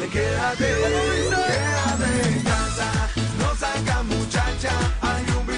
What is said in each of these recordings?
Dale, quédate. Quédate en casa. No saca muchacha. Hay un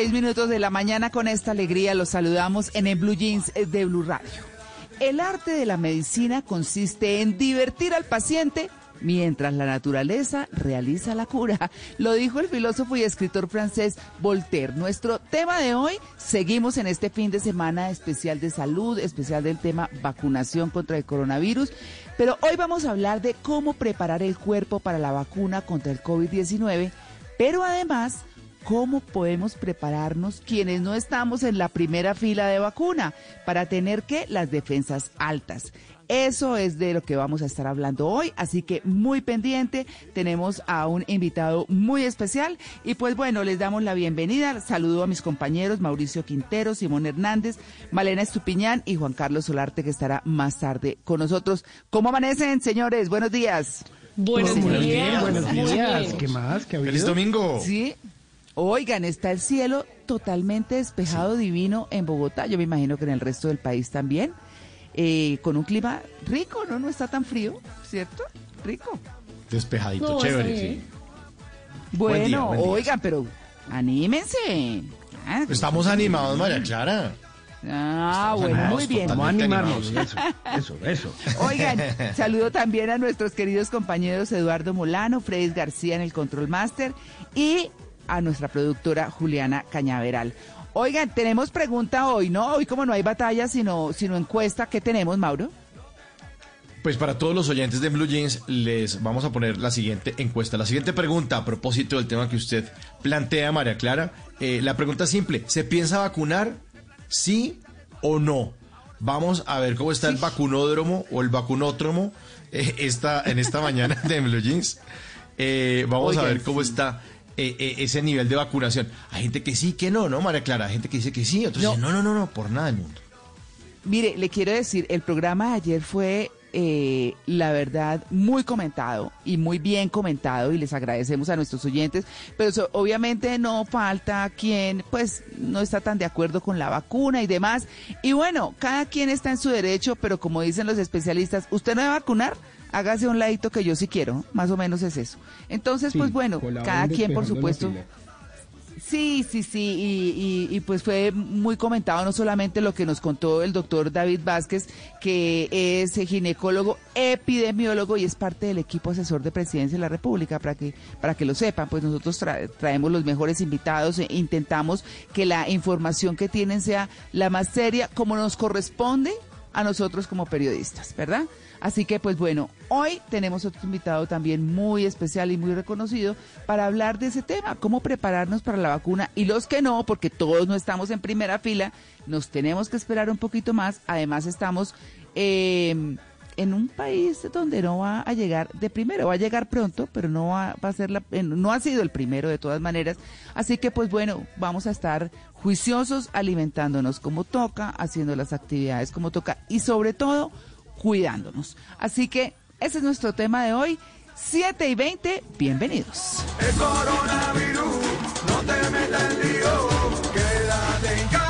16 minutos de la mañana con esta alegría los saludamos en el Blue Jeans de Blue Radio. El arte de la medicina consiste en divertir al paciente mientras la naturaleza realiza la cura. Lo dijo el filósofo y escritor francés Voltaire. Nuestro tema de hoy, seguimos en este fin de semana especial de salud, especial del tema vacunación contra el coronavirus, pero hoy vamos a hablar de cómo preparar el cuerpo para la vacuna contra el COVID-19, pero además ¿Cómo podemos prepararnos quienes no estamos en la primera fila de vacuna para tener que las defensas altas? Eso es de lo que vamos a estar hablando hoy, así que muy pendiente, tenemos a un invitado muy especial y pues bueno, les damos la bienvenida. Saludo a mis compañeros Mauricio Quintero, Simón Hernández, Malena Estupiñán y Juan Carlos Solarte que estará más tarde con nosotros. ¿Cómo amanecen, señores? Buenos días. Buenos días. buenos días. ¿Qué más? ¿Qué ha ¡Feliz habido? domingo! Sí. Oigan, está el cielo totalmente despejado, divino en Bogotá. Yo me imagino que en el resto del país también. Eh, con un clima rico, ¿no? No está tan frío, ¿cierto? Rico. Despejadito, No, chévere, sí. Bueno, día, buen día. oigan, pero anímense. Ah, Estamos animados, María Clara. Ah, bueno, muy bien. Vamos a animarnos. Eso, eso, eso. Oigan, saludo también a nuestros queridos compañeros Eduardo Molano, Freddy García en el Control Master y a nuestra productora Juliana Cañaveral. Oigan, tenemos pregunta hoy, ¿no? Hoy como no hay batalla, sino, sino encuesta, ¿qué tenemos, Mauro? Pues para todos los oyentes de Blue Jeans les vamos a poner la siguiente encuesta. La siguiente pregunta a propósito del tema que usted plantea, María Clara. Eh, la pregunta es simple. ¿Se piensa vacunar? ¿Sí o no? Vamos a ver cómo está el vacunódromo o el vacunótromo eh, esta, en esta mañana de Blue Jeans. Eh, vamos a ver cómo sí. está eh, eh, ese nivel de vacunación. Hay gente que sí, que no, ¿no, María Clara? Hay gente que dice que sí, otros No. dicen no, no, no, no, por nada del mundo. Mire, le quiero decir, el programa de ayer fue eh, la verdad, muy comentado y muy bien comentado y les agradecemos a nuestros oyentes, pero so- obviamente no falta quien pues no está tan de acuerdo con la vacuna y demás. Y bueno, cada quien está en su derecho, pero como dicen los especialistas, ¿usted no va a vacunar? Hágase un ladito que yo sí quiero, más o menos es eso. Entonces, pues bueno, cada quien por supuesto. Sí, sí, sí, y, y- y, pues fue muy comentado no solamente lo que nos contó el doctor David Vázquez, que es ginecólogo, epidemiólogo y es parte del equipo asesor de Presidencia de la República, para que, para que lo sepan, pues nosotros tra- traemos los mejores invitados e intentamos que la información que tienen sea la más seria, como nos corresponde a nosotros como periodistas, ¿verdad? Así que pues bueno, hoy tenemos otro invitado también muy especial y muy reconocido para hablar de ese tema, cómo prepararnos para la vacuna y los que no, porque todos no estamos en primera fila, nos tenemos que esperar un poquito más. Además estamos eh, en un país donde no va a llegar de primero, va a llegar pronto, pero no va, a ser la, no ha sido el primero de todas maneras. Así que pues bueno, vamos a estar juiciosos, alimentándonos como toca, haciendo las actividades como toca y sobre todo cuidándonos. Así que ese es nuestro tema de hoy. 7 y 20, bienvenidos. El coronavirus, no te metas en lío. Quédate en casa,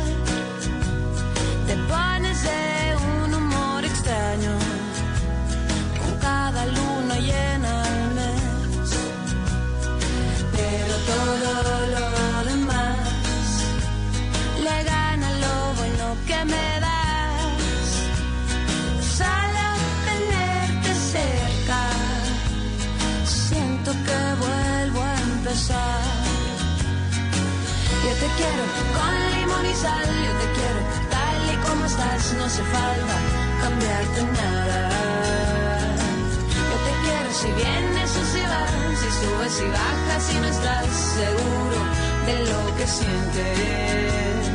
Yo te quiero con limón y sal, yo te quiero tal y como estás, no hace falta cambiarte nada. Yo te quiero si vienes o si vas, si subes y bajas y no estás seguro de lo que sientes.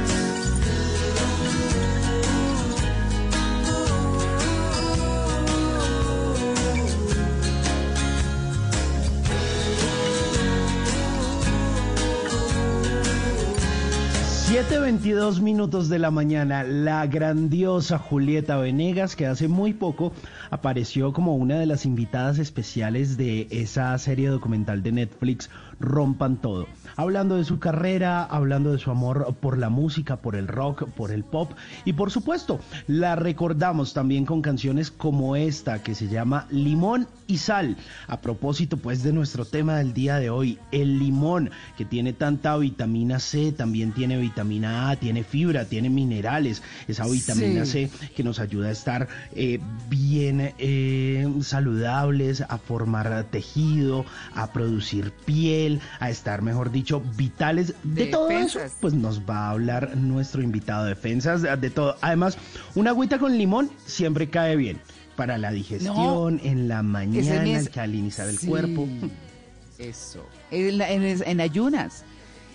7.22 minutos de la mañana, la grandiosa Julieta Venegas, que hace muy poco apareció como una de las invitadas especiales de esa serie documental de Netflix, Rompan Todo. Hablando de su carrera, hablando de su amor por la música, por el rock, por el pop y por supuesto, la recordamos también con canciones como esta que se llama Limón y Sal. A propósito pues de nuestro tema del día de hoy, el limón que tiene tanta vitamina C, también tiene vitamina A, tiene fibra, tiene minerales, esa vitamina Sí. C que nos ayuda a estar eh, bien eh, saludables, a formar tejido, a producir piel, a estar, mejor dicho, vitales. De todo eso, pues nos va a hablar nuestro invitado de defensas, de todo. Además, una agüita con limón siempre cae bien. Para la digestión, en la es mañana, mi- alcalinizar el Sí, cuerpo. Eso. En, la- en- en ayunas.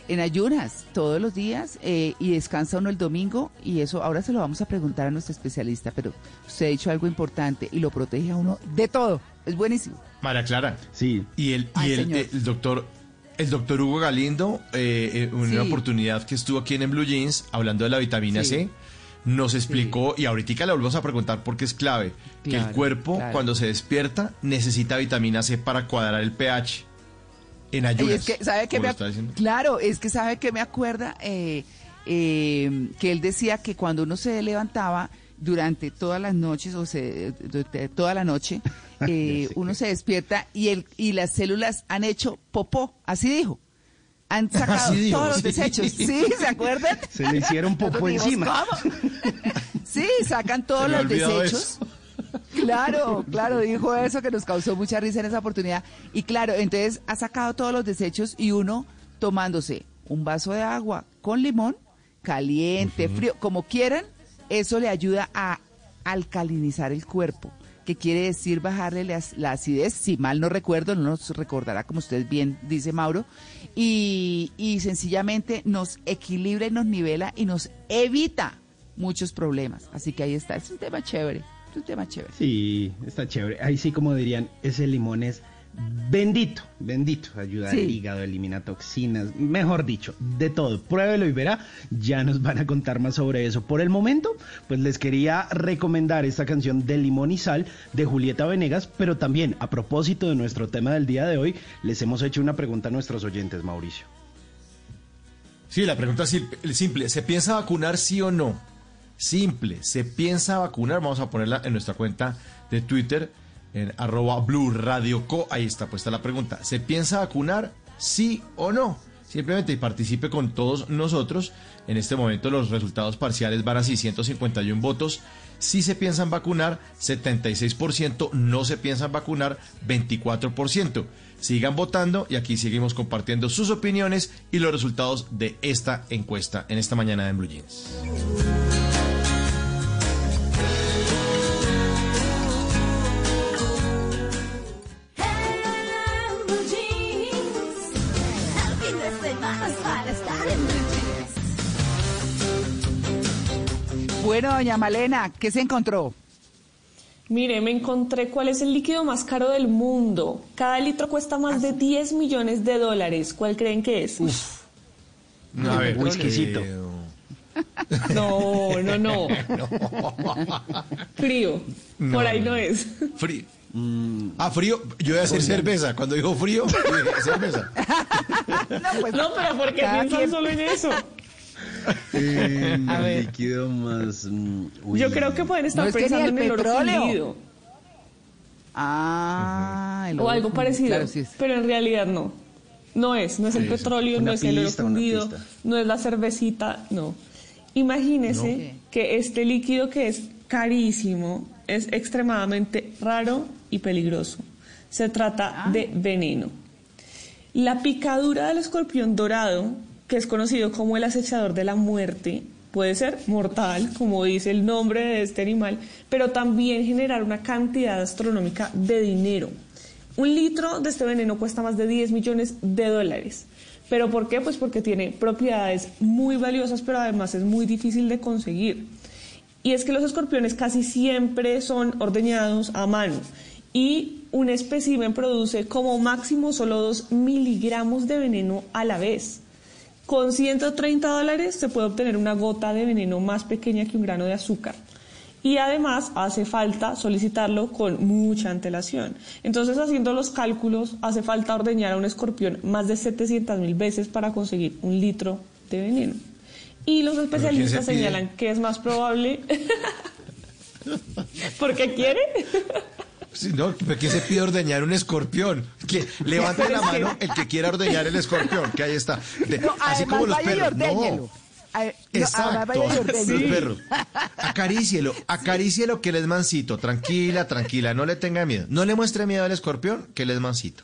En ayunas todos los días eh, y descansa uno el domingo y eso ahora se lo vamos a preguntar a nuestro especialista, pero usted ha dicho algo importante y lo protege a uno de todo. Es buenísimo. María Clara. Sí. Y el, y Ay, el, señor. eh, el doctor el doctor Hugo Galindo, eh, eh, en una Sí. oportunidad que estuvo aquí en, En Blue Jeans, hablando de la vitamina Sí. C, nos explicó, y ahorita le volvemos a preguntar porque es clave, que el cuerpo claro. cuando se despierta necesita vitamina C para cuadrar el pH en ayunas. es que, ¿sabe qué como me. Claro, es que sabe que me acuerda eh, eh, que él decía que cuando uno se levantaba durante todas las noches, o durante toda la noche, eh, uno se despierta y, el, y las células han hecho popó, así dijo. Han sacado Así todos los sí. desechos. ¿Sí? ¿Se acuerdan? Se le hicieron popó encima. ¿cómo? Sí, sacan todos Se los desechos. Claro, claro, dijo eso que nos causó mucha risa en esa oportunidad. Y claro, entonces ha sacado todos los desechos y uno tomándose un vaso de agua con limón, caliente, frío, como quieran, eso le ayuda a alcalinizar el cuerpo, que quiere decir bajarle la, acidez, si mal no recuerdo, no nos recordará como usted bien dice Mauro, y, y sencillamente nos equilibra y nos nivela y nos evita muchos problemas. Así que ahí está, es un tema chévere, es un tema chévere. Sí, está chévere. Ahí sí, como dirían, ese limón es bendito, bendito. Ayuda Sí. al hígado, elimina toxinas, mejor dicho, de todo. Pruébelo y verá. Ya nos van a contar más sobre eso. Por el momento, pues les quería recomendar esta canción de Limón y Sal de Julieta Venegas, pero también a propósito de nuestro tema del día de hoy, les hemos hecho una pregunta a nuestros oyentes, Mauricio. Sí, la pregunta es sim- simple. ¿Se piensa vacunar sí o no? Simple. ¿Se piensa vacunar? Vamos a ponerla en nuestra cuenta de Twitter, en arroba Blue Radio Co. Ahí está puesta la pregunta. ¿Se piensa vacunar sí o no? Simplemente participe con todos nosotros. En este momento los resultados parciales van a 651 votos. Sí se piensan vacunar, 76%. No se piensan vacunar, 24%. Sigan votando y aquí seguimos compartiendo sus opiniones y los resultados de esta encuesta en esta mañana en Blue Jeans. Bueno, doña Malena, ¿qué se encontró? Mire, me encontré cuál es el líquido más caro del mundo. Cada litro cuesta más de 10 millones de dólares. ¿Cuál creen que es? A ver, whiskycito. No, no, no. Frío. No, Por ahí no. no es. Frío. Ah, frío. Yo iba a decir cerveza. Cuando dijo frío, yo dije cerveza. No, pues, No, pero ¿por qué cada piensan quien- solo en eso? A ver. líquido más... mm, Yo creo que pueden estar No, es que ni pensando el en el oro petróleo. fundido Ah, el o oro algo fundido, parecido, claro, sí es. pero en realidad no. No es, no es el Sí, petróleo, no es el oro fundido, no es la cervecita, no. Imagínese que este líquido que es carísimo es extremadamente raro y peligroso. Se trata de veneno. La picadura del escorpión dorado, que es conocido como el acechador de la muerte, puede ser mortal, como dice el nombre de este animal, pero también generar una cantidad astronómica de dinero. Un litro de este veneno cuesta más de 10 millones de dólares. ¿Pero por qué? Pues porque tiene propiedades muy valiosas, pero además es muy difícil de conseguir. Y es que los escorpiones casi siempre son ordeñados a mano y un espécimen produce como máximo solo 2 miligramos de veneno a la vez. Con 130 dólares se puede obtener una gota de veneno más pequeña que un grano de azúcar. Y además hace falta solicitarlo con mucha antelación. Entonces, haciendo los cálculos, hace falta ordeñar a un escorpión más de 700 mil veces para conseguir un litro de veneno. Y los especialistas señalan que es más probable. ¿Porque quiere? Sí, no, ¿pero ¿quién se pide ordeñar un escorpión? Que levante la mano el que quiera ordeñar el escorpión, que ahí está. De- No, así como los perros. No. A- no, además Exacto, los perros. Acarícielo, acarícielo que él es mansito. Tranquila, tranquila, no le tenga miedo. No le muestre miedo al escorpión, que él es mansito.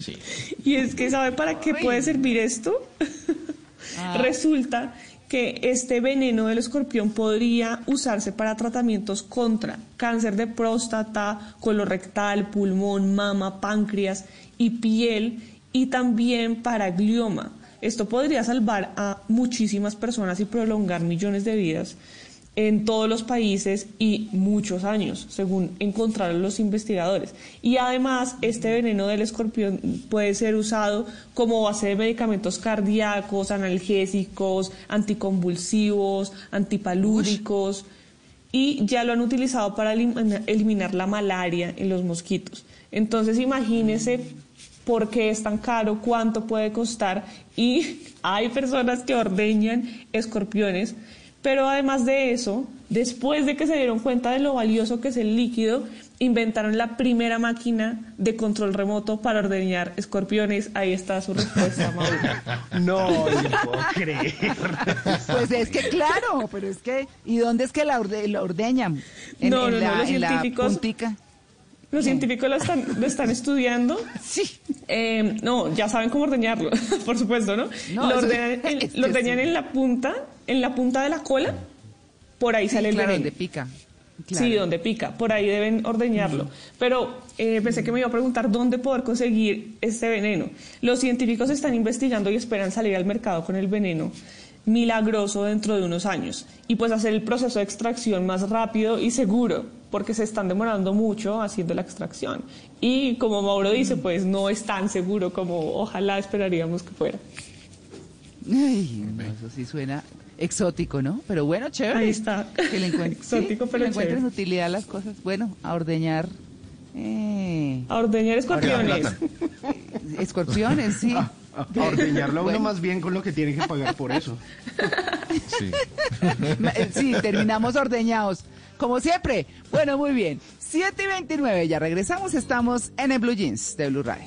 Sí. Y es que, ¿sabe para qué puede servir esto? Resulta que este veneno del escorpión podría usarse para tratamientos contra cáncer de próstata, colorectal, pulmón, mama, páncreas y piel y también para glioma. Esto podría salvar a muchísimas personas y prolongar millones de vidas en todos los países y muchos años, según encontraron los investigadores. Y además, este veneno del escorpión puede ser usado como base de medicamentos cardíacos, analgésicos, anticonvulsivos, antipalúdicos, y ya lo han utilizado para elim- eliminar la malaria en los mosquitos. Entonces, imagínese por qué es tan caro, cuánto puede costar, y hay personas que ordeñan escorpiones Pero además de eso, después de que se dieron cuenta de lo valioso que es el líquido, inventaron la primera máquina de control remoto para ordeñar escorpiones. Ahí está su respuesta, Mauro. No, no puedo creer. Pues es que claro, pero es que ¿y dónde es que la, orde- la ordeñan? No, no, no, la, los en la científicos- puntica. Los científicos lo están, lo están estudiando. Sí. Eh, no, ya saben cómo ordeñarlo, por supuesto, ¿no? No, lo ordeñan, en, lo ordeñan sí. en la punta, en la punta de la cola, por ahí sale el claro, veneno. donde pica. Sí, donde pica, por ahí deben ordeñarlo. Pero eh, pensé que me iba a preguntar dónde poder conseguir este veneno. Los científicos están investigando y esperan salir al mercado con el veneno milagroso dentro de unos años y pues hacer el proceso de extracción más rápido y seguro porque se están demorando mucho haciendo la extracción y como Mauro dice pues no es tan seguro como ojalá esperaríamos que fuera Ay, no, eso sí suena exótico, ¿no? Pero bueno, chévere. Ahí está. Que le encuentren, Exótico, que pero le encuentren utilidad a las cosas. Bueno, a ordeñar eh, a ordeñar escorpiones escorpiones, sí. A ordeñarlo a uno Bueno. más bien con lo que tiene que pagar por eso. Sí. Eh, Sí, terminamos ordeñados. Como siempre. Bueno, muy bien. 7 y 29, ya regresamos. Estamos en el Blue Jeans de Blue Radio.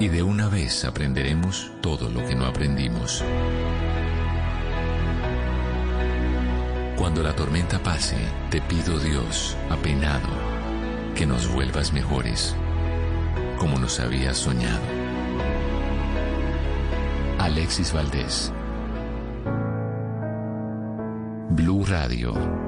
y de una vez aprenderemos todo lo que no aprendimos. Cuando la tormenta pase, te pido Dios, apenado, que nos vuelvas mejores, como nos habías soñado. Alexis Valdés. Blue Radio.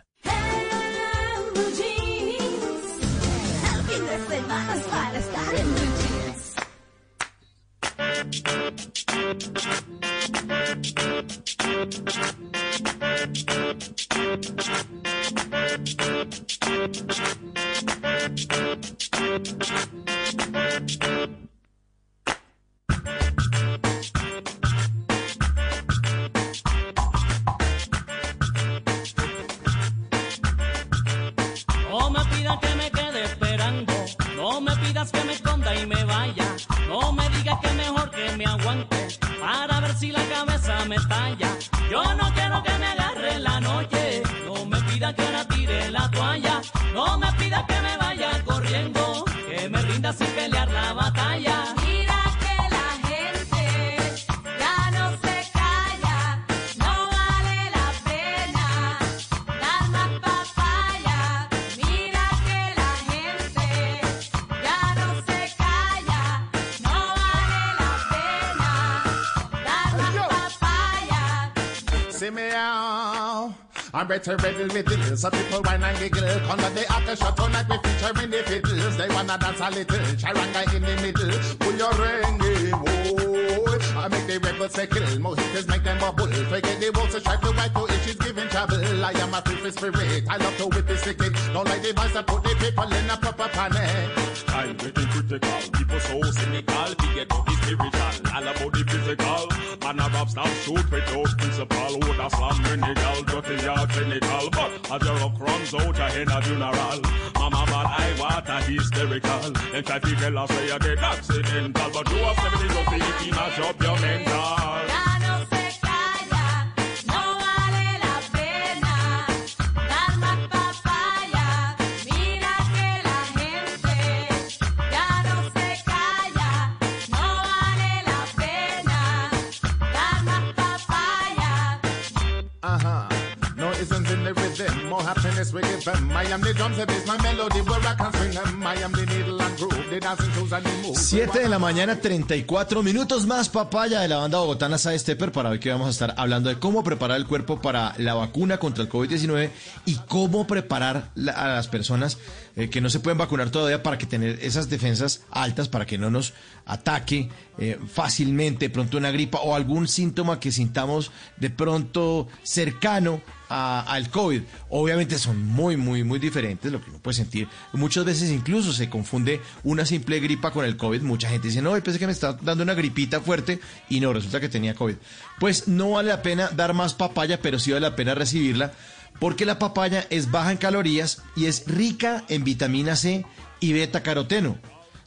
Que me esconda y me vaya, no me digas que mejor que me aguante para ver si la cabeza me talla. Yo no quiero que me down better ready with it. Some people whine and giggle. Come on the after shot tonight we featuring the fiddles. They wanna dance a little. Charanga in the middle. Pull your ring, eh, whoa. I make the rebels say kill. Mojitos make them bubble. Forget the to strive to wipe to if she's giving trouble. I am a free spirit. I love to whip the sticky. Don't like the voice and put the people in a proper panic. Eh. Time getting critical, people so cynical, forget about the spiritual, all about the physical. Man a rap stop shoot without principle, would a slam any gal, dirty or genital. But a girl crumbs out in a funeral. Mama bad I water hysterical. In fact, the girl say you get accidental. But you have 70 to 50 mash up your mental. Swing them. I am the needle and groove, the dancing shoes and the moves. 7 de la mañana, 34 minutos más papaya de la banda bogotana Side Stepper para hoy que vamos a estar hablando de cómo preparar el cuerpo para la vacuna contra el COVID-19 y cómo preparar a las personas eh, que no se pueden vacunar todavía para que tener esas defensas altas para que no nos ataque eh, fácilmente pronto una gripa o algún síntoma que sintamos de pronto cercano al COVID. Obviamente son muy, muy, muy diferentes lo que uno puede sentir. Muchas veces incluso se confunde una simple gripa con el COVID. Mucha gente dice, no, pensé que me está dando una gripita fuerte y no, resulta que tenía COVID. Pues no vale la pena dar más papaya, pero sí vale la pena recibirla porque la papaya es baja en calorías y es rica en vitamina C y beta caroteno.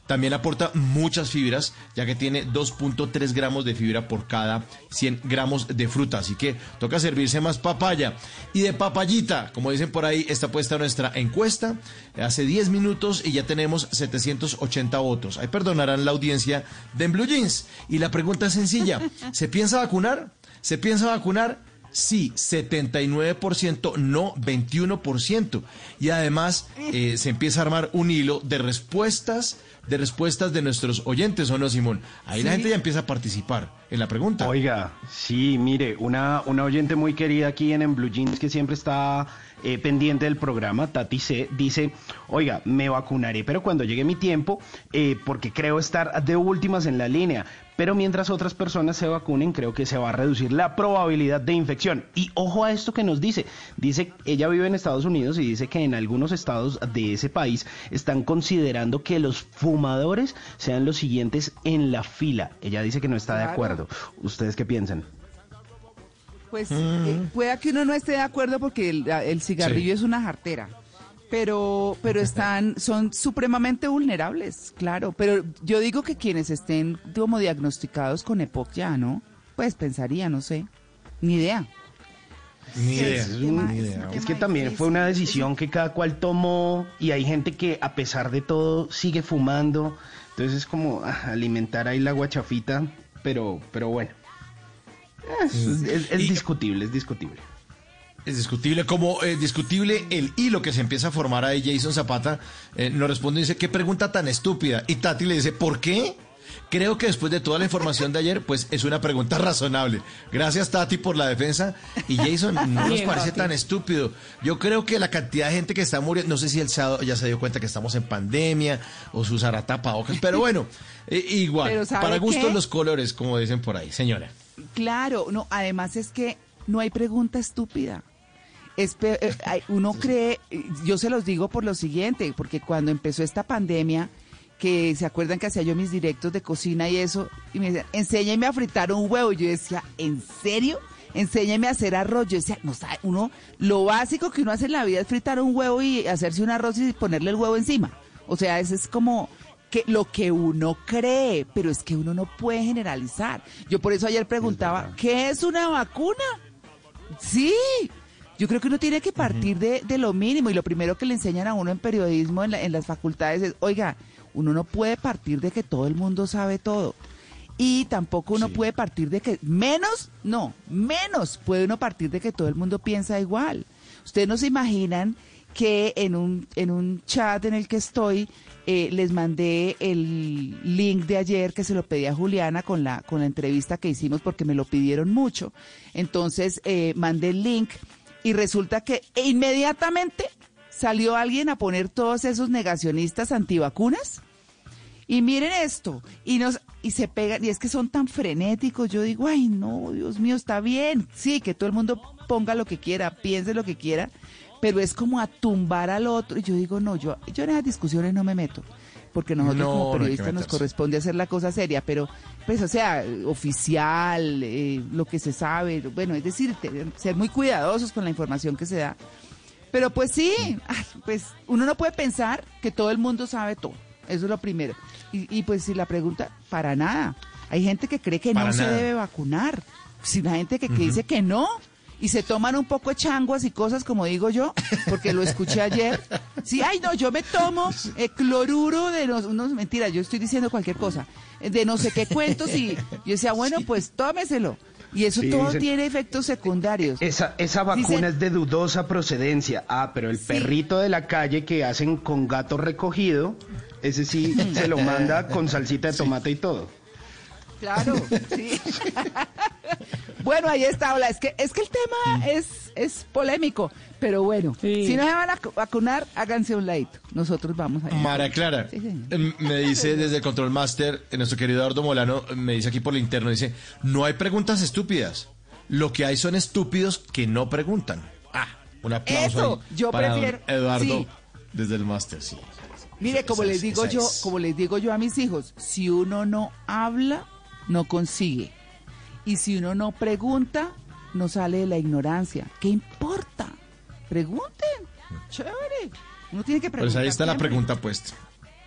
También aporta muchas fibras, ya que tiene 2.3 gramos de fibra por cada 100 gramos de fruta. Así que toca servirse más papaya. Y de papayita, como dicen por ahí, está puesta nuestra encuesta. Hace 10 minutos y ya tenemos 780 votos. Ahí perdonarán la audiencia de En Blue Jeans. Y la pregunta es sencilla. ¿Se piensa vacunar? ¿Se piensa vacunar? Sí, 79%, no 21%. Y además eh, se empieza a armar un hilo de respuestas, de respuestas de nuestros oyentes, ¿o no, Simón? Ahí la gente ya empieza a participar en la pregunta. Oiga, sí, mire, una, una oyente muy querida aquí en, en Blue Jeans que siempre está eh, pendiente del programa, Tati C, dice, oiga, me vacunaré, pero cuando llegue mi tiempo, eh, porque creo estar de últimas en la línea. Pero mientras otras personas se vacunen, creo que se va a reducir la probabilidad de infección. Y ojo a esto que nos dice. Dice, ella vive en Estados Unidos y dice que en algunos estados de ese país están considerando que los fumadores sean los siguientes en la fila. Ella dice que no está de acuerdo. ¿Ustedes qué piensan? Pues eh, pueda que uno no esté de acuerdo porque el, el cigarrillo Sí. es una jartera. Pero, pero están, son supremamente vulnerables, claro. Pero yo digo que quienes estén como diagnosticados con EPOC ya, ¿no? Pues pensaría, no sé. Ni idea. Ni idea, Es, un- ni idea. es que también fue una decisión que cada cual tomó y hay gente que a pesar de todo sigue fumando. Entonces es como ah, alimentar ahí la guachafita, pero, pero bueno. Es, es- discutible, es discutible. Es discutible, como eh, discutible el hilo que se empieza a formar ahí. Jason Zapata eh, nos responde y dice, qué pregunta tan estúpida. Y Tati le dice, ¿por qué? Creo que después de toda la información de ayer, pues es una pregunta razonable. Gracias Tati por la defensa. Y Jason, no nos parece tan estúpido. Yo creo que la cantidad de gente que está muriendo, no sé si él se ha- ya se dio cuenta que estamos en pandemia o se usará tapabocas, pero bueno, eh, igual, Pero ¿sabe para gustos los colores, como dicen por ahí, señora. Claro, no, además es que no hay pregunta estúpida. Es eh, uno cree, eh, yo se los digo por lo siguiente, porque cuando empezó esta pandemia, que se acuerdan que hacía yo mis directos de cocina y eso, y me decían, enséñame a fritar un huevo. Yo decía, ¿en serio? Enséñame a hacer arroz. Yo decía, no sabe, uno, lo básico que uno hace en la vida es fritar un huevo y hacerse un arroz y ponerle el huevo encima. O sea, eso es como que lo que uno cree, pero es que uno no puede generalizar. Yo por eso ayer preguntaba, ¿qué es una vacuna? Sí, yo creo que uno tiene que partir de, de lo mínimo y lo primero que le enseñan a uno en periodismo, en, la- en las facultades, es, oiga, uno no puede partir de que todo el mundo sabe todo. Y tampoco uno puede partir de que, menos, no, menos puede uno partir de que todo el mundo piensa igual. Ustedes no se imaginan que en un, en un chat en el que estoy, eh, les mandé el link de ayer que se lo pedí a Juliana con la, con la entrevista que hicimos porque me lo pidieron mucho. Entonces eh, mandé el link y resulta que inmediatamente salió alguien a poner todos esos negacionistas antivacunas. Y miren esto, y nos y se pegan, y es que son tan frenéticos, yo digo, ay no, Dios mío, está bien, sí, que todo el mundo ponga lo que quiera, piense lo que quiera, pero es como a tumbar al otro, y yo digo, no, yo, yo en esas discusiones no me meto, porque nosotros No, como no periodistas nos corresponde hacer la cosa seria, pero pues o sea, oficial, eh, lo que se sabe, bueno, es decir, ser muy cuidadosos con la información que se da. Pero pues sí, ay, pues uno no puede pensar que todo el mundo sabe todo. Eso es lo primero. Y, y, pues si la pregunta, para nada. Hay gente que cree que Para no se debe vacunar. Si la gente que, que dice que no y se toman un poco de changuas y cosas como digo yo, porque lo escuché ayer. Sí, ay no, yo me tomo eh, cloruro de los, unos mentiras, yo estoy diciendo cualquier cosa, de no sé qué cuentos y yo decía, bueno, pues tómeselo. Y eso Sí, todo dicen- tiene efectos secundarios. Esa, esa vacuna Dicen- es de dudosa procedencia. Ah, pero el Sí. perrito de la calle que hacen con gato recogido, ese sí se lo manda con salsita de tomate y todo. Claro, sí. bueno, ahí está, hola. Es que, es que el tema es, es polémico, pero bueno, Sí. si no se van a vacunar, háganse un ladito. Nosotros vamos a ir. María Clara, Sí, em, me dice desde el Control Master, eh, nuestro querido Eduardo Molano, eh, me dice aquí por el interno, dice, no hay preguntas estúpidas. Lo que hay son estúpidos que no preguntan. Ah, un aplauso Eso, yo para prefiero- Eduardo sí. desde el Master, sí. Mire, como es, les digo yo, es. como les digo yo a mis hijos, si uno no habla, no consigue. Y si uno no pregunta, no sale de la ignorancia. ¿Qué importa? Pregunten. Chévere. Uno tiene que preguntar. Pues ahí está la pregunta puesta.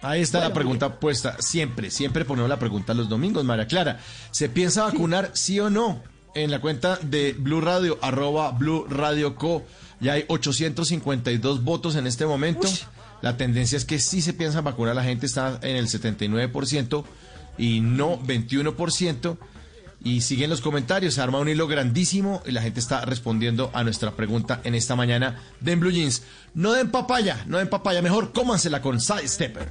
Ahí está la pregunta puesta. Siempre, siempre ponemos la pregunta los domingos, María Clara. ¿Se piensa vacunar sí o no? En la cuenta de Blue Radio, arroba Blue Radio Co. Ya hay 852 votos en este momento. La tendencia es que sí se piensa vacunar. La gente está en el 79% y no 21%. Y siguen los comentarios, se arma un hilo grandísimo y la gente está respondiendo a nuestra pregunta en esta mañana de Blue Jeans. No den papaya, no den papaya, mejor cómansela con Side Stepper.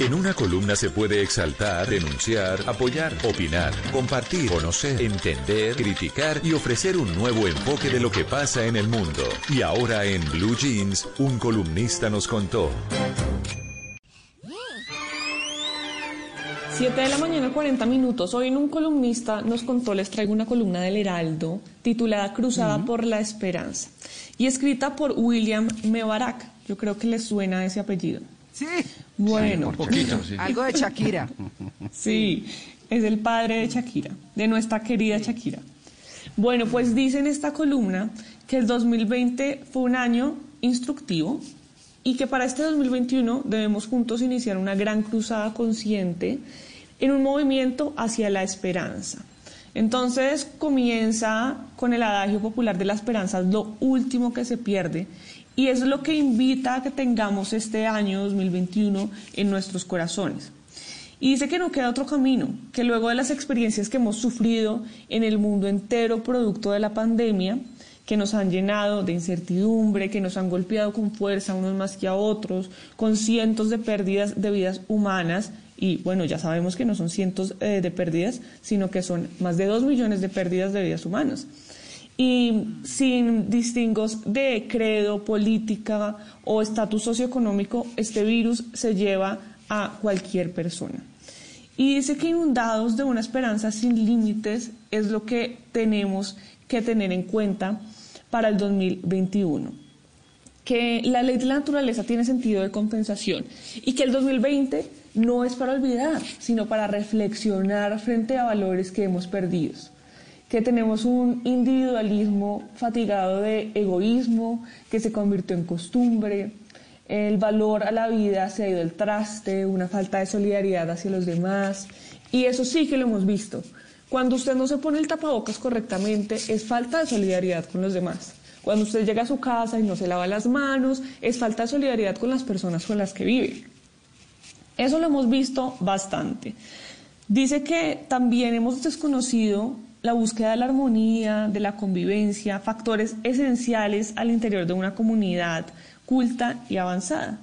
En una columna se puede exaltar, denunciar, apoyar, opinar, compartir, conocer, entender, criticar y ofrecer un nuevo enfoque de lo que pasa en el mundo. Y ahora en Blue Jeans, un columnista nos contó. 7 de la mañana, 40 minutos. Hoy en un columnista nos contó, les traigo una columna del Heraldo titulada Cruzada por la Esperanza y escrita por William Mebarak. Yo creo que les suena ese apellido. Sí. Bueno, poquito, sí. Algo de Shakira. Sí, es el padre de Shakira, de nuestra querida Shakira. Bueno, pues dice en esta columna que el 2020 fue un año instructivo y que para este 2021 debemos juntos iniciar una gran cruzada consciente en un movimiento hacia la esperanza. Entonces comienza con el adagio popular de la esperanza, es lo último que se pierde y es lo que invita a que tengamos este año 2021 en nuestros corazones. Y dice que no queda otro camino, que luego de las experiencias que hemos sufrido en el mundo entero producto de la pandemia, que nos han llenado de incertidumbre, que nos han golpeado con fuerza unos más que a otros, con cientos de pérdidas de vidas humanas, y bueno, ya sabemos que no son cientos eh, de pérdidas, sino que son más de dos millones de pérdidas de vidas humanas. Y sin distingos de credo, política o estatus socioeconómico, este virus se lleva a cualquier persona. Y dice que inundados de una esperanza sin límites es lo que tenemos que tener en cuenta para el 2021. Que la ley de la naturaleza tiene sentido de compensación y que el 2020 no es para olvidar, sino para reflexionar frente a valores que hemos perdido. Que tenemos un individualismo fatigado de egoísmo que se convirtió en costumbre, el valor a la vida se ha ido al traste, una falta de solidaridad hacia los demás, y eso sí que lo hemos visto. Cuando usted no se pone el tapabocas correctamente, es falta de solidaridad con los demás. Cuando usted llega a su casa y no se lava las manos, es falta de solidaridad con las personas con las que vive. Eso lo hemos visto bastante. Dice que también hemos desconocido la búsqueda de la armonía, de la convivencia, factores esenciales al interior de una comunidad culta y avanzada.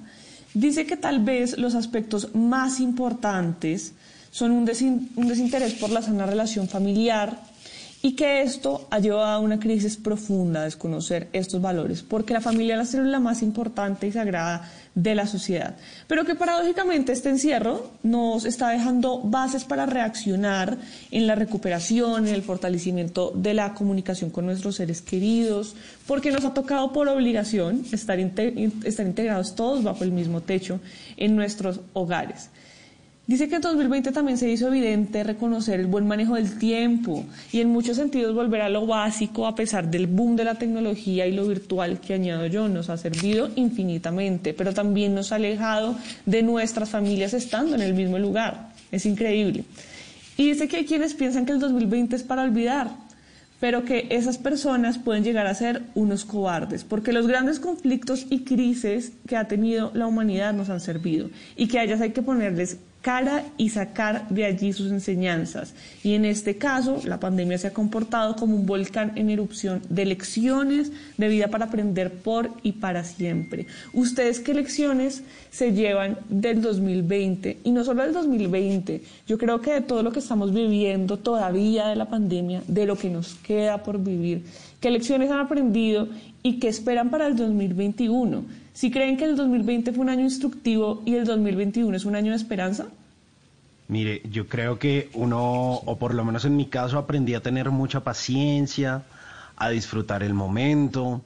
Dice que tal vez los aspectos más importantes son un, desin- un desinterés por la sana relación familiar y que esto ha llevado a una crisis profunda a desconocer estos valores, porque la familia es la célula más importante y sagrada de la sociedad. Pero que paradójicamente este encierro nos está dejando bases para reaccionar en la recuperación, en el fortalecimiento de la comunicación con nuestros seres queridos, porque nos ha tocado por obligación estar, estar integrados todos bajo el mismo techo en nuestros hogares. Dice que en 2020 también se hizo evidente reconocer el buen manejo del tiempo y en muchos sentidos volver a lo básico a pesar del boom de la tecnología y lo virtual que añado yo nos ha servido infinitamente, pero también nos ha alejado de nuestras familias estando en el mismo lugar. Es increíble. Y dice que hay quienes piensan que el 2020 es para olvidar, pero que esas personas pueden llegar a ser unos cobardes, porque los grandes conflictos y crisis que ha tenido la humanidad nos han servido y que a ellas hay que ponerles cara y sacar de allí sus enseñanzas. Y en este caso, la pandemia se ha comportado como un volcán en erupción de lecciones de vida para aprender por y para siempre. ¿Ustedes qué lecciones se llevan del 2020? Y no solo del 2020, yo creo que de todo lo que estamos viviendo todavía de la pandemia, de lo que nos queda por vivir, ¿qué lecciones han aprendido y qué esperan para el 2021? Si creen que el 2020 fue un año instructivo y el 2021 es un año de esperanza? Mire, yo creo que uno, o por lo menos en mi caso, aprendí a tener mucha paciencia, a disfrutar el momento,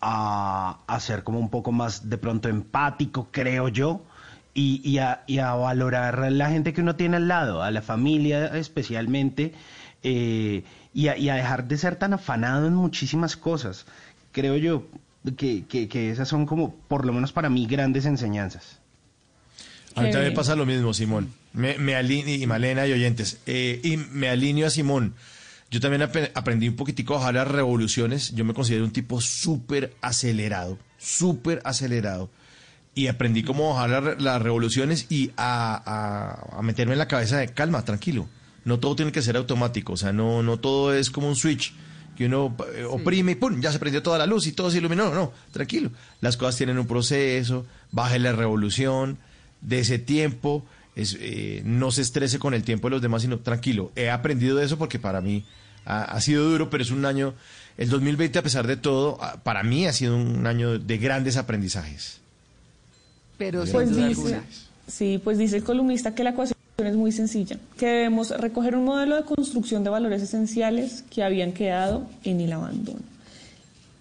a, a ser como un poco más de pronto empático, creo yo, y, a, y a valorar la gente que uno tiene al lado, a la familia especialmente, eh, y a dejar de ser tan afanado en muchísimas cosas. Creo yo que, que, que esas son como, por lo menos para mí, grandes enseñanzas. A mí también pasa lo mismo, Simón. Me, me aline- y Malena y oyentes. eh, y me alineo a Simón. Yo también ap- aprendí un poquitico a bajar las revoluciones. Yo me considero un tipo súper acelerado, súper acelerado. Y aprendí cómo bajar la las revoluciones y a, a- a meterme en la cabeza de calma, tranquilo. No todo tiene que ser automático. O sea, no, no todo es como un switch que uno eh, oprime y ¡pum! Ya se prendió toda la luz y todo se iluminó. No, no, tranquilo. Las cosas tienen un proceso, baje la revolución, de ese tiempo, es, eh, no se estrese con el tiempo de los demás, sino tranquilo. He aprendido de eso porque para mí ha, ha sido duro, pero es un año, el 2020 a pesar de todo, para mí ha sido un año de grandes aprendizajes. Pero sin Pues duda dice, sí, pues dice el columnista que la ecuación es muy sencilla, que debemos recoger un modelo de construcción de valores esenciales que habían quedado en el abandono.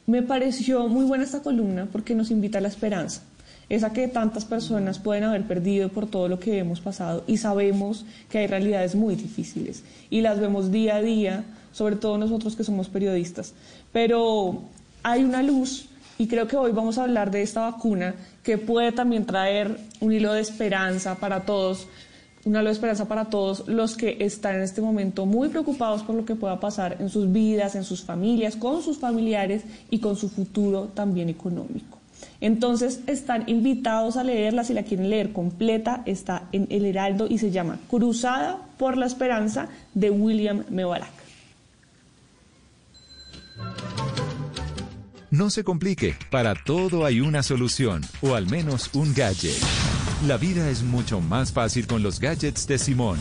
Me pareció muy buena esta columna porque nos invita a la esperanza, esa que tantas personas pueden haber perdido por todo lo que hemos pasado y sabemos que hay realidades muy difíciles y las vemos día a día, sobre todo nosotros que somos periodistas. Pero hay una luz y creo que hoy vamos a hablar de esta vacuna que puede también traer un hilo de esperanza para todos, un hilo de esperanza para todos los que están en este momento muy preocupados por lo que pueda pasar en sus vidas, en sus familias, con sus familiares y con su futuro también económico. Entonces están invitados a leerla, si la quieren leer completa, está en El Heraldo y se llama Cruzada por la Esperanza de William Mebarak. No se complique, para todo hay una solución, o al menos un gadget. La vida es mucho más fácil con los gadgets de Simón.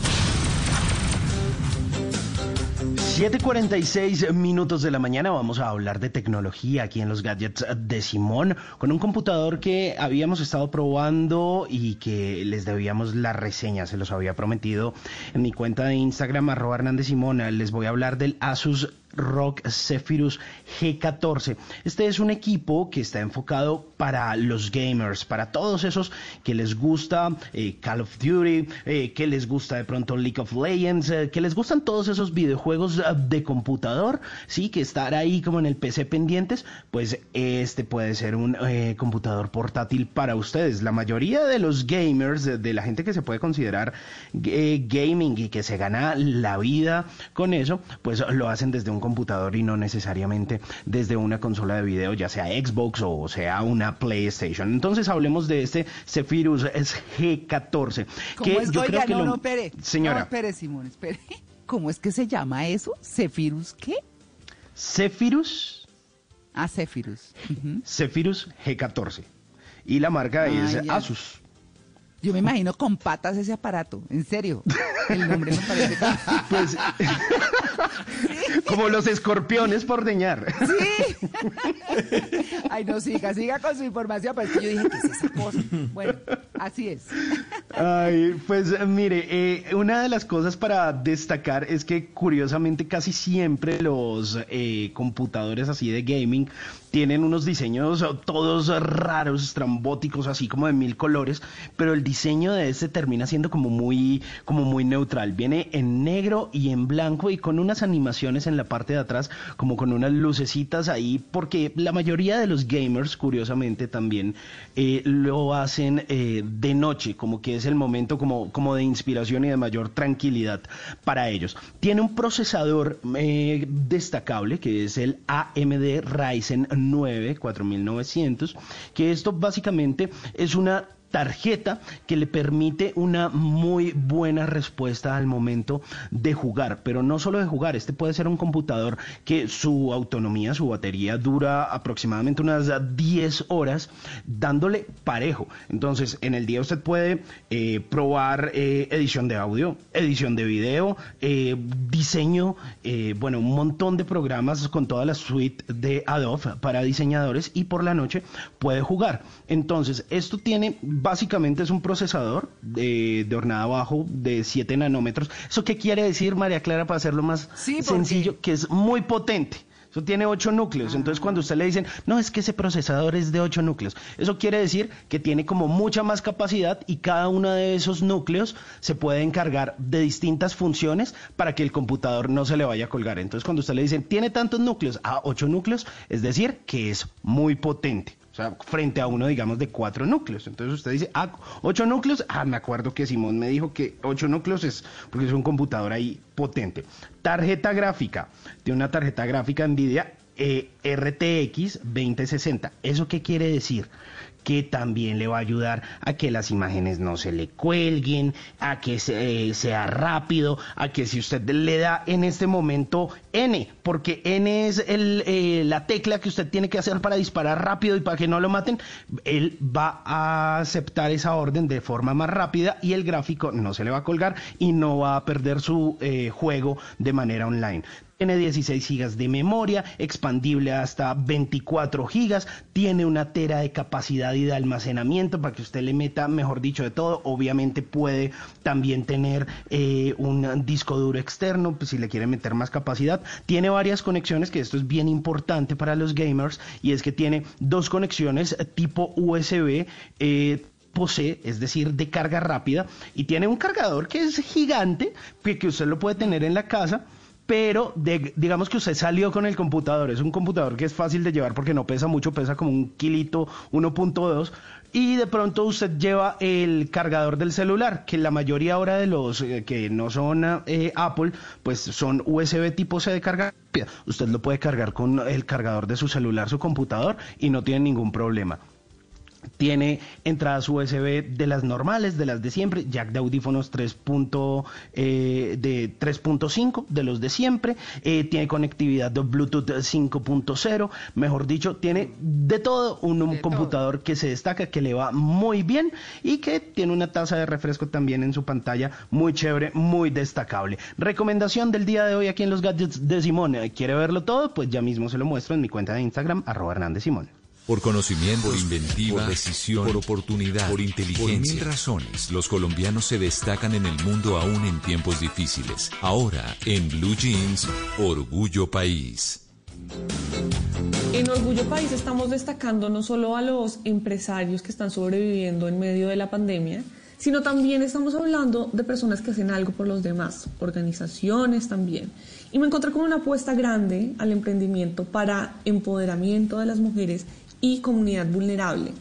7:46 minutos de la mañana vamos a hablar de tecnología aquí en los gadgets de Simón con un computador que habíamos estado probando y que les debíamos la reseña, se los había prometido en mi cuenta de Instagram arroba Hernández Simón. Les voy a hablar del Asus ROG Zephyrus G14. Este es un equipo que está enfocado para los gamers, para todos esos que les gusta eh, Call of Duty, eh, que les gusta de pronto League of Legends, eh, que les gustan todos esos videojuegos de computador, sí, que estar ahí como en el PC pendientes, pues este puede ser un computador portátil para ustedes. La mayoría de los gamers, de, de la gente que se puede considerar gaming y que se gana la vida con eso, pues lo hacen desde un computador y no necesariamente desde una consola de video, ya sea Xbox o sea una PlayStation. Entonces hablemos de este Zephyrus G14. ¿Cómo es? yo Oiga, creo que no, lo- no, espere. Señora. No, espere, Simón, espere. ¿Cómo es que se llama eso? ¿Zephyrus qué? Zephyrus, Ah, Zephyrus. Zephyrus G14. Y la marca Ah, es ya. Asus. Yo me imagino con patas ese aparato, en serio. El nombre me parece. Pues, como los escorpiones por deñar. Sí. Ay, no, siga, siga con su información, pero es que yo dije, ¿qué es esa cosa? Bueno, así es. Ay, pues mire, eh, una de las cosas para destacar es que curiosamente casi siempre los eh, computadores así de gaming tienen unos diseños todos raros, estrambóticos, así como de mil colores, pero el diseño de este termina siendo como muy, como muy neutral. Viene en negro y en blanco y con unas animaciones en la parte de atrás, como con unas lucecitas ahí, porque la mayoría de los gamers, curiosamente, también eh, lo hacen eh, de noche, como que es el momento como, como de inspiración y de mayor tranquilidad para ellos. Tiene un procesador eh, destacable, que es el AMD Ryzen 9 4900, que esto básicamente es una tarjeta que le permite una muy buena respuesta al momento de jugar, pero no solo de jugar, este puede ser un computador que su autonomía, su batería dura aproximadamente unas 10 horas dándole parejo. Entonces, en el día usted puede eh, probar eh, edición de audio, edición de video, eh, diseño, bueno, un montón de programas con toda la suite de Adobe para diseñadores y por la noche puede jugar. Entonces, esto tiene básicamente es un procesador de, de hornada bajo de 7 nanómetros. ¿Eso qué quiere decir, María Clara, para hacerlo más Sí, sencillo? Que es muy potente. Eso tiene 8 núcleos. Entonces, cuando usted le dicen, no, es que ese procesador es de 8 núcleos, eso quiere decir que tiene como mucha más capacidad y cada uno de esos núcleos se puede encargar de distintas funciones para que el computador no se le vaya a colgar. Entonces, cuando usted le dicen, tiene tantos núcleos, a 8 núcleos, es decir, que es muy potente. Sea, frente a uno, digamos, de cuatro núcleos. Entonces usted dice, ah, ocho núcleos. Ah, me acuerdo que Simón me dijo que ocho núcleos es porque es un computador ahí potente. Tarjeta gráfica. Tiene una tarjeta gráfica NVIDIA eh, RTX 2060. ¿Eso qué quiere decir? Que también le va a ayudar a que las imágenes no se le cuelguen, a que se- eh, sea rápido, a que si usted le da en este momento N, porque N es el, eh, la tecla que usted tiene que hacer para disparar rápido y para que no lo maten, él va a aceptar esa orden de forma más rápida y el gráfico no se le va a colgar y no va a perder su eh, juego de manera online. Tiene 16 gigas de memoria, expandible hasta 24 gigas, tiene una tera de capacidad y de almacenamiento para que usted le meta, mejor dicho, de todo. Obviamente puede también tener eh, un disco duro externo, pues si le quiere meter más capacidad. Tiene varias conexiones, que esto es bien importante para los gamers, y es que tiene dos conexiones tipo USB. eh, posee, es decir, de carga rápida, y tiene un cargador que es gigante, que que usted lo puede tener en la casa, pero de- digamos que usted salió con el computador, es un computador que es fácil de llevar porque no pesa mucho, pesa como un kilito 1.2 y de pronto usted lleva el cargador del celular, que la mayoría ahora de los eh, que no son eh, Apple, pues son USB tipo C de carga. Usted lo puede cargar con el cargador de su celular, su computador y no tiene ningún problema. Tiene entradas USB de las normales, de las de siempre, jack de audífonos 3. punto, eh, de 3.5 de los de siempre, eh, tiene conectividad de Bluetooth 5.0, mejor dicho, tiene de todo un, un De todo. computador que se destaca, que le va muy bien y que tiene una tasa de refresco también en su pantalla muy chévere, muy destacable. Recomendación del día de hoy aquí en los gadgets de Simón. ¿Quiere verlo todo? Pues ya mismo se lo muestro en mi cuenta de Instagram, arroba Hernández Simón. Por conocimiento, por inventiva, por decisión, por oportunidad, por inteligencia. Por mil razones, los colombianos se destacan en el mundo aún en tiempos difíciles. Ahora, en Blue Jeans, Orgullo País. En Orgullo País estamos destacando no solo a los empresarios que están sobreviviendo en medio de la pandemia, sino también estamos hablando de personas que hacen algo por los demás, organizaciones también. Y me encontré con una apuesta grande al emprendimiento para empoderamiento de las mujeres y comunidad vulnerable.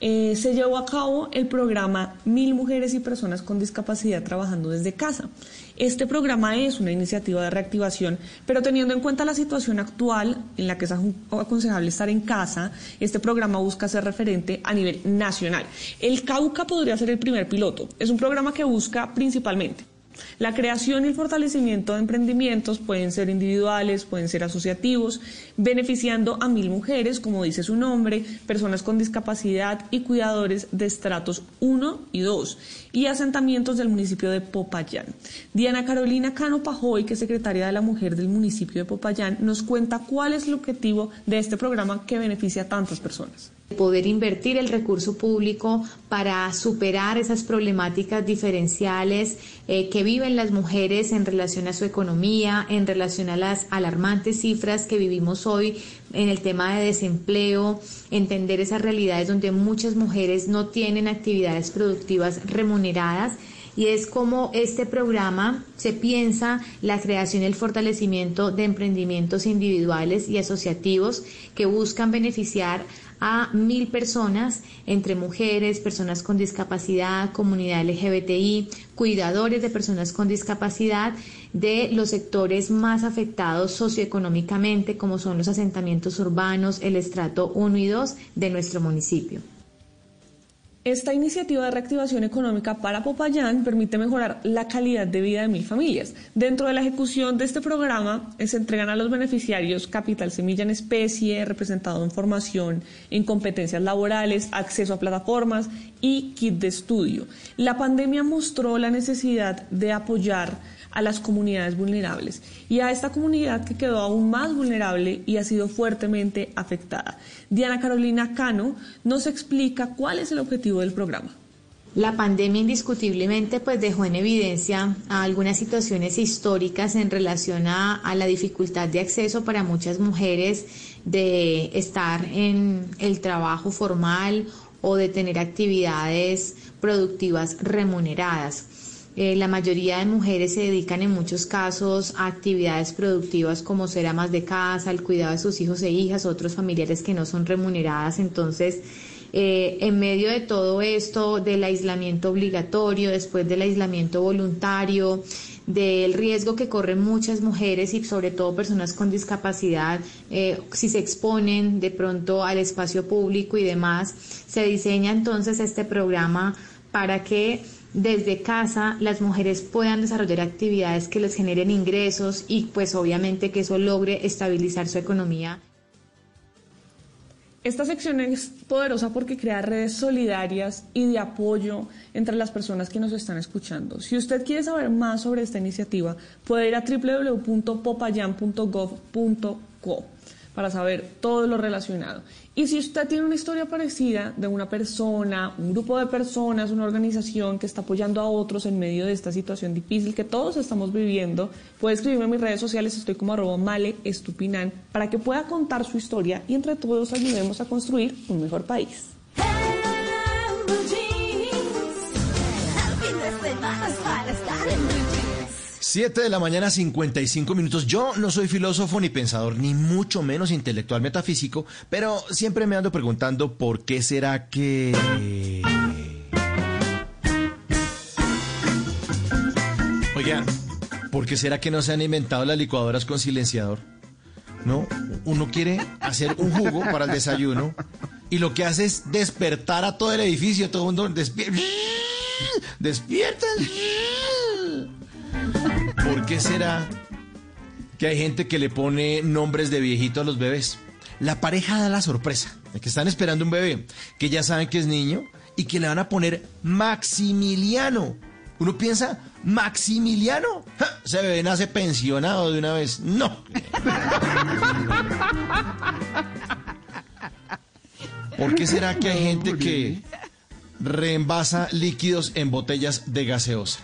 Eh, se llevó a cabo el programa Mil Mujeres y Personas con Discapacidad Trabajando desde Casa. Este programa es una iniciativa de reactivación, pero teniendo en cuenta la situación actual en la que es aconsejable estar en casa, este programa busca ser referente a nivel nacional. El Cauca podría ser el primer piloto. Es un programa que busca principalmente la creación y el fortalecimiento de emprendimientos pueden ser individuales, pueden ser asociativos, beneficiando a mil mujeres, como dice su nombre, personas con discapacidad y cuidadores de estratos 1 y 2 y asentamientos del municipio de Popayán. Diana Carolina Cano Pajoy, que es secretaria de la Mujer del municipio de Popayán, nos cuenta cuál es el objetivo de este programa que beneficia a tantas personas. poder invertir el recurso público para superar esas problemáticas diferenciales eh, que viven las mujeres en relación a su economía, en relación a las alarmantes cifras que vivimos hoy en el tema de desempleo, entender esas realidades donde muchas mujeres no tienen actividades productivas remuneradas y es como este programa se piensa la creación y el fortalecimiento de emprendimientos individuales y asociativos que buscan beneficiar a mil personas, entre mujeres, personas con discapacidad, comunidad LGBTI, cuidadores de personas con discapacidad, de los sectores más afectados socioeconómicamente, como son los asentamientos urbanos, el estrato 1 y 2 de nuestro municipio. Esta iniciativa de reactivación económica para Popayán permite mejorar la calidad de vida de mil familias. Dentro de la ejecución de este programa eh, se entregan a los beneficiarios capital semilla en especie, representado en formación, en competencias laborales, acceso a plataformas y kit de estudio. La pandemia mostró la necesidad de apoyar a las comunidades vulnerables y a esta comunidad que quedó aún más vulnerable y ha sido fuertemente afectada. Diana Carolina Cano nos explica cuál es el objetivo del programa. La pandemia indiscutiblemente pues dejó en evidencia algunas situaciones históricas en relación a, a, la dificultad de acceso para muchas mujeres de estar en el trabajo formal o de tener actividades productivas remuneradas. Eh, la mayoría de mujeres se dedican en muchos casos a actividades productivas como ser amas de casa, el cuidado de sus hijos e hijas, otros familiares que no son remuneradas. Entonces, eh, en medio de todo esto, del aislamiento obligatorio, después del aislamiento voluntario, del riesgo que corren muchas mujeres y sobre todo personas con discapacidad, eh, si se exponen de pronto al espacio público y demás, se diseña entonces este programa para que desde casa las mujeres puedan desarrollar actividades que les generen ingresos y pues obviamente que eso logre estabilizar su economía. Esta sección es poderosa porque crea redes solidarias y de apoyo entre las personas que nos están escuchando. Si usted quiere saber más sobre esta iniciativa, puede ir a www.popayan.gov.co para saber todo lo relacionado. Y si usted tiene una historia parecida de una persona, un grupo de personas, una organización que está apoyando a otros en medio de esta situación difícil que todos estamos viviendo, puede escribirme en mis redes sociales, estoy como arroba male estupinan, para que pueda contar su historia y entre todos ayudemos a construir un mejor país. Siete de la mañana, 55 minutos. Yo no soy filósofo ni pensador, ni mucho menos intelectual metafísico, pero siempre me ando preguntando por qué será que... Oigan, ¿por qué será que no se han inventado las licuadoras con silenciador? ¿No? Uno quiere hacer un jugo para el desayuno y lo que hace es despertar a todo el edificio, todo el mundo despierta. Despierta. ¿Por qué será que hay gente que le pone nombres de viejito a los bebés? La pareja da la sorpresa de que están esperando un bebé, que ya saben que es niño y que le van a poner Maximiliano. Uno piensa, ¿Maximiliano? ¡Ja! Ese bebé nace pensionado de una vez. No. ¿Por qué será que hay gente que reenvasa líquidos en botellas de gaseosa?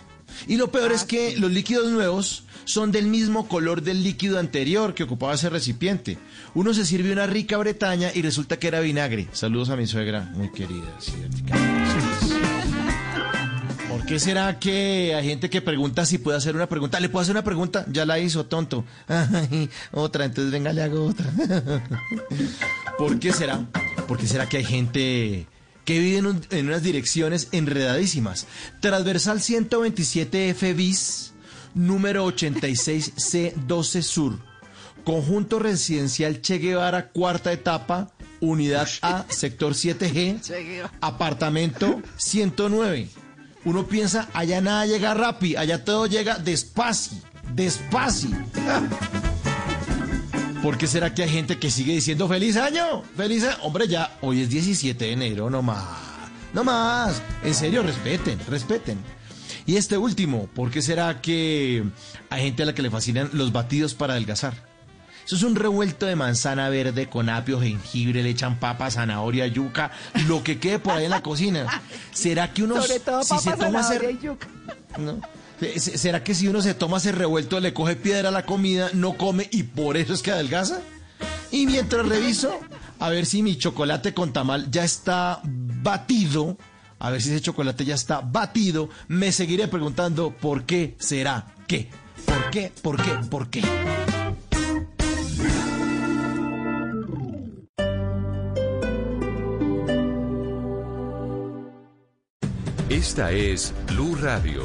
Y lo peor es que los líquidos nuevos son del mismo color del líquido anterior que ocupaba ese recipiente. Uno se sirve una rica bretaña y resulta que era vinagre. Saludos a mi suegra, muy querida. ¿Por qué será que hay gente que pregunta si puede hacer una pregunta? ¿Le puedo hacer una pregunta? Ya la hizo, tonto. Ay, otra, entonces venga, le hago otra. ¿Por qué será? ¿Por qué será que hay gente que vive en, un- en unas direcciones enredadísimas? Transversal 127F bis, número 86C12 Sur. Conjunto residencial Che Guevara, cuarta etapa, unidad A, sector 7G, apartamento 109. Uno piensa, allá nada llega rápido, allá todo llega despacio, despacio. ¿Por qué será que hay gente que sigue diciendo feliz año? Feliz año. Hombre, ya hoy es 17 de enero, no más. No más. En serio, respeten, respeten. Y este último, ¿por qué será que hay gente a la que le fascinan los batidos para adelgazar? Eso es un revuelto de manzana verde con apio, jengibre, le echan papa, zanahoria, yuca, lo que quede por ahí en la cocina. ¿Será que uno Sobre todo si papa, se toma zanahoria y yuca. ¿no? Se- ¿Será que si uno se toma ese revuelto, le coge piedra a la comida, no come y por eso es que adelgaza? Y mientras reviso, a ver si mi chocolate con tamal ya está batido, a ver si ese chocolate ya está batido, me seguiré preguntando por qué será qué. ¿Por qué? ¿Por qué? ¿Por qué? Esta es Blue Radio.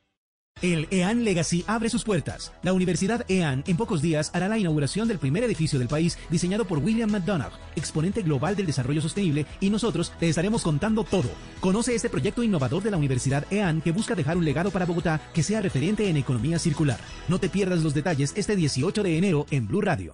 El EAN Legacy abre sus puertas. La Universidad EAN en pocos días hará la inauguración del primer edificio del país diseñado por William McDonough, exponente global del desarrollo sostenible, y nosotros te estaremos contando todo. Conoce este proyecto innovador de la Universidad EAN que busca dejar un legado para Bogotá que sea referente en economía circular. No te pierdas los detalles este 18 de enero en Blue Radio.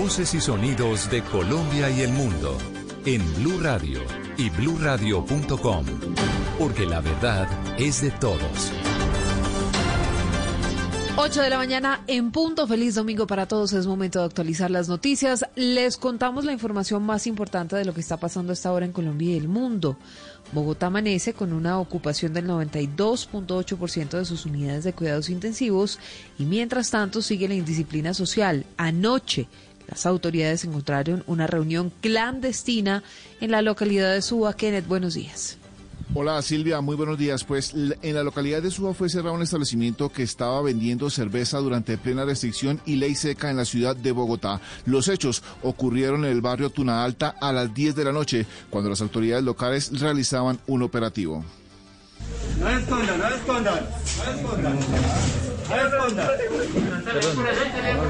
Voces y sonidos de Colombia y el mundo en Blue Radio y bluradio.com, porque la verdad es de todos. 8 de la mañana en punto. Feliz domingo para todos. Es momento de actualizar las noticias. Les contamos la información más importante de lo que está pasando a esta hora en Colombia y el mundo. Bogotá amanece con una ocupación del 92.8% de sus unidades de cuidados intensivos y mientras tanto sigue la indisciplina social. Anoche las autoridades encontraron una reunión clandestina en la localidad de Suba. Kenneth, buenos días. Hola Silvia, muy buenos días. Pues en la localidad de Suba fue cerrado un establecimiento que estaba vendiendo cerveza durante plena restricción y ley seca en la ciudad de Bogotá. Los hechos ocurrieron en el barrio Tuna Alta a las 10 de la noche, cuando las autoridades locales realizaban un operativo. No escondan, no escondan, no escondan. No.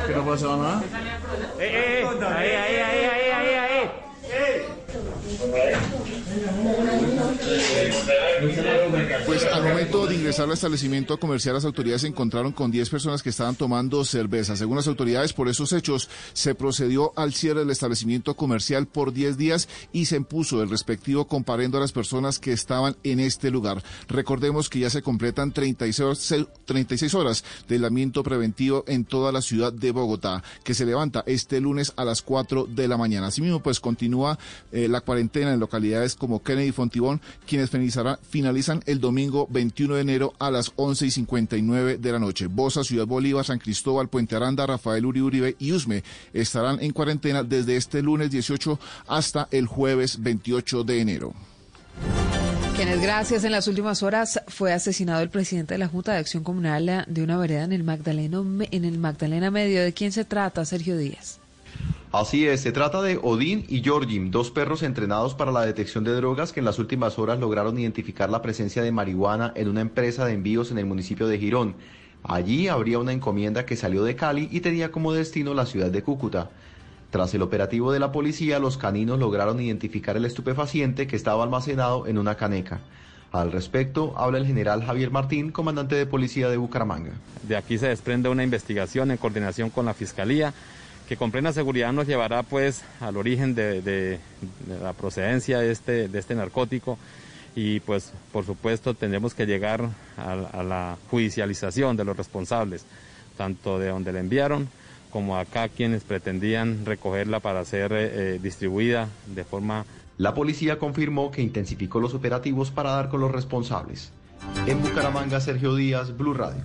¿Qué no nada? Eh, eh, ahí, ahí, ahí, ahí, ahí, ahí. Pues al momento de ingresar al establecimiento comercial, las autoridades se encontraron con 10 personas que estaban tomando cerveza. Según las autoridades, por esos hechos se procedió al cierre del establecimiento comercial por 10 días y se impuso el respectivo comparendo a las personas que estaban en este lugar. Recordemos que ya se completan 36 horas, 36 horas de aislamiento preventivo en toda la ciudad de Bogotá, que se levanta este lunes a las 4 de la mañana. Asimismo, pues continúa eh, la cuarentena en localidades como Kennedy y Fontibón, quienes finalizan el domingo 21 de enero a las 11 y 59 de la noche. Bosa, Ciudad Bolívar, San Cristóbal, Puente Aranda, Rafael Uri Uribe y Usme estarán en cuarentena desde este lunes 18 hasta el jueves 28 de enero. Kenneth, gracias. En las últimas horas fue asesinado el presidente de la Junta de Acción Comunal de una vereda en el en el Magdalena Medio. ¿De quién se trata, Sergio Díaz? Así es, se trata de Odín y Georgim, dos perros entrenados para la detección de drogas que en las últimas horas lograron identificar la presencia de marihuana en una empresa de envíos en el municipio de Girón. Allí habría una encomienda que salió de Cali y tenía como destino la ciudad de Cúcuta. Tras el operativo de la policía, los caninos lograron identificar el estupefaciente que estaba almacenado en una caneca. Al respecto, habla el general Javier Martín, comandante de policía de Bucaramanga. De aquí se desprende una investigación en coordinación con la Fiscalía que con plena seguridad nos llevará pues al origen de, la procedencia de este, de este narcótico y pues por supuesto tendremos que llegar a, a la judicialización de los responsables, tanto de donde la enviaron como acá quienes pretendían recogerla para ser eh, eh, distribuida de forma La policía confirmó que intensificó los operativos para dar con los responsables. En Bucaramanga, Sergio Díaz, Blue Radio.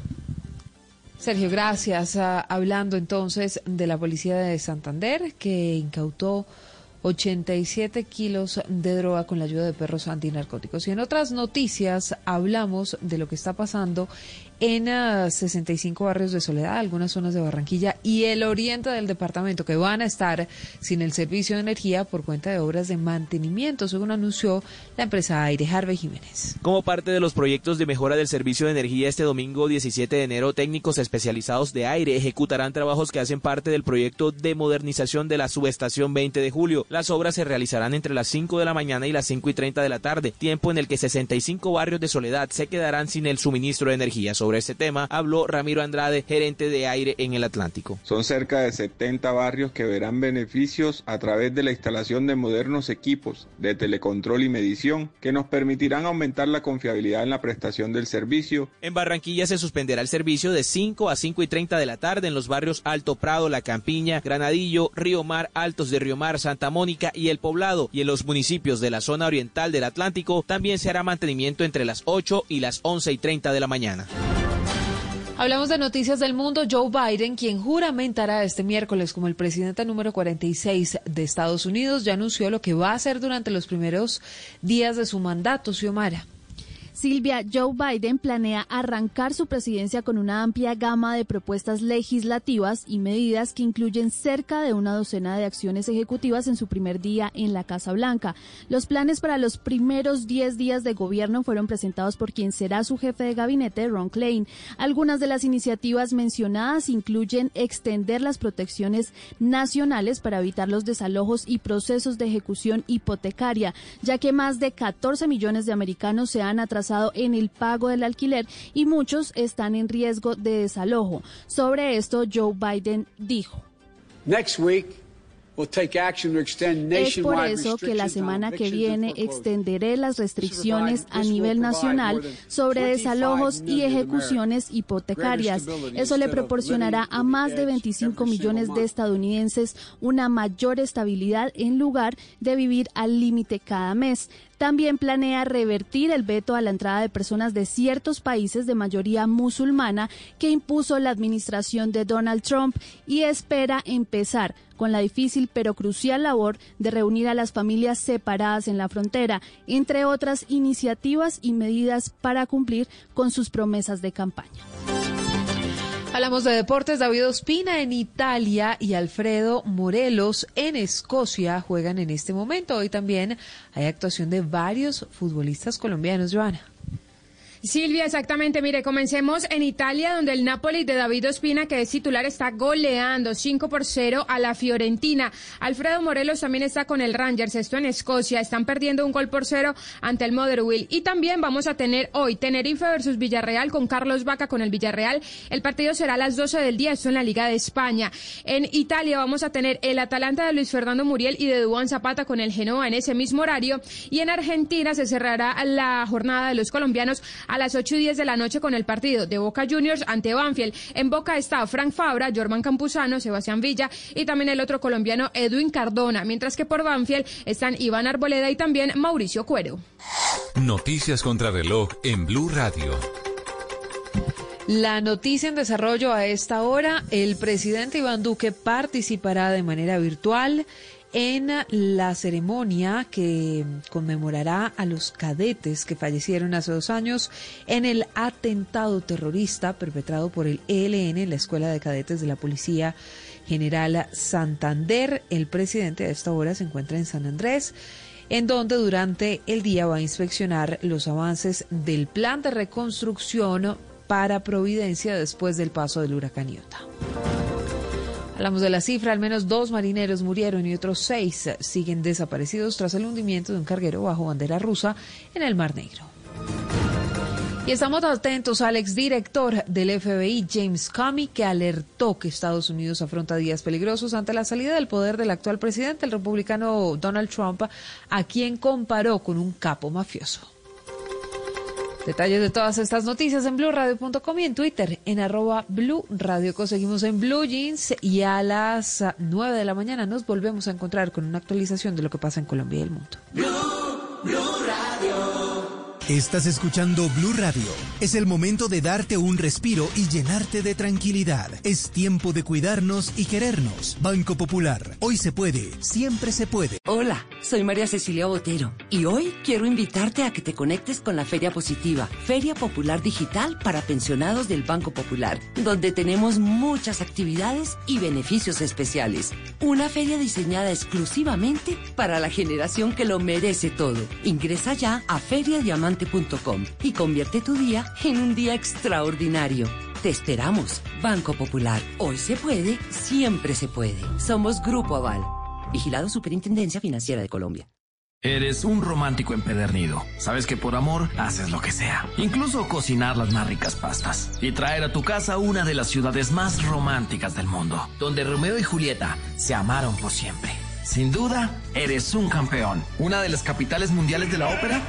Sergio, gracias. Ah, hablando entonces de la policía de Santander, que incautó 87 kilos de droga con la ayuda de perros antinarcóticos. Y en otras noticias hablamos de lo que está pasando en ah, 65 barrios de Soledad, algunas zonas de Barranquilla y el oriente del departamento que van a estar sin el servicio de energía por cuenta de obras de mantenimiento, según anunció la empresa Aire Harvey Jiménez. Como parte de los proyectos de mejora del servicio de energía este domingo 17 de enero, técnicos especializados de aire ejecutarán trabajos que hacen parte del proyecto de modernización de la subestación 20 de julio. Las obras se realizarán entre las 5 de la mañana y las 5 y 30 de la tarde, tiempo en el que 65 barrios de Soledad se quedarán sin el suministro de energía. Sobre este tema habló Ramiro Andrade, gerente de aire en el Atlántico. Son cerca de 70 barrios que verán beneficios a través de la instalación de modernos equipos de telecontrol y medición que nos permitirán aumentar la confiabilidad en la prestación del servicio. En Barranquilla se suspenderá el servicio de 5 a 5 y 30 de la tarde en los barrios Alto Prado, La Campiña, Granadillo, Río Mar, Altos de Río Mar, Santa Mónica y El Poblado. Y en los municipios de la zona oriental del Atlántico también se hará mantenimiento entre las 8 y las 11 y 30 de la mañana. Hablamos de noticias del mundo. Joe Biden, quien juramentará este miércoles como el presidente número 46 de Estados Unidos, ya anunció lo que va a hacer durante los primeros días de su mandato, Xiomara. Silvia, Joe Biden planea arrancar su presidencia con una amplia gama de propuestas legislativas y medidas que incluyen cerca de una docena de acciones ejecutivas en su primer día en la Casa Blanca. Los planes para los primeros 10 días de gobierno fueron presentados por quien será su jefe de gabinete, Ron Klein. Algunas de las iniciativas mencionadas incluyen extender las protecciones nacionales para evitar los desalojos y procesos de ejecución hipotecaria, ya que más de 14 millones de americanos se han atrasado en el pago del alquiler y muchos están en riesgo de desalojo. Sobre esto, Joe Biden dijo. Next week, Es por eso que la semana que viene extenderé las restricciones a nivel nacional sobre 25 desalojos y ejecuciones hipotecarias. Eso le proporcionará a más de edge 25 every millones de estadounidenses una mayor estabilidad en lugar de vivir al límite cada mes. También planea revertir el veto a la entrada de personas de ciertos países de mayoría musulmana que impuso la administración de Donald Trump y espera empezar con la difícil pero crucial labor de reunir a las familias separadas en la frontera, entre otras iniciativas y medidas para cumplir con sus promesas de campaña. Hablamos de deportes. David Ospina en Italia y Alfredo Morelos en Escocia juegan en este momento. Hoy también hay actuación de varios futbolistas colombianos, Joana. Silvia, exactamente. Mire, comencemos en Italia, donde el Napoli de David Ospina, que es titular, está goleando 5 por 0 a la Fiorentina. Alfredo Morelos también está con el Rangers, esto en Escocia. Están perdiendo un gol por cero ante el Motherwell. Y también vamos a tener hoy Tenerife versus Villarreal con Carlos Vaca con el Villarreal. El partido será a las 12 del día, esto en la Liga de España. En Italia vamos a tener el Atalanta de Luis Fernando Muriel y de Duan Zapata con el Genoa en ese mismo horario. Y en Argentina se cerrará la jornada de los colombianos las 8 y 10 de la noche con el partido de Boca Juniors ante Banfield. En Boca está Frank Fabra, Jorman Campuzano, Sebastián Villa y también el otro colombiano Edwin Cardona, mientras que por Banfield están Iván Arboleda y también Mauricio Cuero. Noticias contra reloj en Blue Radio. La noticia en desarrollo a esta hora, el presidente Iván Duque participará de manera virtual en la ceremonia que conmemorará a los cadetes que fallecieron hace dos años en el atentado terrorista perpetrado por el ELN en la Escuela de Cadetes de la Policía General Santander. El presidente a esta hora se encuentra en San Andrés en donde durante el día va a inspeccionar los avances del plan de reconstrucción para Providencia después del paso del huracán Iota. Hablamos de la cifra, al menos dos marineros murieron y otros seis siguen desaparecidos tras el hundimiento de un carguero bajo bandera rusa en el Mar Negro. Y estamos atentos al exdirector del FBI, James Comey, que alertó que Estados Unidos afronta días peligrosos ante la salida del poder del actual presidente, el republicano Donald Trump, a quien comparó con un capo mafioso. Detalles de todas estas noticias en blueradio.com y en Twitter en arroba Blue Radio. Conseguimos en Blue Jeans y a las 9 de la mañana nos volvemos a encontrar con una actualización de lo que pasa en Colombia y el mundo. Blue Radio. Estás escuchando Blue Radio. Es el momento de darte un respiro y llenarte de tranquilidad. Es tiempo de cuidarnos y querernos. Banco Popular. Hoy se puede, siempre se puede. Hola, soy María Cecilia Botero y hoy quiero invitarte a que te conectes con la Feria Positiva, Feria Popular Digital para pensionados del Banco Popular, donde tenemos muchas actividades y beneficios especiales. Una feria diseñada exclusivamente para la generación que lo merece todo. Ingresa ya a y convierte tu día en un día extraordinario. Te esperamos, Banco Popular. Hoy se puede, siempre se puede. Somos Grupo Aval. Vigilado Superintendencia Financiera de Colombia. Eres un romántico empedernido. Sabes que por amor haces lo que sea. Incluso cocinar las más ricas pastas. Y traer a tu casa una de las ciudades más románticas del mundo. Donde Romeo y Julieta se amaron por siempre. Sin duda, eres un campeón. Una de las capitales mundiales de la ópera.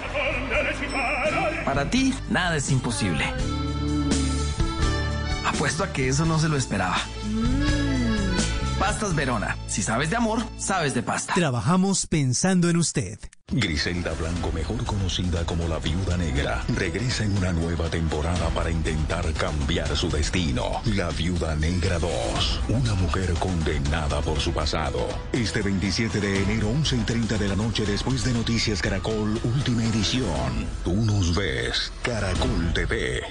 Para ti, nada es imposible. Apuesto a que eso no se lo esperaba. Pastas Verona. Si sabes de amor, sabes de pasta. Trabajamos pensando en usted. Griselda Blanco, mejor conocida como la Viuda Negra, regresa en una nueva temporada para intentar cambiar su destino. La Viuda Negra 2, una mujer condenada por su pasado. Este 27 de enero, 11 y 30 de la noche, después de Noticias Caracol, última edición. Tú nos ves, Caracol TV.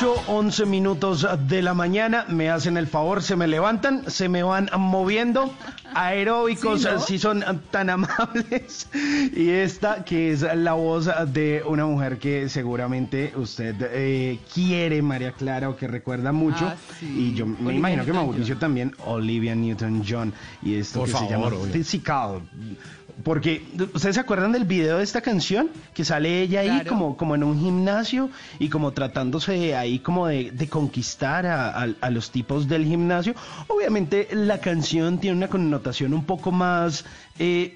8, 11 minutos de la mañana, me hacen el favor, se me levantan, se me van moviendo, aeróbicos, Sí, ¿no? si son tan amables. Y esta que es la voz de una mujer que seguramente usted eh, quiere, María Clara, o que recuerda mucho. Ah, sí. Y yo me Olivia imagino que. Mauricio también, Olivia Newton-John. Y esto Por que se favor, llama obvio. Physical. Porque, ¿ustedes se acuerdan del video de esta canción? Que sale ella ahí Claro. como, como en un gimnasio y como tratándose ahí como de, de conquistar a, a- a los tipos del gimnasio. Obviamente la canción tiene una connotación un poco más, eh,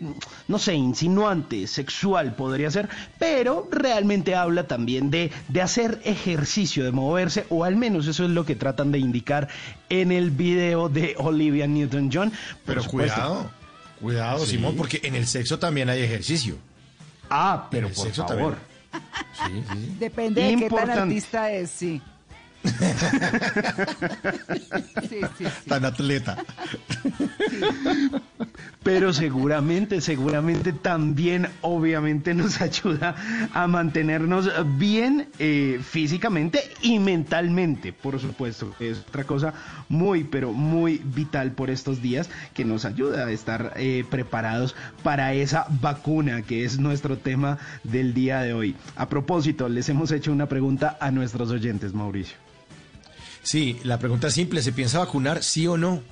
no sé, insinuante, sexual podría ser, pero realmente habla también de, de hacer ejercicio, de moverse, o al menos eso es lo que tratan de indicar en el video de Olivia Newton-John. Pero supuesto. cuidado, cuidado, Sí. Simón, porque en el sexo también hay ejercicio. Ah, pero por sexo favor. Sí, sí, sí. Depende de qué tan artista es, sí. Sí, sí, sí. Tan atleta. Pero seguramente, seguramente también, obviamente, nos ayuda a mantenernos bien eh, físicamente y mentalmente, por supuesto. Es otra cosa muy, pero muy vital por estos días que nos ayuda a estar eh, preparados para esa vacuna que es nuestro tema del día de hoy. A propósito, les hemos hecho una pregunta a nuestros oyentes, Mauricio. Sí, la pregunta es simple, ¿se piensa vacunar sí o no?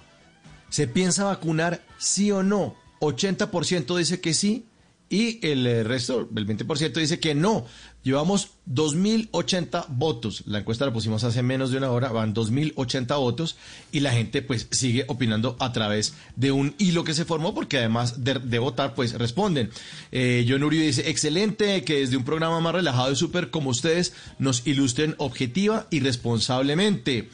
¿Se piensa vacunar sí o no? 80% dice que sí y el eh, resto, el 20% dice que no. Llevamos 2.080 votos. La encuesta la pusimos hace menos de una hora, van 2.080 votos y la gente pues sigue opinando a través de un hilo que se formó porque además de, votar pues responden. Eh, John Uribe dice, excelente que desde un programa más relajado y súper como ustedes nos ilustren objetiva y responsablemente.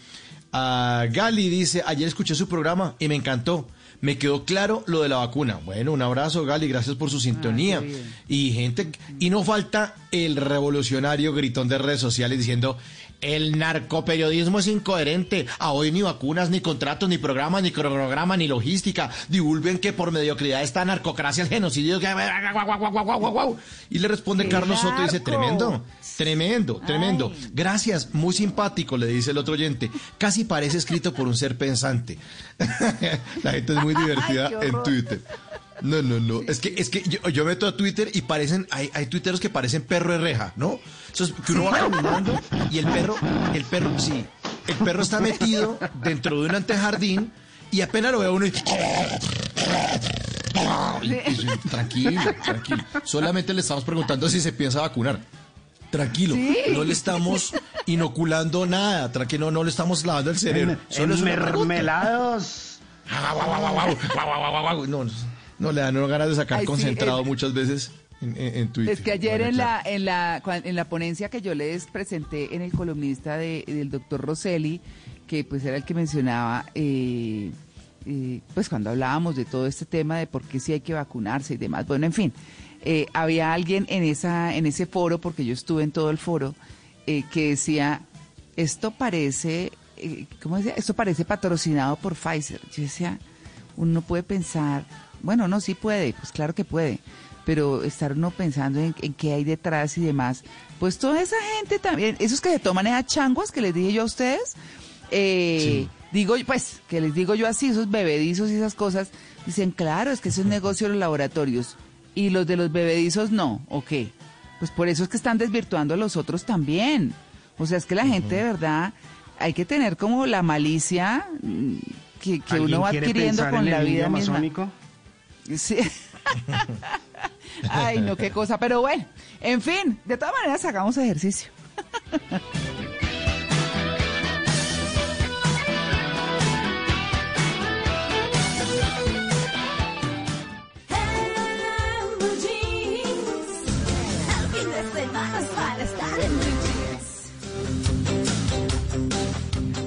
Ah, Gali dice, ayer escuché su programa y me encantó. Me quedó claro lo de la vacuna. Bueno, un abrazo, Gali, gracias por su sintonía. y gente, y no falta el revolucionario gritón de redes sociales diciendo, el narcoperiodismo es incoherente. A hoy ni vacunas, ni contratos, ni programas, ni cronograma, ni logística. Divulguen que por mediocridad está narcocracia, el genocidio. Y le responde ¡Qué Carlos Soto y dice, tremendo, tremendo, tremendo. Gracias, muy simpático, le dice el otro oyente. Casi parece escrito por un ser pensante. La gente es muy divertida Ay, en. Twitter. No, no, no. Es que, es que yo, yo meto a Twitter y parecen, hay, hay tuiteros que parecen perro de reja, ¿no? Eso es que uno va caminando y el perro, el perro, sí, el perro está metido dentro de un antejardín y apenas lo ve a uno y... Tranquilo, tranquilo. Solamente le estamos preguntando si se piensa vacunar. Tranquilo, Sí. no le estamos inoculando nada, tranquilo, no, no le estamos lavando el cerebro. Solo es en pregunta. mermelados. No, no le dan ganas de sacar Ay, sí, concentrado el- muchas veces en, Twitter. Es que ayer en la, en la, en la ponencia que yo les presenté en el columnista de- del doctor Rosselli, que pues era el que mencionaba, eh, eh, pues cuando hablábamos de todo este tema de por qué sí hay que vacunarse y demás, bueno, en fin, eh, había alguien en, esa, en ese foro, porque yo estuve en todo el foro, que decía, esto parece, ¿cómo decía? Esto parece patrocinado por Pfizer. Yo decía, uno puede pensar, bueno, no, sí puede, pues claro que puede, pero estar uno pensando en, en qué hay detrás y demás, pues toda esa gente también, esos que se toman esas changuas que les dije yo a ustedes, eh, digo, pues, que les digo yo así, esos bebedizos y esas cosas, dicen, claro, es que eso es negocio de los laboratorios, y los de los bebedizos no, ¿o qué? Pues por eso es que están desvirtuando a los otros también. O sea, es que la gente de verdad hay que tener como la malicia mm, que, que ¿Alguien uno va adquiriendo con la el vida misma. Sí. Ay, no, qué cosa. Pero bueno, en fin, de todas maneras hagamos ejercicio.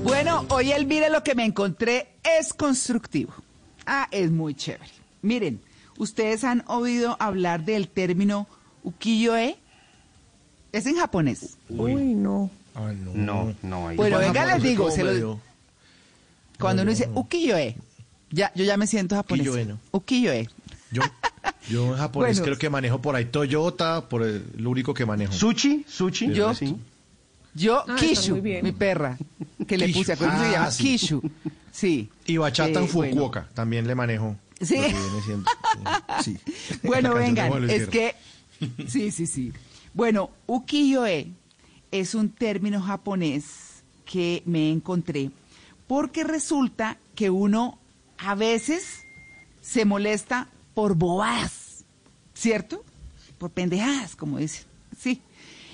Bueno, hoy el mire lo que me encontré es constructivo. Ah, es muy chévere. Miren, ustedes han oído hablar del término ukiyo-e. Es en japonés. Uy, no. Ah, no. No, no. ahí Bueno, venga, les digo, se lo- medio- Cuando uno dice ukiyo-e, ya, yo ya me siento japonés. Ukiyo-e, ¿no? Ukiyo-e. Yo, yo en japonés Bueno. creo que manejo por ahí Toyota, por el, lo único que manejo. Sushi, sushi. Yo- sí. Yo, Ah, Kishu, mi perra, que le puse, acuérdense que se Ah, llama sí. Kishu. Sí. Y bachata en Eh, bueno. Fukuoka, también le manejo. Sí. Bueno, vengan, es que... Sí, sí, sí. Bueno, ukiyo-e es un término japonés que me encontré porque resulta que uno a veces se molesta por bobadas, ¿cierto? Por pendejadas, como dicen. Sí.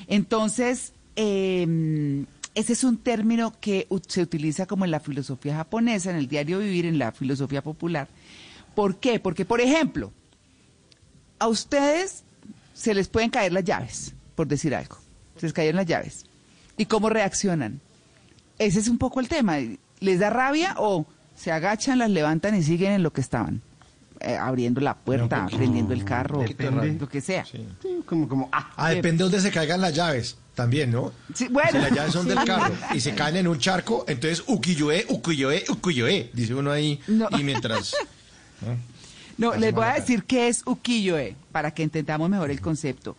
Entonces, eh, ese es un término que se utiliza como en la filosofía japonesa, en el diario vivir, en la filosofía popular. ¿Por qué? Porque, por ejemplo, a ustedes se les pueden caer las llaves, por decir algo. Se les caen las llaves. ¿Y cómo reaccionan? Ese es un poco el tema. ¿Les da rabia o se agachan, las levantan y siguen en lo que estaban? eh, abriendo la puerta, poquito- prendiendo el carro, Depende. lo que sea. Como, como, ah, Ah, depende de dónde se caigan las llaves, también, ¿no? Sí, bueno. Si las llaves son del Sí. carro y se caen en un charco, entonces ukiyoe, ukiyoe, ukiyoe, dice uno ahí. Y mientras... No, Así les voy a decir qué es ukiyo-e, para que entendamos mejor el concepto.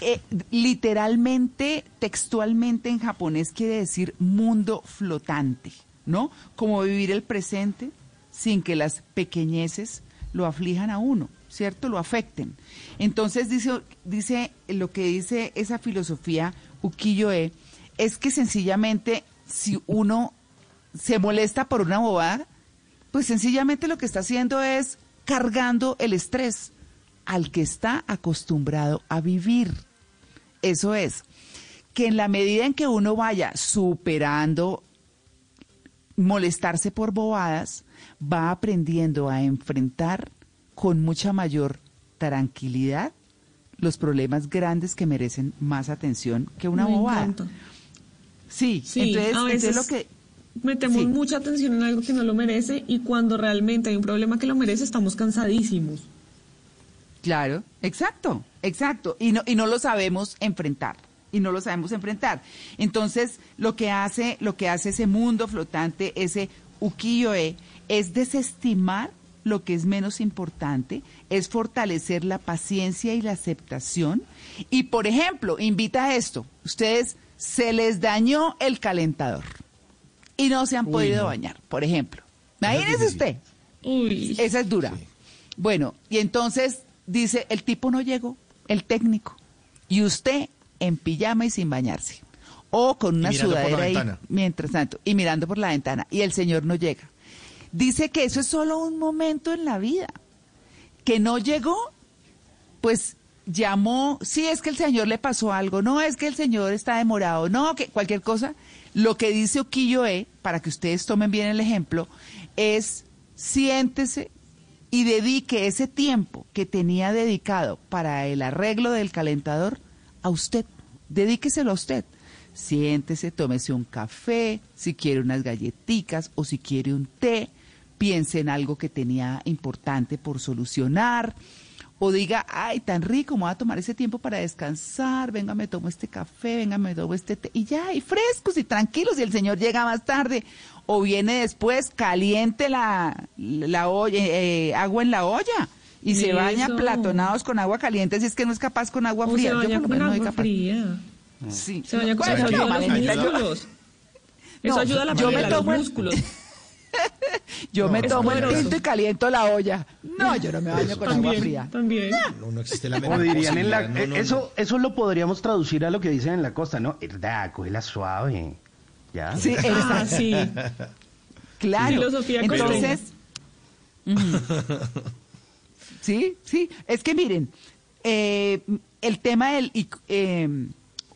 Eh, literalmente, textualmente en japonés quiere decir mundo flotante, ¿no? Como vivir el presente sin que las pequeñeces lo aflijan a uno, ¿cierto? Lo afecten. Entonces dice, dice lo que dice esa filosofía ukiyo-e es que sencillamente si uno se molesta por una bobada, pues sencillamente lo que está haciendo es cargando el estrés al que está acostumbrado a vivir. Eso es, que en la medida en que uno vaya superando molestarse por bobadas, va aprendiendo a enfrentar con mucha mayor tranquilidad los problemas grandes que merecen más atención que una Me bobada. encanta. Sí, Sí, entonces, a entonces veces lo que metemos Sí. mucha atención en algo que no lo merece y cuando realmente hay un problema que lo merece estamos cansadísimos. Claro, exacto, exacto. Y no, y no lo sabemos enfrentar. Y no lo sabemos enfrentar. Entonces, lo que hace, lo que hace ese mundo flotante, ese ukiyo-e, es desestimar lo que es menos importante, es fortalecer la paciencia y la aceptación. Y, por ejemplo, invita a esto. Ustedes se les dañó el calentador y no se han Uy, podido no. bañar, por ejemplo. Es Imagínese difícil. usted. Esa es dura. Bueno, y entonces dice, el tipo no llegó, el técnico, y usted en pijama y sin bañarse, o con una sudadera ahí mientras tanto, y mirando por la ventana, y el señor no llega. Dice que eso es solo un momento en la vida, que no llegó, pues llamó, sí es que el señor le pasó algo, no es que el señor está demorado, no, que cualquier cosa. Lo que dice Oquillo-E, para que ustedes tomen bien el ejemplo, es siéntese y dedique ese tiempo que tenía dedicado para el arreglo del calentador a usted. Dedíqueselo a usted. Siéntese, tómese un café, si quiere unas galletitas o si quiere un té, piense en algo que tenía importante por solucionar o diga, ay, tan rico, me voy a tomar ese tiempo para descansar, venga, me tomo este café, venga, me tomo este té, y ya, y frescos y tranquilos, y el señor llega más tarde, o viene después, caliente la, la olla, eh, agua en la olla, y se baña platonados con agua caliente, si es que no es capaz con agua O fría. se Yo baña con menos no agua capaz. fría. Sí. Se baña con Bueno, eso no, ayuda a los Valentina, yo- músculos. Eso ayuda a la piel, a los músculos. Yo me tomo el tinto y caliento la olla. No, yo no me baño con agua fría. También. No, no existe la O menor dirían en la. No, eso, eso lo podríamos traducir a lo que dicen en la costa, ¿no? Verdad, cógela suave. ¿Ya? Sí, Ah, exacto. sí. Claro. Filosofía Entonces, sí, sí. Es que miren, eh, el tema del eh,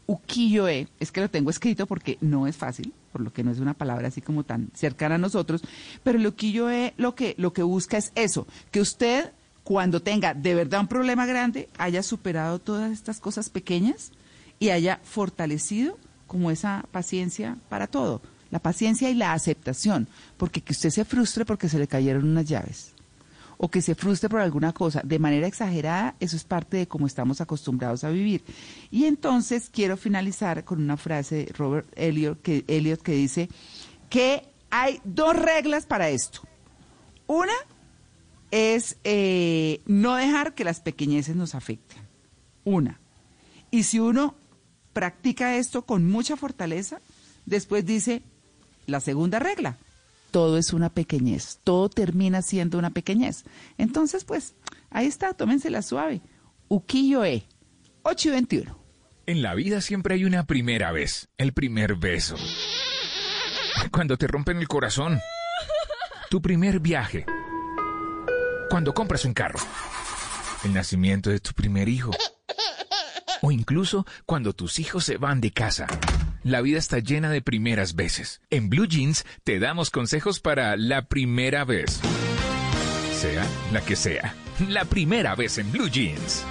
ukiyo-e, es que lo tengo escrito porque no es fácil, por lo que no es una palabra así como tan cercana a nosotros, pero el ukiyo-e lo que, lo que busca es eso, que usted cuando tenga de verdad un problema grande haya superado todas estas cosas pequeñas y haya fortalecido como esa paciencia para todo, la paciencia y la aceptación, porque que usted se frustre porque se le cayeron unas llaves o que se frustre por alguna cosa de manera exagerada, eso es parte de cómo estamos acostumbrados a vivir. Y entonces quiero finalizar con una frase de Robert Eliot que, Eliot que dice que hay dos reglas para esto. Una es eh, no dejar que las pequeñeces nos afecten. Una. Y si uno practica esto con mucha fortaleza, después dice la segunda regla, todo es una pequeñez, todo termina siendo una pequeñez. Entonces, pues, ahí está, tómensela suave. Ukiyo-e, 8 y 21. En la vida siempre hay una primera vez, el primer beso. Cuando te rompen el corazón. Tu primer viaje. Cuando compras un carro. El nacimiento de tu primer hijo. O incluso cuando tus hijos se van de casa. La vida está llena de primeras veces. En Blue Jeans te damos consejos para la primera vez. Sea la que sea. La primera vez en Blue Jeans.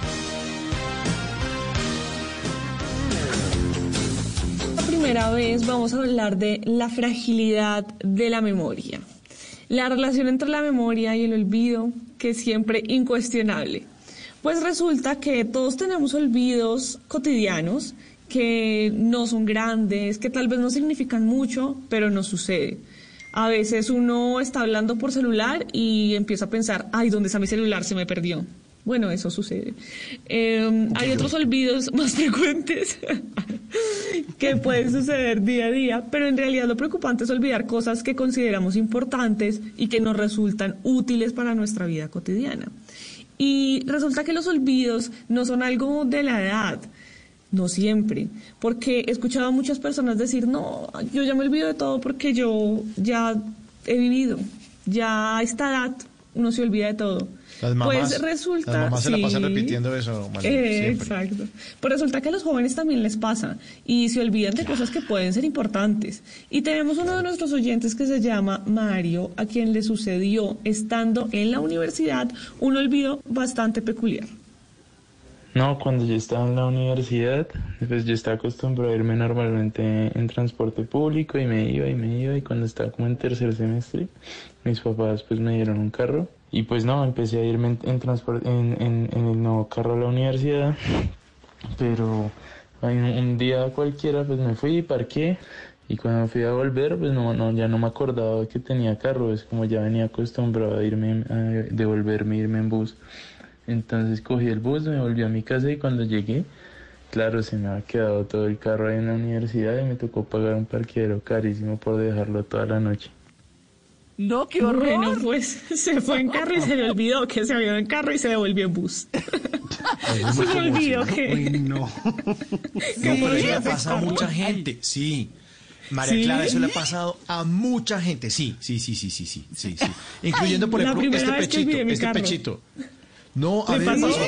La primera vez vamos a hablar de la fragilidad de la memoria. La relación entre la memoria y el olvido, que es siempre incuestionable. Pues resulta que todos tenemos olvidos cotidianos que no son grandes, que tal vez no significan mucho, pero nos sucede. A veces uno está hablando por celular y empieza a pensar, ay, ¿dónde está mi celular? Se me perdió. Bueno, eso sucede. Eh, hay otros olvidos más frecuentes que pueden suceder día a día, pero en realidad lo preocupante es olvidar cosas que consideramos importantes y que nos resultan útiles para nuestra vida cotidiana. Y resulta que los olvidos no son algo de la edad, no siempre, porque he escuchado a muchas personas decir, no, yo ya me olvido de todo porque yo ya he vivido, ya a esta edad uno se olvida de todo. Las mamás, pues resulta, las mamás se la pasan sí. repitiendo eso, Malena, Eh, exacto. Pues resulta que a los jóvenes también les pasa y se olvidan de cosas que pueden ser importantes. Y tenemos uno de nuestros oyentes que se llama Mario, a quien le sucedió estando en la universidad un olvido bastante peculiar. No, cuando yo estaba en la universidad, pues yo estaba acostumbrado a irme normalmente en transporte público y me iba y me iba y cuando estaba como en tercer semestre, mis papás pues me dieron un carro y pues no, empecé a irme en, en, transpor- en, el nuevo carro a la universidad, pero un, un día cualquiera pues me fui y parqué y cuando fui a volver pues no, no, ya no me acordaba que tenía carro, es como ya venía acostumbrado a irme, a devolverme, irme en bus. Entonces cogí el bus, me volví a mi casa y cuando llegué, claro, se me había quedado todo el carro ahí en la universidad y me tocó pagar un parqueadero carísimo por dejarlo toda la noche. No, qué horror. Bueno, pues se fue en carro y se le olvidó que se había ido en carro y se devolvió en bus. se le olvidó que... Uy, no. No, pero eso le pasa a mucha gente, sí. María ¿Sí? Clara, eso le ha pasado a mucha gente, sí, sí, sí, sí, sí, sí, sí, sí. Incluyendo, por ejemplo, este este carro. pechito. No, a. ¿En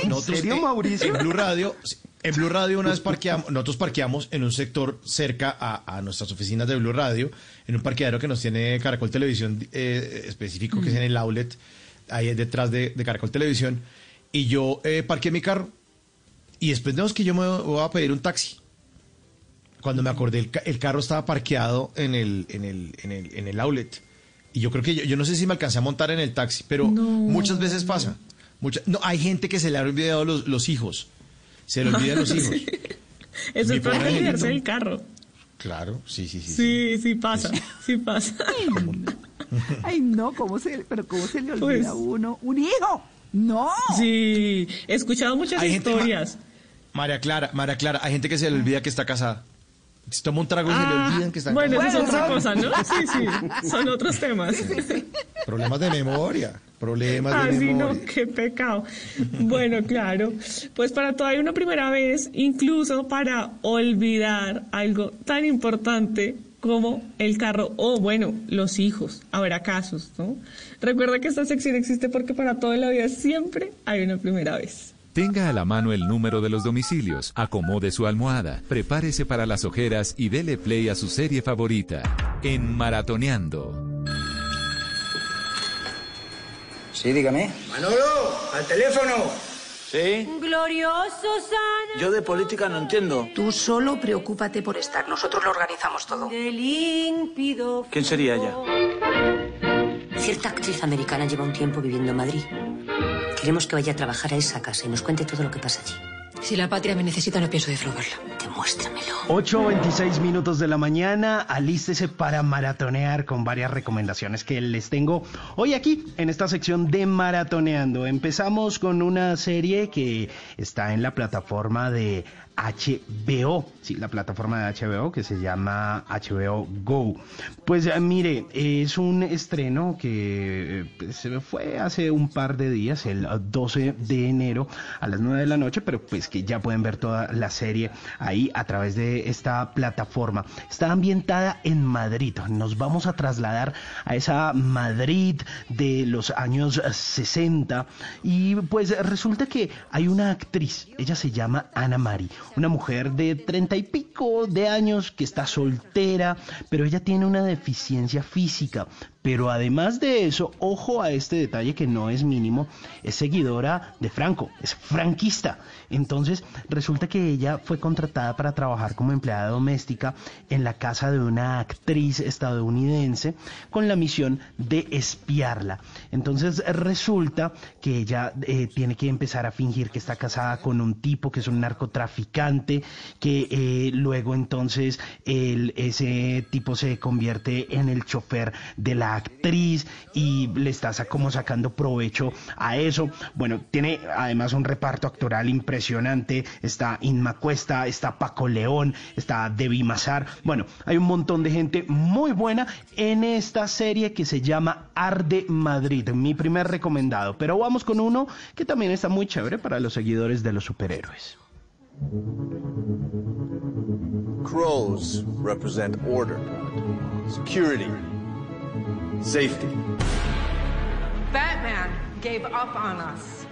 Nosotros, Mauricio? En Blue Radio, en Blue Radio una vez parqueamos, nosotros parqueamos en un sector cerca a, a nuestras oficinas de Blue Radio, en un parqueadero que nos tiene Caracol Televisión eh, específico, que es en el outlet, ahí detrás de, de Caracol Televisión, y yo eh, parqué mi carro, y después de que yo me voy a pedir un taxi. Cuando me acordé, el, ca- el carro estaba parqueado en el, en el, en el, en el outlet. Y yo creo que yo, yo no sé si me alcancé a montar en el taxi, pero No. muchas veces pasa. Mucha- no, hay gente que se le han olvidado los, los hijos. Se le olvidan los hijos. Eso es para olvidarse del carro. Claro, sí, sí, sí. Sí, sí pasa, sí pasa. Ay, no, ¿cómo se, pero ¿cómo se le olvida Pues- a uno? ¡Un hijo! ¡No! Sí, he escuchado muchas Hay gente- historias. María Clara, María Clara, hay gente que se le olvida que está casada. Se toma un trago y se le Ah, olvidan que está bueno, casada. eso es otra cosa, ¿no? Sí, sí, son otros temas. Problemas de memoria. Problemas Ah, de sí, memoria. no, qué pecado. Bueno, claro, pues para todo hay una primera vez, incluso para olvidar algo tan importante como el carro o, bueno, los hijos. Habrá casos, ¿no? Recuerda que esta sección existe porque para toda la vida siempre hay una primera vez. Tenga a la mano el número de los domicilios, acomode su almohada, prepárese para las ojeras y dele play a su serie favorita. En Maratoneando. Sí, dígame. Manolo, al teléfono. Sí. Glorioso sana. Yo de política no entiendo. Tú solo preocúpate por estar, nosotros lo organizamos todo. De límpido. ¿Quién sería ella? Cierta actriz americana lleva un tiempo viviendo en Madrid. Queremos que vaya a trabajar a esa casa y nos cuente todo lo que pasa allí. Si la patria me necesita, no pienso defraudarla. Demuéstramelo. 8.26 minutos de la mañana, alístese para maratonear con varias recomendaciones que les tengo hoy aquí en esta sección de Maratoneando. Empezamos con una serie que está en la plataforma de HBO, sí, la plataforma de HBO que se llama HBO Go. Pues eh, mire, es un estreno que eh, pues, se fue hace un par de días, el eh, 12 de enero a las 9 de la noche, pero pues que ya pueden ver toda la serie ahí a través de esta plataforma. Está ambientada en Madrid. Nos vamos a trasladar a esa Madrid de los años 60 y pues resulta que hay una actriz, ella se llama Ana Mari, una mujer de treinta y pico de años que está soltera, pero ella tiene una deficiencia física. Pero además de eso, ojo a este detalle que no es mínimo, es seguidora de Franco, es franquista. Entonces resulta que ella fue contratada para trabajar como empleada doméstica en la casa de una actriz estadounidense con la misión de espiarla. Entonces resulta que ella eh, tiene que empezar a fingir que está casada con un tipo que es un narcotraficante, que eh, luego entonces ese tipo se convierte en el chofer de la actriz y le está como sacando provecho a eso. Bueno, tiene además un reparto actoral impresionante. Está Inma Cuesta, está Paco León, está Debbie Mazar. Bueno, hay un montón de gente muy buena en esta serie que se llama Arde Madrid, mi primer recomendado. Pero vamos con uno que también está muy chévere para los seguidores de los superhéroes. Crows represent order, security, safety. Batman gave up on us.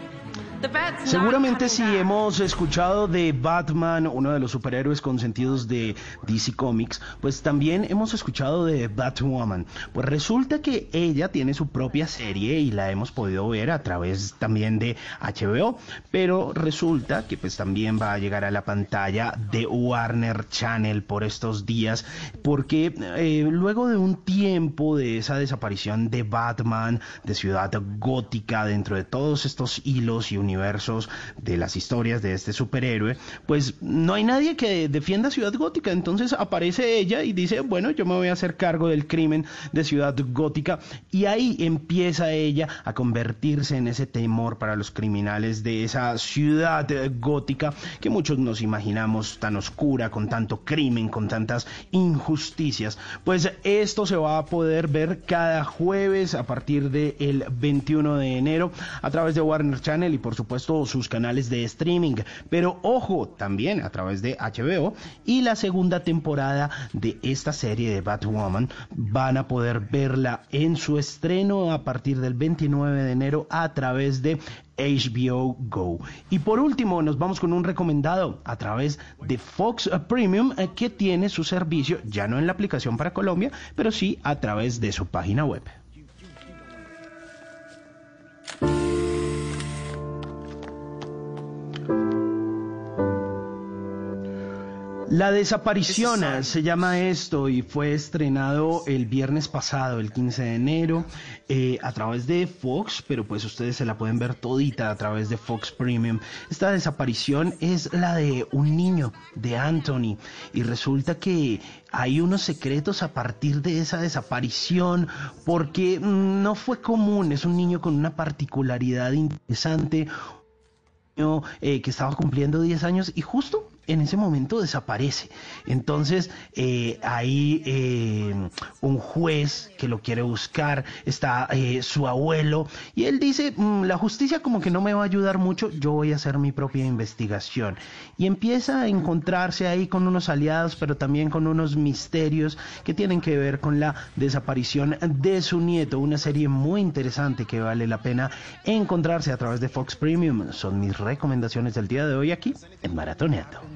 Seguramente si hemos escuchado de Batman, uno de los superhéroes consentidos de DC Comics, pues también hemos escuchado de Batwoman. Pues resulta que ella tiene su propia serie y la hemos podido ver a través también de HBO, pero resulta que pues también va a llegar a la pantalla de Warner Channel por estos días, porque eh, luego de un tiempo de esa desaparición de Batman, de Ciudad Gótica, dentro de todos estos hilos y universos de las historias de este superhéroe, pues no hay nadie que defienda Ciudad Gótica. Entonces aparece ella y dice, bueno, yo me voy a hacer cargo del crimen de Ciudad Gótica. Y ahí empieza ella a convertirse en ese temor para los criminales de esa ciudad gótica que muchos nos imaginamos tan oscura, con tanto crimen, con tantas injusticias. Pues esto se va a poder ver cada jueves a partir del 21 de enero a través de Warner Channel y por supuesto sus canales de streaming. Pero ojo, también a través de HBO y la segunda temporada de esta serie de Batwoman van a poder verla en su estreno a partir del 29 de enero a través de HBO Go. Y por último, nos vamos con un recomendado a través de Fox Premium eh, que tiene su servicio ya no en la aplicación para Colombia, pero sí a través de su página web. La desaparición eh, se llama esto y fue estrenado el viernes pasado, el 15 de enero, eh, a través de Fox, pero pues ustedes se la pueden ver todita a través de Fox Premium. Esta desaparición es la de un niño, de Anthony, y resulta que hay unos secretos a partir de esa desaparición, porque mm, no fue común, es un niño con una particularidad interesante, niño, eh, que estaba cumpliendo 10 años y justo en ese momento desaparece. Entonces eh, hay eh, un juez que lo quiere buscar, está eh, su abuelo y él dice, "Mm, la justicia como que no me va a ayudar mucho, yo voy a hacer mi propia investigación. Y empieza a encontrarse ahí con unos aliados, pero también con unos misterios que tienen que ver con la desaparición de su nieto. Una serie muy interesante que vale la pena encontrarse a través de Fox Premium. Son mis recomendaciones del día de hoy aquí en Maratoneando.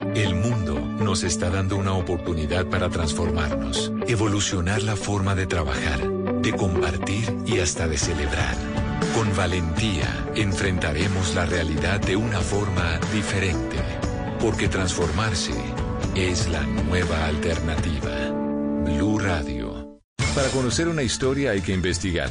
El mundo nos está dando una oportunidad para transformarnos, evolucionar la forma de trabajar, de compartir y hasta de celebrar. Con valentía enfrentaremos la realidad de una forma diferente, porque transformarse es la nueva alternativa. Blue Radio. Para conocer una historia hay que investigar,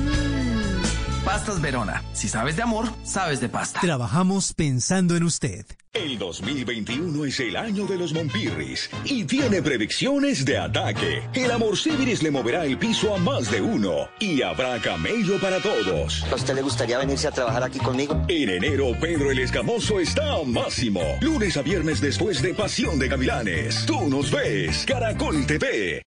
Pastas Verona. Si sabes de amor, sabes de pasta. Trabajamos pensando en usted. El 2021 es el año de los Monpirris y tiene predicciones de ataque. El amor Civiris le moverá el piso a más de uno y habrá camello para todos. ¿A usted le gustaría venirse a trabajar aquí conmigo? En enero, Pedro el Escamoso está a máximo. Lunes a viernes después de Pasión de Gavilanes. Tú nos ves, Caracol TV.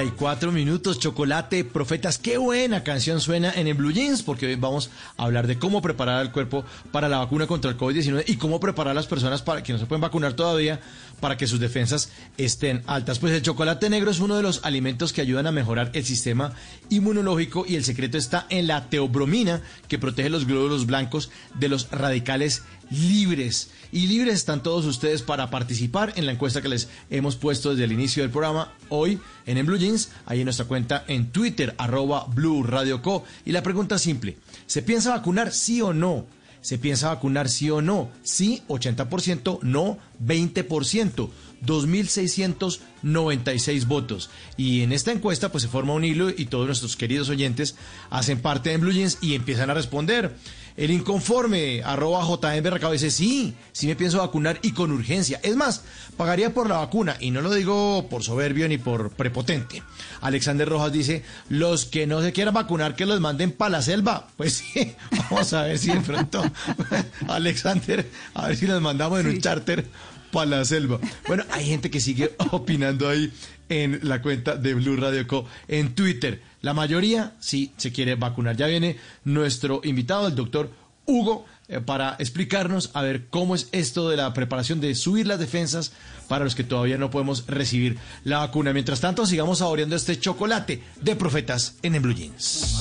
34 minutos. Chocolate, profetas. Qué buena canción suena en el Blue Jeans, porque hoy vamos a hablar de cómo preparar al cuerpo para la vacuna contra el COVID-19 y cómo preparar a las personas para que no se pueden vacunar todavía para que sus defensas estén altas. Pues el chocolate negro es uno de los alimentos que ayudan a mejorar el sistema inmunológico y el secreto está en la teobromina que protege los glóbulos blancos de los radicales libres. Y libres están todos ustedes para participar en la encuesta que les hemos puesto desde el inicio del programa hoy en En Blue Jeans, ahí en nuestra cuenta en Twitter, arroba Blue Radio Co. Y la pregunta es simple, ¿se piensa vacunar sí o no? ¿Se piensa vacunar sí o no? Sí, 80%, no, 20%. 2.696 votos. Y en esta encuesta pues se forma un hilo y todos nuestros queridos oyentes hacen parte de Blue Jeans y empiezan a responder. El inconforme, arroba JM dice, sí, sí me pienso vacunar y con urgencia. Es más, pagaría por la vacuna y no lo digo por soberbio ni por prepotente. Alexander Rojas dice, los que no se quieran vacunar que los manden para la selva. Pues sí, vamos a ver si de pronto, Alexander, a ver si los mandamos en un charter para la selva. Bueno, hay gente que sigue opinando ahí en la cuenta de Blue Radio Co. en Twitter. La mayoría sí se quiere vacunar. Ya viene nuestro invitado, el doctor Hugo, eh, para explicarnos a ver cómo es esto de la preparación de subir las defensas para los que todavía no podemos recibir la vacuna. Mientras tanto, sigamos saboreando este chocolate de profetas en el Blue Jeans.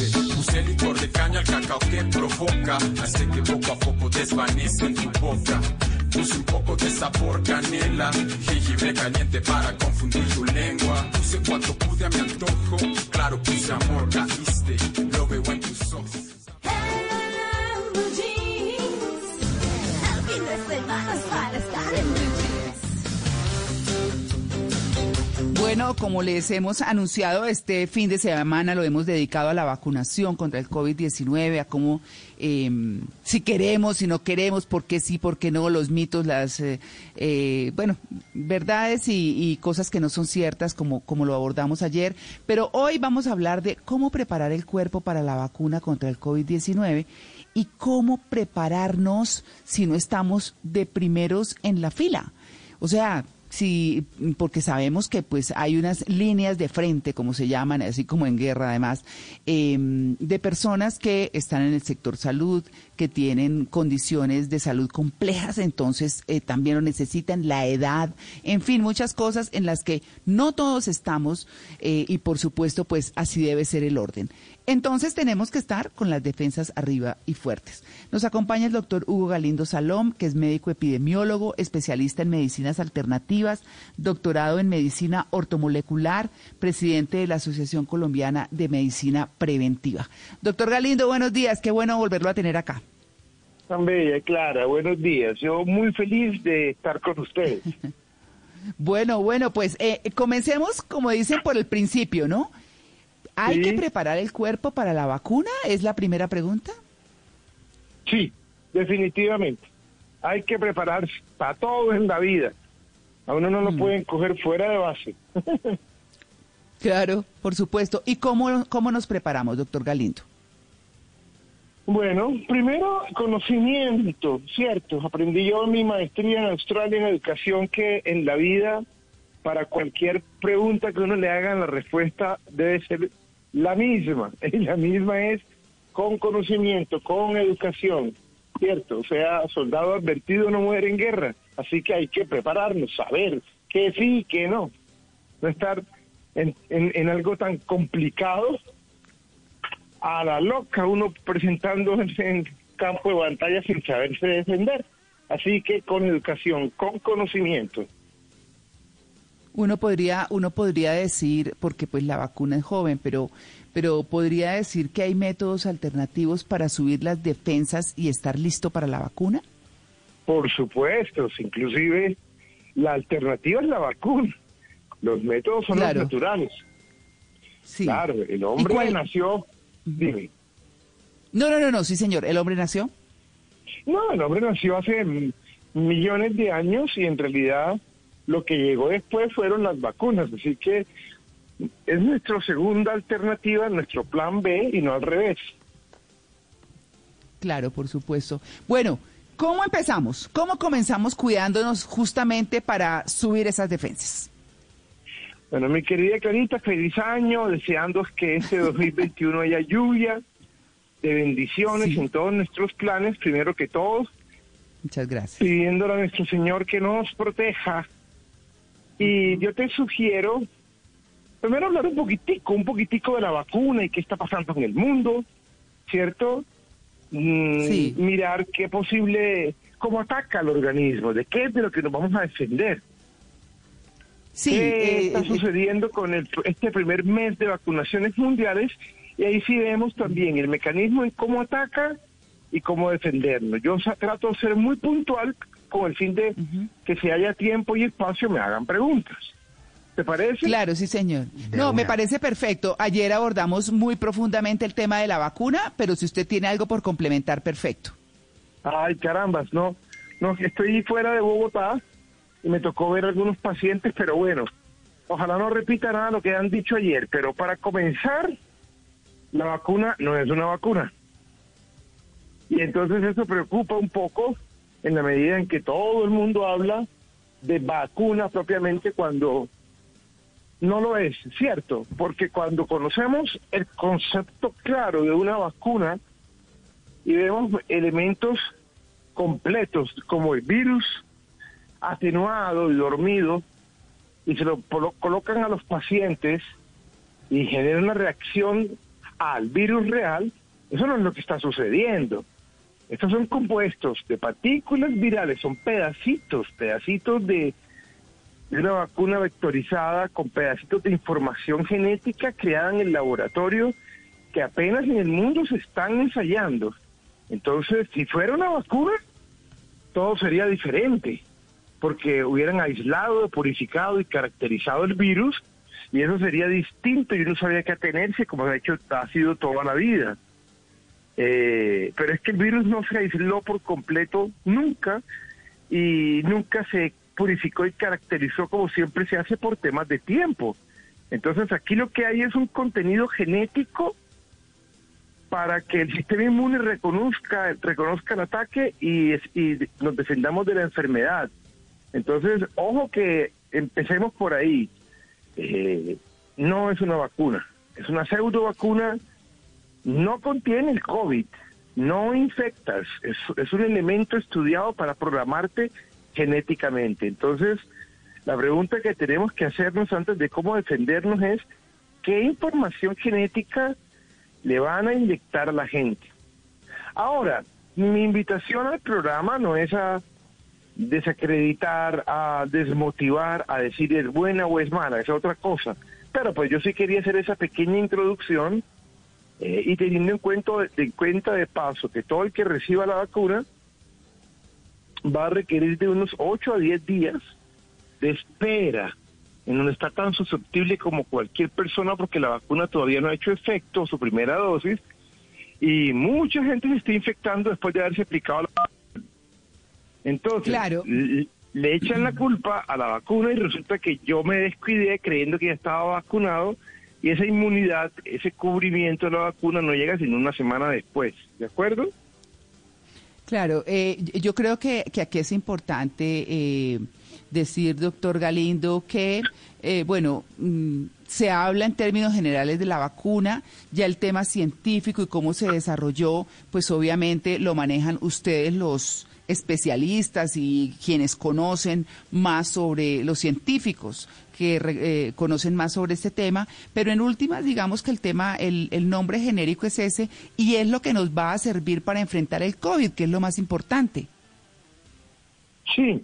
Licor de caña al cacao que provoca, hace que poco a poco en boca. Puse un poco de sabor canela, jengibre caliente para confundir tu lengua. Puse cuanto pude a mi antojo, claro puse amor, caíste, lo veo en tus ojos. Bueno, como les hemos anunciado, este fin de semana lo hemos dedicado a la vacunación contra el COVID-19, a cómo, eh, si queremos, si no queremos, por qué sí, por qué no, los mitos, las, eh, eh, bueno, verdades y, y cosas que no son ciertas, como, como lo abordamos ayer. Pero hoy vamos a hablar de cómo preparar el cuerpo para la vacuna contra el COVID-19 y cómo prepararnos si no estamos de primeros en la fila. O sea, sí, porque sabemos que pues hay unas líneas de frente, como se llaman, así como en guerra además, eh, de personas que están en el sector salud, que tienen condiciones de salud complejas, entonces eh, también lo necesitan, la edad, en fin, muchas cosas en las que no todos estamos eh, y por supuesto pues así debe ser el orden. Entonces tenemos que estar con las defensas arriba y fuertes. Nos acompaña el doctor Hugo Galindo Salom, que es médico epidemiólogo, especialista en medicinas alternativas, doctorado en medicina ortomolecular, presidente de la Asociación Colombiana de Medicina Preventiva. Doctor Galindo, buenos días, qué bueno volverlo a tener acá. Tan bella, Clara, buenos días. Yo muy feliz de estar con ustedes. Bueno, bueno, pues eh, comencemos, como dicen, por el principio, ¿no? ¿Hay Sí. que preparar el cuerpo para la vacuna? Es la primera pregunta. Sí, definitivamente. Hay que prepararse para todo en la vida. A uno no lo pueden coger fuera de base. Claro, por supuesto. ¿Y cómo, cómo nos preparamos, doctor Galindo? Bueno, primero conocimiento, cierto. Aprendí yo mi maestría en Australia en educación que en la vida, para cualquier pregunta que uno le haga, la respuesta debe ser la misma. Y la misma es con conocimiento, con educación, cierto. O sea, soldado advertido no muere en guerra. Así que hay que prepararnos, saber qué sí y qué no. No estar en algo tan complicado a la loca, uno presentándose en campo de batalla sin saberse defender. Así que con educación, con conocimiento. Uno podría, uno podría decir, porque pues la vacuna es joven, pero, pero podría decir que hay métodos alternativos para subir las defensas y estar listo para la vacuna. Por supuesto, inclusive la alternativa es la vacuna. Los métodos son Claro. los naturales. Sí. Claro, el ¿Y hombre nació... Dime. No, no, no, no, sí, señor. ¿El hombre nació? No, el hombre nació hace millones de años y en realidad lo que llegó después fueron las vacunas. Así que es nuestra segunda alternativa, nuestro plan B y no al revés. Claro, por supuesto. Bueno, ¿cómo empezamos? ¿Cómo comenzamos cuidándonos justamente para subir esas defensas? Bueno, mi querida Clarita, feliz año, deseando que este 2021 haya lluvia, de bendiciones en todos nuestros planes, primero que todo, Muchas gracias. pidiéndole a nuestro Señor que nos proteja. Y yo te sugiero, primero hablar un poquitico, un poquitico de la vacuna y qué está pasando en el mundo, ¿cierto? Mm, Sí. Mirar qué posible, cómo ataca al organismo, de qué es de lo que nos vamos a defender. Sí, ¿Qué eh, está eh, sucediendo con el- este primer mes de vacunaciones mundiales? Y ahí sí vemos también el mecanismo en cómo ataca y cómo defendernos. Yo trato de ser muy puntual con el fin de que si haya tiempo y espacio me hagan preguntas. ¿Te parece? Claro, sí, señor. No, me parece perfecto. Ayer abordamos muy profundamente el tema de la vacuna, pero si usted tiene algo por complementar, perfecto. Ay, carambas, no. No, estoy fuera de Bogotá y me tocó ver algunos pacientes, pero bueno, ojalá no repita nada lo que han dicho ayer. Pero para comenzar, la vacuna no es una vacuna. Y entonces eso preocupa un poco en la medida en que todo el mundo habla de vacuna propiamente cuando no lo es, ¿cierto? Porque cuando conocemos el concepto claro de una vacuna y vemos elementos completos como el virus atenuado y dormido y se lo colocan a los pacientes y generan una reacción al virus real, eso no es lo que está sucediendo. Estos son compuestos de partículas virales, son pedacitos, pedacitos de, de una vacuna vectorizada con pedacitos de información genética creada en el laboratorio que apenas en el mundo se están ensayando. Entonces, si fuera una vacuna, todo sería diferente, porque hubieran aislado, purificado y caracterizado el virus, y eso sería distinto y uno sabría qué atenerse, como de hecho ha sido toda la vida. Eh, pero es que el virus no se aisló por completo nunca y nunca se purificó y caracterizó como siempre se hace por temas de tiempo. Entonces aquí lo que hay es un contenido genético para que el sistema inmune reconozca, reconozca el ataque y nos defendamos de la enfermedad. Entonces, ojo que empecemos por ahí. Eh, no es una vacuna, es una pseudo vacuna, no contiene el COVID, no infectas, es, es un elemento estudiado para programarte genéticamente. Entonces, la pregunta que tenemos que hacernos antes de cómo defendernos es, ¿qué información genética le van a inyectar a la gente? Ahora, mi invitación al programa no es a desacreditar, a desmotivar, a decir es buena o es mala, es otra cosa. Pero pues yo sí quería hacer esa pequeña introducción eh, y teniendo en cuenta, en cuenta de paso que todo el que reciba la vacuna va a requerir de unos 8 a 10 días de espera en donde está tan susceptible como cualquier persona porque la vacuna todavía no ha hecho efecto, su primera dosis, y mucha gente se está infectando después de haberse aplicado la vacuna. Entonces, l- le echan la culpa a la vacuna y resulta que yo me descuidé creyendo que ya estaba vacunado y esa inmunidad, ese cubrimiento de la vacuna no llega sino una semana después, ¿de acuerdo? Claro, eh, yo creo que, que aquí es importante eh, decir, doctor Galindo, que, eh, bueno, mm, se habla en términos generales de la vacuna, ya el tema científico y cómo se desarrolló, pues obviamente lo manejan ustedes los especialistas y quienes conocen más sobre los científicos que eh, conocen más sobre este tema, pero en últimas digamos que el tema, el, el nombre genérico es ese y es lo que nos va a servir para enfrentar el COVID, que es lo más importante. Sí,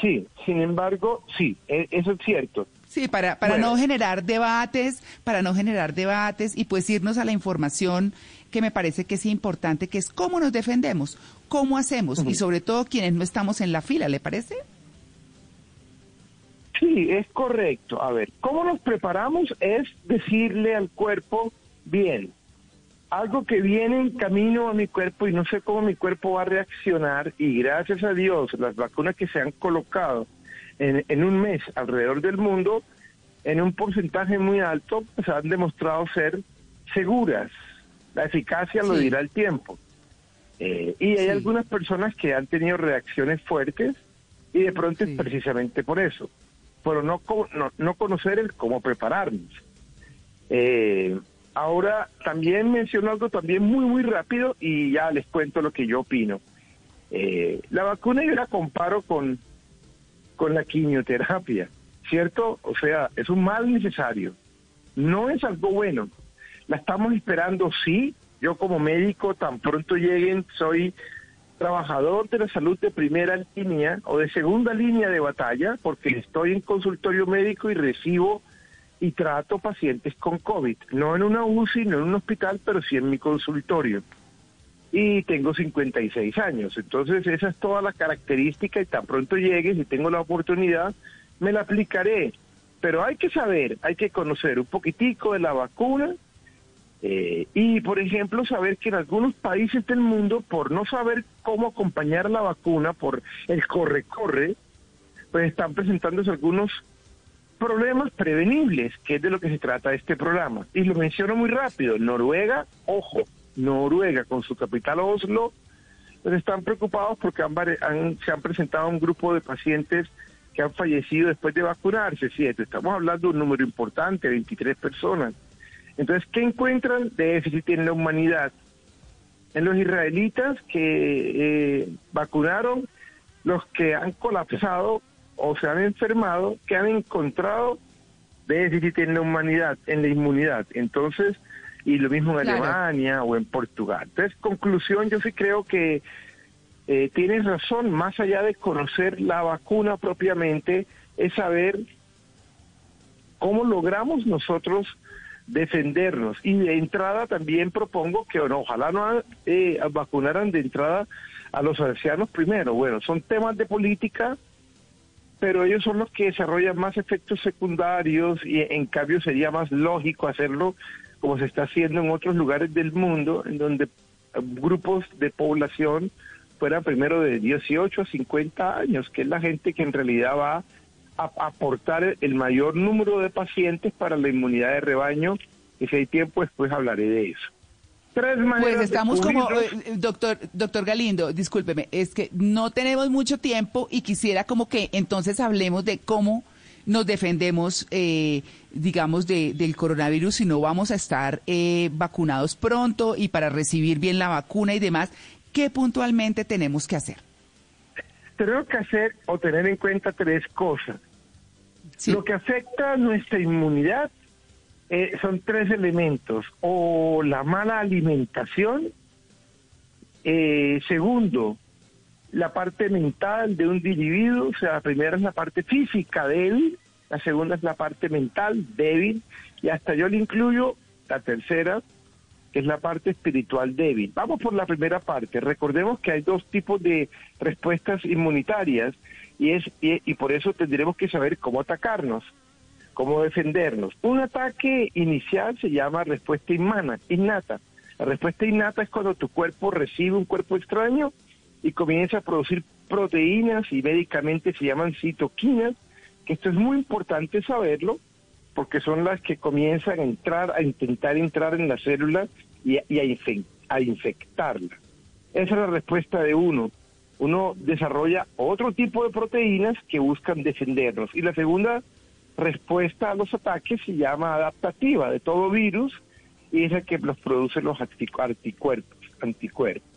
sí, sin embargo, sí, e- eso es cierto. Sí, para, para Bueno. no generar debates, para no generar debates y pues irnos a la información que me parece que es importante, que es cómo nos defendemos, cómo hacemos y sobre todo quienes no estamos en la fila, ¿le parece? Sí, es correcto. A ver, ¿cómo nos preparamos? Es decirle al cuerpo, bien, algo que viene en camino a mi cuerpo y no sé cómo mi cuerpo va a reaccionar y gracias a Dios las vacunas que se han colocado en, en un mes alrededor del mundo, en un porcentaje muy alto, pues han demostrado ser seguras. La eficacia lo dirá el tiempo. Eh, y hay algunas personas que han tenido reacciones fuertes y de pronto es precisamente por eso, pero no, no, no conocer el cómo prepararnos. Eh, ahora también menciono algo también muy, muy rápido y ya les cuento lo que yo opino. Eh, la vacuna yo la comparo con, con la quimioterapia, ¿cierto? O sea, es un mal necesario, no es algo bueno. La estamos esperando, sí. Yo como médico, tan pronto lleguen, soy trabajador de la salud de primera línea o de segunda línea de batalla, porque estoy en consultorio médico y recibo y trato pacientes con COVID, no en una UCI, no en un hospital, pero sí en mi consultorio. Y tengo 56 años, entonces esa es toda la característica y tan pronto llegue, si tengo la oportunidad, me la aplicaré. Pero hay que saber, hay que conocer un poquitico de la vacuna, eh, y, por ejemplo, saber que en algunos países del mundo, por no saber cómo acompañar la vacuna, por el corre-corre, pues están presentándose algunos problemas prevenibles, que es de lo que se trata este programa. Y lo menciono muy rápido. Noruega, ojo, Noruega con su capital Oslo, pues están preocupados porque han, han- se han presentado un grupo de pacientes que han fallecido después de vacunarse, siete. Estamos hablando de un número importante, 23 personas. Entonces, ¿qué encuentran de déficit en la humanidad? En los israelitas que eh, vacunaron, los que han colapsado o se han enfermado, que han encontrado déficit en la humanidad, en la inmunidad. Entonces, y lo mismo en Claro. Alemania o en Portugal. Entonces, conclusión, yo sí creo que eh, tienes razón, más allá de conocer la vacuna propiamente, es saber cómo logramos nosotros defendernos. Y de entrada también propongo que bueno, ojalá no eh, vacunaran de entrada a los ancianos primero. Bueno, son temas de política, pero ellos son los que desarrollan más efectos secundarios y en cambio sería más lógico hacerlo como se está haciendo en otros lugares del mundo, en donde grupos de población fueran primero de 18 a 50 años, que es la gente que en realidad va a aportar el mayor número de pacientes para la inmunidad de rebaño, y si hay tiempo después hablaré de eso. Tres maneras Pues estamos como, cubrirnos. eh, doctor, doctor Galindo, discúlpeme, es que no tenemos mucho tiempo y quisiera como que entonces hablemos de cómo nos defendemos, eh, digamos, de, del coronavirus si no vamos a estar eh, vacunados pronto y para recibir bien la vacuna y demás, ¿qué puntualmente tenemos que hacer? Tenemos que hacer o tener en cuenta tres cosas. Lo que afecta a nuestra inmunidad eh, son tres elementos, o la mala alimentación, eh, segundo, la parte mental de un individuo, o sea, la primera es la parte física débil, la segunda es la parte mental débil, y hasta yo le incluyo la tercera, es la parte espiritual débil. Vamos por la primera parte. Recordemos que hay dos tipos de respuestas inmunitarias y, es, y, y por eso tendremos que saber cómo atacarnos, cómo defendernos. Un ataque inicial se llama respuesta inmana, innata. La respuesta innata es cuando tu cuerpo recibe un cuerpo extraño y comienza a producir proteínas y médicamente se llaman citoquinas, que esto es muy importante saberlo porque son las que comienzan a entrar, a intentar entrar en la célula y, a, infec- a infectarla. Esa es la respuesta de uno. Uno desarrolla otro tipo de proteínas que buscan defendernos. Y la segunda respuesta a los ataques se llama adaptativa de todo virus y es la que los produce los anticu- anticuerpos. anticuerpos.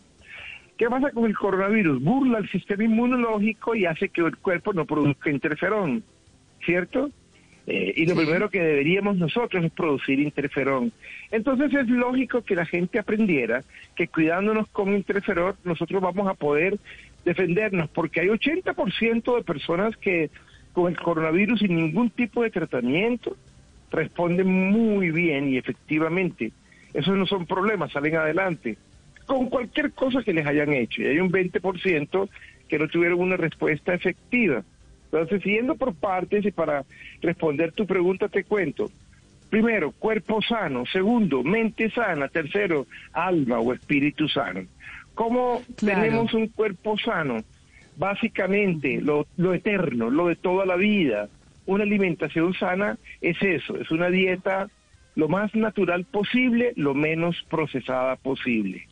¿Qué pasa con el coronavirus? Burla el sistema inmunológico y hace que el cuerpo no produzca interferón, ¿cierto? Eh, y lo primero que deberíamos nosotros es producir interferón. Entonces es lógico que la gente aprendiera que cuidándonos con interferón nosotros vamos a poder defendernos, porque hay 80% de personas que con el coronavirus sin ningún tipo de tratamiento responden muy bien y efectivamente. Esos no son problemas, salen adelante con cualquier cosa que les hayan hecho. Y hay un 20% que no tuvieron una respuesta efectiva. Entonces, siguiendo por partes y para responder tu pregunta, te cuento. Primero, cuerpo sano. Segundo, mente sana. Tercero, alma o espíritu sano. ¿Cómo Claro. tenemos un cuerpo sano? Básicamente, lo, lo eterno, lo de toda la vida. Una alimentación sana es eso, es una dieta lo más natural posible, lo menos procesada posible.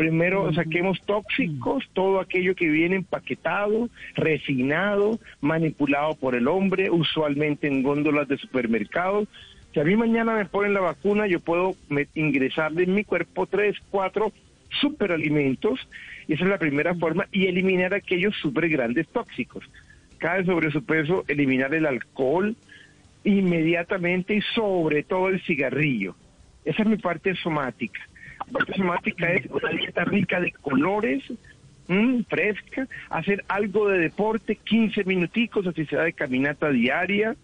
Primero saquemos tóxicos, todo aquello que viene empaquetado, refinado, manipulado por el hombre, usualmente en góndolas de supermercados. Si a mí mañana me ponen la vacuna, yo puedo ingresarle en mi cuerpo tres, cuatro superalimentos, y esa es la primera forma, y eliminar aquellos super grandes tóxicos. Cae sobre su peso, eliminar el alcohol inmediatamente y sobre todo el cigarrillo. Esa es mi parte somática. La parte somática es una dieta rica de colores, mm, fresca, hacer algo de deporte, 15 minuticos, así sea de caminata diaria,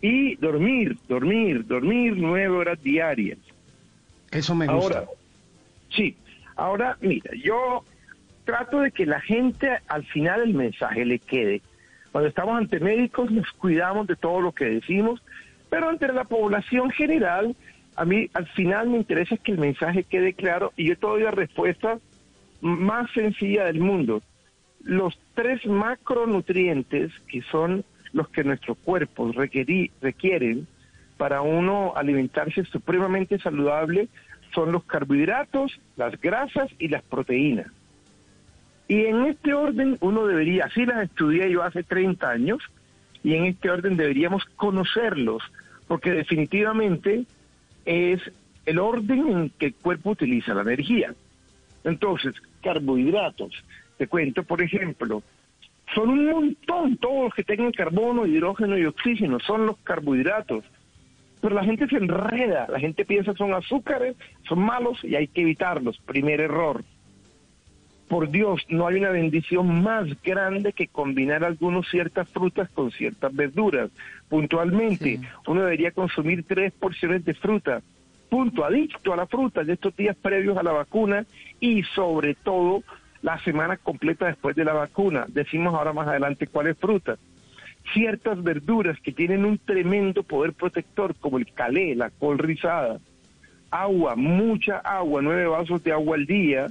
y dormir, dormir, dormir nueve horas diarias. Eso me gusta. Ahora, sí, ahora mira, yo trato de que la gente al final el mensaje le quede. Cuando estamos ante médicos nos cuidamos de todo lo que decimos, pero ante la población general, a mí al final me interesa que el mensaje quede claro y yo te doy la respuesta más sencilla del mundo. Los tres macronutrientes que son los que nuestros cuerpos requerí- requieren para uno alimentarse supremamente saludable son los carbohidratos, las grasas y las proteínas. Y en este orden uno debería, así las estudié yo hace 30 años, y en este orden deberíamos conocerlos, porque definitivamente es el orden en que el cuerpo utiliza la energía. Entonces, carbohidratos, te cuento, por ejemplo, son un montón, todos los que tengan carbono, hidrógeno y oxígeno, son los carbohidratos. Pero la gente se enreda, la gente piensa son azúcares, son malos y hay que evitarlos. Primer error. Por Dios, no hay una bendición más grande que combinar algunas ciertas frutas con ciertas verduras. Puntualmente, uno debería consumir tres porciones de fruta. Punto, adicto a la fruta de estos días previos a la vacuna y sobre todo la semana completa después de la vacuna. Decimos ahora más adelante cuáles frutas. Ciertas verduras que tienen un tremendo poder protector, como el calé, la col rizada, agua, mucha agua, nueve vasos de agua al día,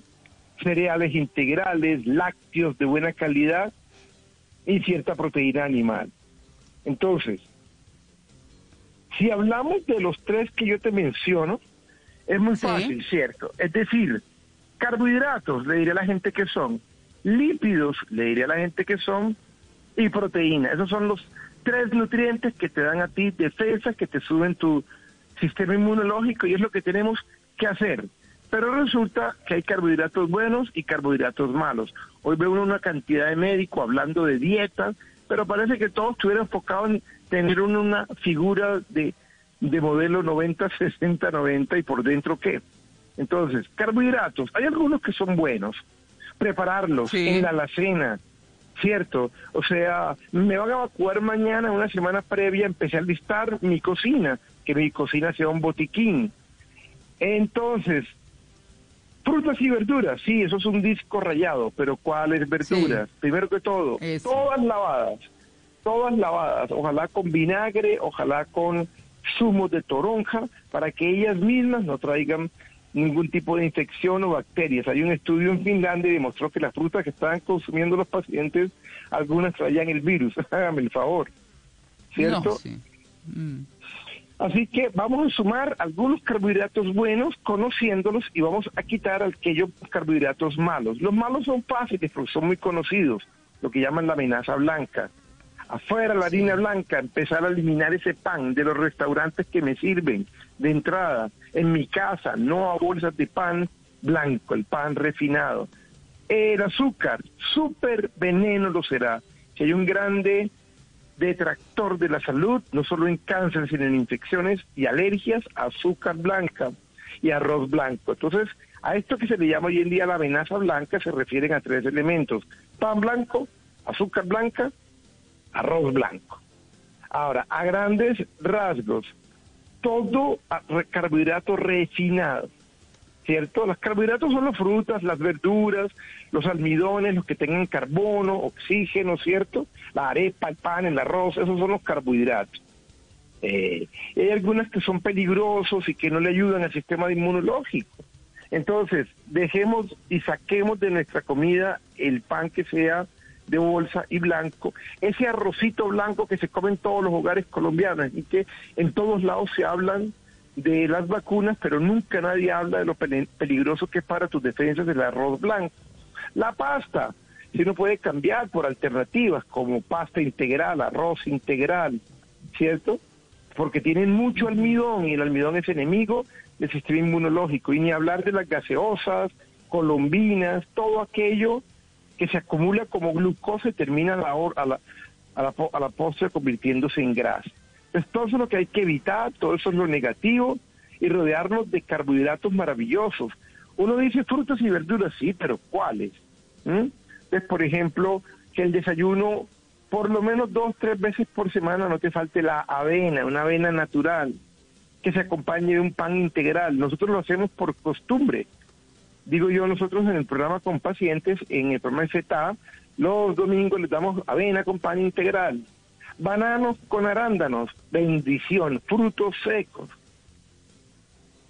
cereales integrales, lácteos de buena calidad y cierta proteína animal. Entonces, si hablamos de los tres que yo te menciono, es muy fácil, ¿cierto? Es decir, carbohidratos, le diré a la gente que son, lípidos, le diré a la gente que son, y proteína. Esos son los tres nutrientes que te dan a ti defensa, que te suben tu sistema inmunológico y es lo que tenemos que hacer. Pero resulta que hay carbohidratos buenos y carbohidratos malos. Hoy veo una cantidad de médicos hablando de dietas, pero parece que todos estuvieran enfocados en tener una figura de, de modelo 90, 60, 90 y por dentro qué. Entonces, carbohidratos, hay algunos que son buenos. Prepararlos en la alacena, ¿cierto? O sea, me van a evacuar mañana, una semana previa, empecé a listar mi cocina, que mi cocina sea un botiquín. Entonces, frutas y verduras, sí, eso es un disco rayado, pero ¿cuáles verduras? Primero que todo, todas lavadas, todas lavadas, ojalá con vinagre, ojalá con zumo de toronja, para que ellas mismas no traigan ningún tipo de infección o bacterias. Hay un estudio en Finlandia y demostró que las frutas que estaban consumiendo los pacientes, algunas traían el virus. Hágame el favor. ¿Cierto? No, sí. Mm. Así que vamos a sumar algunos carbohidratos buenos, conociéndolos, y vamos a quitar aquellos carbohidratos malos. Los malos son fáciles porque son muy conocidos, lo que llaman la amenaza blanca. Afuera la harina blanca, empezar a eliminar ese pan de los restaurantes que me sirven de entrada. En mi casa, no a bolsas de pan blanco, el pan refinado. El azúcar, súper veneno lo será. Si hay un grande detractor de la salud, no solo en cáncer, sino en infecciones y alergias, azúcar blanca y arroz blanco. Entonces, a esto que se le llama hoy en día la amenaza blanca se refieren a tres elementos. Pan blanco, azúcar blanca, arroz blanco. Ahora, a grandes rasgos, todo a- carbohidrato refinado, ¿cierto? Los carbohidratos son las frutas, las verduras, los almidones, los que tengan carbono, oxígeno, ¿cierto? La arepa, el pan, el arroz, esos son los carbohidratos. Eh, hay algunas que son peligrosos y que no le ayudan al sistema inmunológico. Entonces, dejemos y saquemos de nuestra comida el pan que sea de bolsa y blanco, ese arrocito blanco que se come en todos los hogares colombianos y que en todos lados se hablan de las vacunas, pero nunca nadie habla de lo peligroso que es para tus defensas el arroz blanco. La pasta, si uno puede cambiar por alternativas como pasta integral, arroz integral, ¿cierto? Porque tienen mucho almidón y el almidón es enemigo del sistema inmunológico. Y ni hablar de las gaseosas, colombinas, todo aquello que se acumula como glucosa y termina a la, a la, a la, a la postre convirtiéndose en grasa. Entonces, todo eso es lo que hay que evitar, todo eso es lo negativo y rodearnos de carbohidratos maravillosos. Uno dice frutas y verduras, sí, pero ¿cuáles? ¿Mm? Entonces, por ejemplo, que el desayuno, por lo menos dos, tres veces por semana, no te falte la avena, una avena natural, que se acompañe de un pan integral. Nosotros lo hacemos por costumbre. Digo yo, nosotros en el programa con pacientes, en el programa de los domingos les damos avena con pan integral, bananos con arándanos, bendición, frutos secos.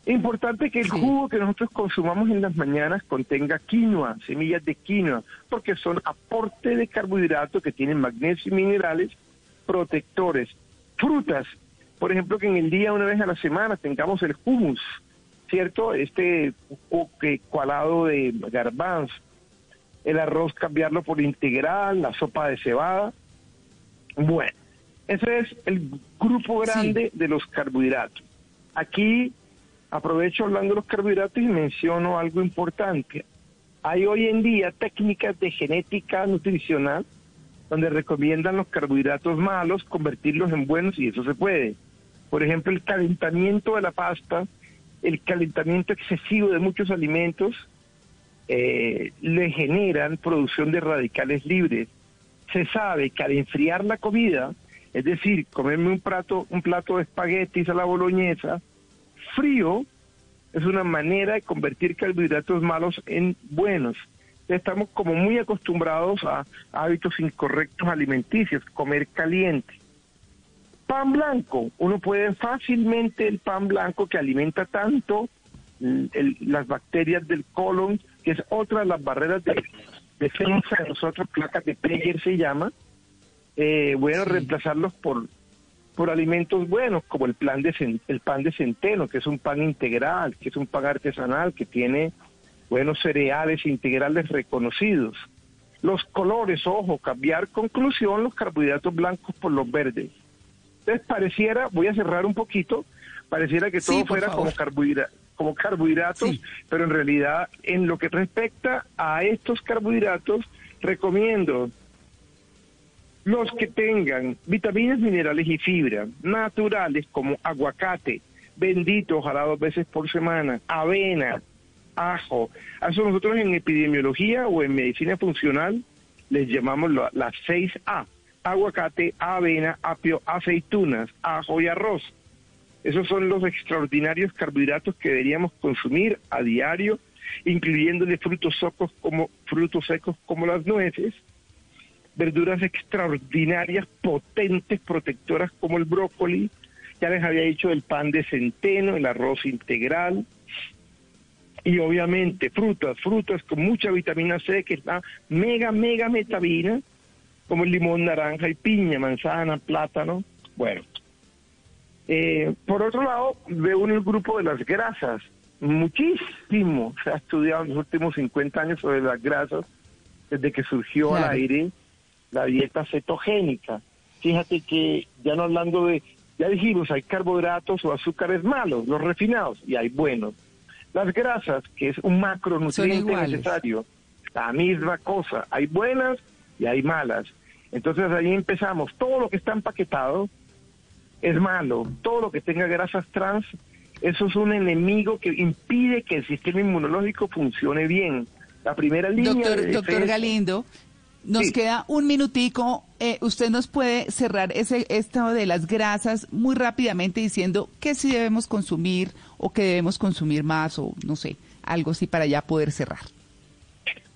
Importante que el jugo que nosotros consumamos en las mañanas contenga quinoa, semillas de quinoa, porque son aporte de carbohidratos que tienen magnesio y minerales protectores. Frutas, por ejemplo, que en el día una vez a la semana tengamos el hummus, ¿cierto? Este que cualado de garbanzo, el arroz cambiarlo por integral, la sopa de cebada. Bueno, ese es el grupo grande de los carbohidratos. Aquí aprovecho hablando de los carbohidratos y menciono algo importante. Hay hoy en día técnicas de genética nutricional donde recomiendan los carbohidratos malos convertirlos en buenos y eso se puede. Por ejemplo, el calentamiento de la pasta, el calentamiento excesivo de muchos alimentos, eh, le generan producción de radicales libres. Se sabe que al enfriar la comida, es decir, comerme un plato, un plato de espaguetis a la boloñesa, frío, es una manera de convertir carbohidratos malos en buenos. Estamos como muy acostumbrados a hábitos incorrectos alimenticios, comer caliente. Pan blanco, uno puede fácilmente el pan blanco que alimenta tanto el- las bacterias del colon, que es otra de las barreras de defensa de nosotros, placas de Peyer se llama, eh, bueno, reemplazarlos por, por alimentos buenos, como el, plan de, el pan de centeno, que es un pan integral, que es un pan artesanal, que tiene buenos cereales integrales reconocidos. Los colores, ojo, cambiar conclusión, los carbohidratos blancos por los verdes. Entonces pareciera, voy a cerrar un poquito, pareciera que todo fuera como, carbohidra- como carbohidratos, pero en realidad en lo que respecta a estos carbohidratos, recomiendo los que tengan vitaminas, minerales y fibra naturales como aguacate, bendito, ojalá dos veces por semana, avena, ajo. A eso nosotros en epidemiología o en medicina funcional les llamamos la- las 6A. Aguacate, avena, apio, aceitunas, ajo y arroz. Esos son los extraordinarios carbohidratos que deberíamos consumir a diario, incluyéndole frutos secos como frutos secos como las nueces, verduras extraordinarias, potentes, protectoras como el brócoli. Ya les había dicho el pan de centeno, el arroz integral. Y obviamente frutas, frutas con mucha vitamina C, que es la mega, mega metabina, como el limón, naranja y piña, manzana, plátano. Bueno, eh, por otro lado, veo el grupo de las grasas. Muchísimo se ha estudiado en los últimos 50 años sobre las grasas, desde que surgió Claro. al aire la dieta cetogénica. Fíjate que ya no hablando de, ya dijimos, hay carbohidratos o azúcares malos, los refinados, y hay buenos. Las grasas, que es un macronutriente necesario, la misma cosa, hay buenas y hay malas. Entonces ahí empezamos, todo lo que está empaquetado es malo, todo lo que tenga grasas trans, eso es un enemigo que impide que el sistema inmunológico funcione bien. La primera línea Doctor, de doctor defensa- Galindo, nos Sí. queda un minutico. Eh, usted nos puede cerrar ese estado de las grasas muy rápidamente diciendo qué sí debemos consumir o qué debemos consumir más o no sé, algo así para ya poder cerrar.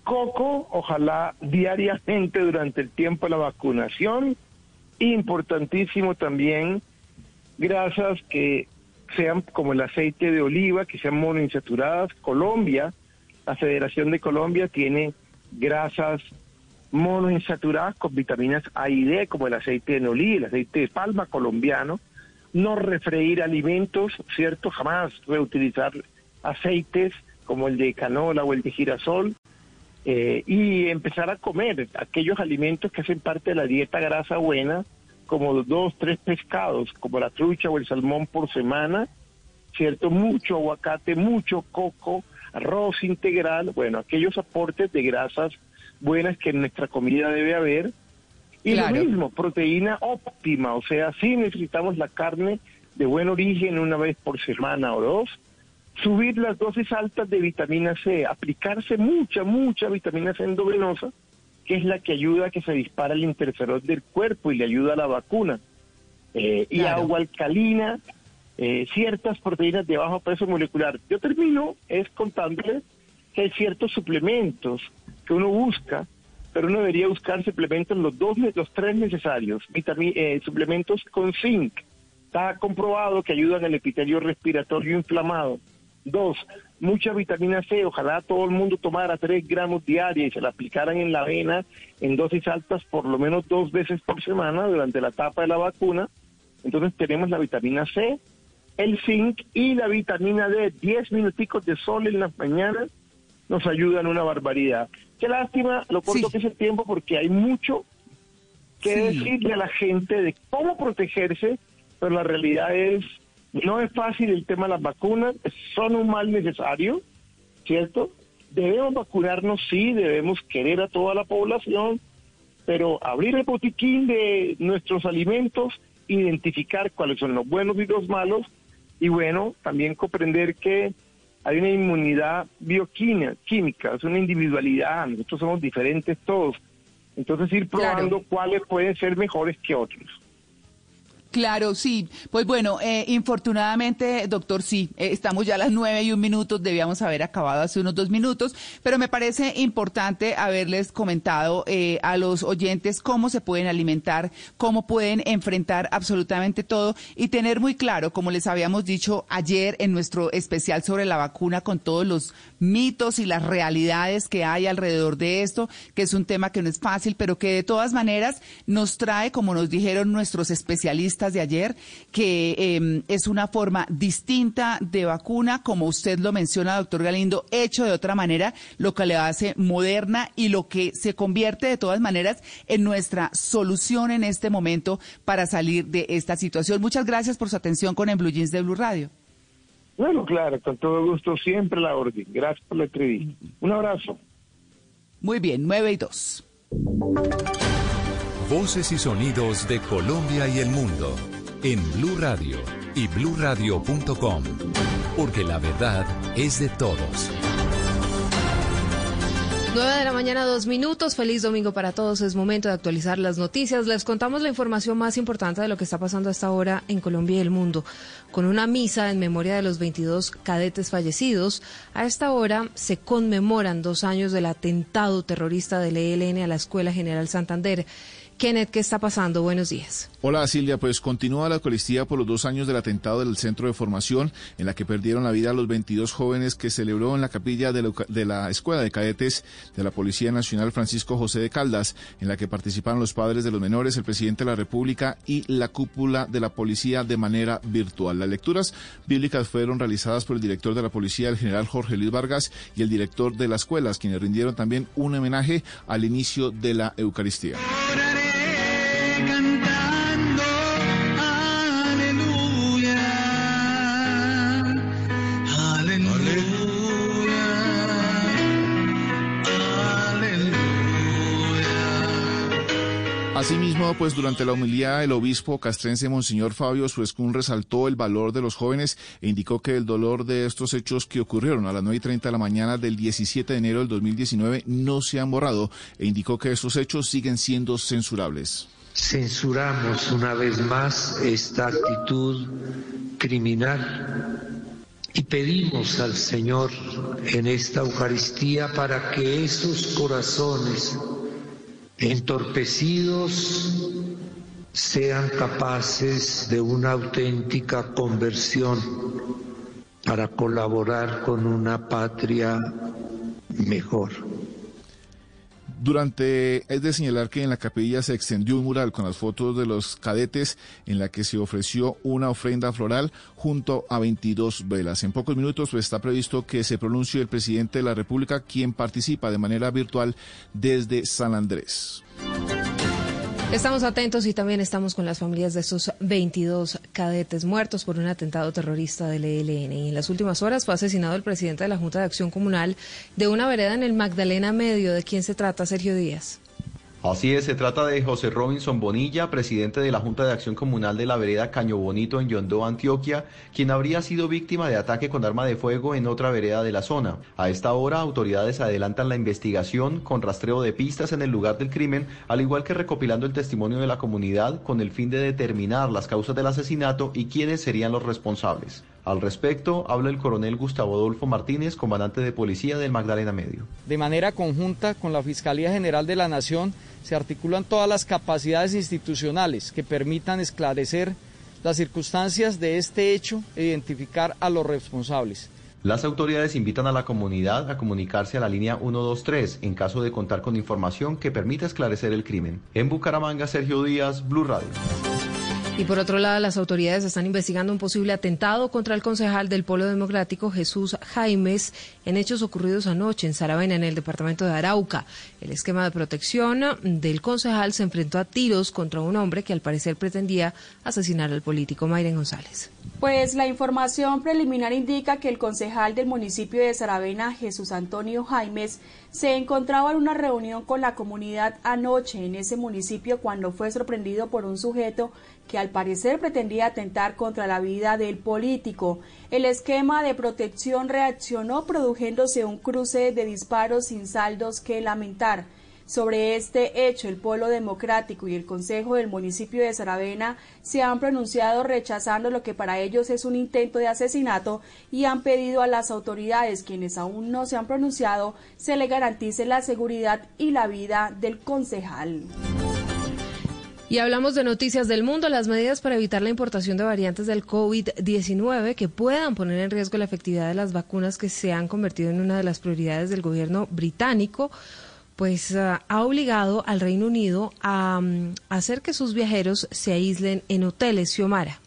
coco, ojalá diariamente durante el tiempo de la vacunación. Importantísimo también grasas que sean como el aceite de oliva, que sean monoinsaturadas. Colombia, la Federación de Colombia tiene grasas monoinsaturadas con vitaminas A y D, como el aceite de oliva, el aceite de palma colombiano. No refreír alimentos, ¿cierto? Jamás reutilizar aceites como el de canola o el de girasol eh, y empezar a comer aquellos alimentos que hacen parte de la dieta grasa buena, como dos, tres pescados, como la trucha o el salmón por semana, ¿cierto? Mucho aguacate, mucho coco, arroz integral, bueno, aquellos aportes de grasas buenas que en nuestra comida debe haber. Y Claro. lo mismo, proteína óptima, o sea, sí necesitamos la carne de buen origen una vez por semana o dos, subir las dosis altas de vitamina C, aplicarse mucha, mucha vitamina C endovenosa, que es la que ayuda a que se dispara el interferón del cuerpo y le ayuda a la vacuna. Eh, y agua alcalina, eh, ciertas proteínas de bajo peso molecular. Yo termino es contándoles que hay ciertos suplementos que uno busca, pero uno debería buscar suplementos los dos, los tres necesarios, vitami- eh, suplementos con zinc. Está comprobado que ayudan al epitelio respiratorio inflamado. Dos, mucha vitamina C. Ojalá todo el mundo tomara tres gramos diarios y se la aplicaran en la vena en dosis altas por lo menos dos veces por semana durante la etapa de la vacuna. Entonces tenemos la vitamina C, el zinc y la vitamina D. Diez minuticos de sol en las mañanas nos ayudan una barbaridad. Qué lástima lo corto que es el tiempo porque hay mucho que Sí. decirle a la gente de cómo protegerse, pero la realidad es, no es fácil el tema de las vacunas, son un mal necesario, ¿cierto? Debemos vacunarnos, sí, debemos querer a toda la población, pero abrir el botiquín de nuestros alimentos identificar cuáles son los buenos y los malos y bueno, también comprender que hay una inmunidad bioquímica, es una individualidad, nosotros somos diferentes todos. Entonces ir probando cuáles pueden ser mejores que otros. Claro, sí. Pues bueno, eh, infortunadamente, doctor, sí, eh, estamos ya a las nueve y un minuto, debíamos haber acabado hace unos dos minutos, pero me parece importante haberles comentado eh, a los oyentes cómo se pueden alimentar, cómo pueden enfrentar absolutamente todo y tener muy claro, como les habíamos dicho ayer en nuestro especial sobre la vacuna, con todos los mitos y las realidades que hay alrededor de esto, que es un tema que no es fácil, pero que de todas maneras nos trae, como nos dijeron nuestros especialistas, de ayer, que eh, es una forma distinta de vacuna, como usted lo menciona, doctor Galindo, hecho de otra manera, lo que le hace moderna y lo que se convierte de todas maneras en nuestra solución en este momento para salir de esta situación. Muchas gracias por su atención con En Blue Jeans de Blue Radio. Bueno, claro, con todo gusto, siempre la orden. Gracias por la entrevista. Un abrazo. Muy bien, nueve y dos. Voces y sonidos de Colombia y el mundo en Blue Radio y bluradio.com, porque la verdad es de todos. 9 de la mañana, dos minutos. Feliz domingo para todos. Es momento de actualizar las noticias. Les contamos la información más importante de lo que está pasando hasta ahora en Colombia y el mundo. Con una misa en memoria de los 22 cadetes fallecidos, a esta hora se conmemoran dos años del atentado terrorista del ELN a la Escuela General Santander. Kenneth, ¿qué está pasando? Buenos días. Hola Silvia, pues continúa la Eucaristía por los dos años del atentado del centro de formación en la que perdieron la vida los 22 jóvenes que celebró en la capilla de la, de la Escuela de Cadetes de la Policía Nacional Francisco José de Caldas, en la que participaron los padres de los menores, el presidente de la República y la cúpula de la policía de manera virtual. Las lecturas bíblicas fueron realizadas por el director de la policía, el general Jorge Luis Vargas, y el director de las escuelas, quienes rindieron también un homenaje al inicio de la Eucaristía. Asimismo, pues durante la homilía el obispo castrense Monseñor Fabio Suescún resaltó el valor de los jóvenes e indicó que el dolor de estos hechos que ocurrieron a las 9 y 30 de la mañana del 17 de enero del 2019 no se han borrado e indicó que estos hechos siguen siendo censurables. Censuramos una vez más esta actitud criminal y pedimos al Señor en esta Eucaristía para que esos corazones entorpecidos sean capaces de una auténtica conversión para colaborar con una patria mejor. Durante, es de señalar que en la capilla se extendió un mural con las fotos de los cadetes en la que se ofreció una ofrenda floral junto a 22 velas. En pocos minutos está previsto que se pronuncie el presidente de la República, quien participa de manera virtual desde San Andrés. Estamos atentos y también estamos con las familias de estos 22 cadetes muertos por un atentado terrorista del ELN. Y en las últimas horas fue asesinado el presidente de la Junta de Acción Comunal de una vereda en el Magdalena Medio. ¿De quién se trata, Sergio Díaz? Así es, se trata de José Robinson Bonilla, presidente de la Junta de Acción Comunal de la vereda Caño Bonito en Yondó, Antioquia, quien habría sido víctima de ataque con arma de fuego en otra vereda de la zona. A esta hora, autoridades adelantan la investigación con rastreo de pistas en el lugar del crimen, al igual que recopilando el testimonio de la comunidad con el fin de determinar las causas del asesinato y quiénes serían los responsables. Al respecto, habla el coronel Gustavo Adolfo Martínez, comandante de policía del Magdalena Medio. De manera conjunta con la Fiscalía General de la Nación, se articulan todas las capacidades institucionales que permitan esclarecer las circunstancias de este hecho e identificar a los responsables. Las autoridades invitan a la comunidad a comunicarse a la línea 123 en caso de contar con información que permita esclarecer el crimen. En Bucaramanga, Sergio Díaz, Blue Radio. Y por otro lado, las autoridades están investigando un posible atentado contra el concejal del Polo Democrático, Jesús Jaimes, en hechos ocurridos anoche en Saravena, en el departamento de Arauca. El esquema de protección del concejal se enfrentó a tiros contra un hombre que al parecer pretendía asesinar al político Mayren González. Pues la información preliminar indica que el concejal del municipio de Saravena, Jesús Antonio Jaimes, se encontraba en una reunión con la comunidad anoche en ese municipio cuando fue sorprendido por un sujeto que al parecer pretendía atentar contra la vida del político. El esquema de protección reaccionó produciéndose un cruce de disparos sin saldos que lamentar. Sobre este hecho, el Polo Democrático y el Consejo del municipio de Saravena se han pronunciado rechazando lo que para ellos es un intento de asesinato y han pedido a las autoridades, quienes aún no se han pronunciado, se le garantice la seguridad y la vida del concejal. Y hablamos de noticias del mundo, las medidas para evitar la importación de variantes del COVID-19 que puedan poner en riesgo la efectividad de las vacunas que se han convertido en una de las prioridades del gobierno británico pues ah, ha obligado al Reino Unido a mm, hacer que sus viajeros se aíslen en hoteles. Xiomara.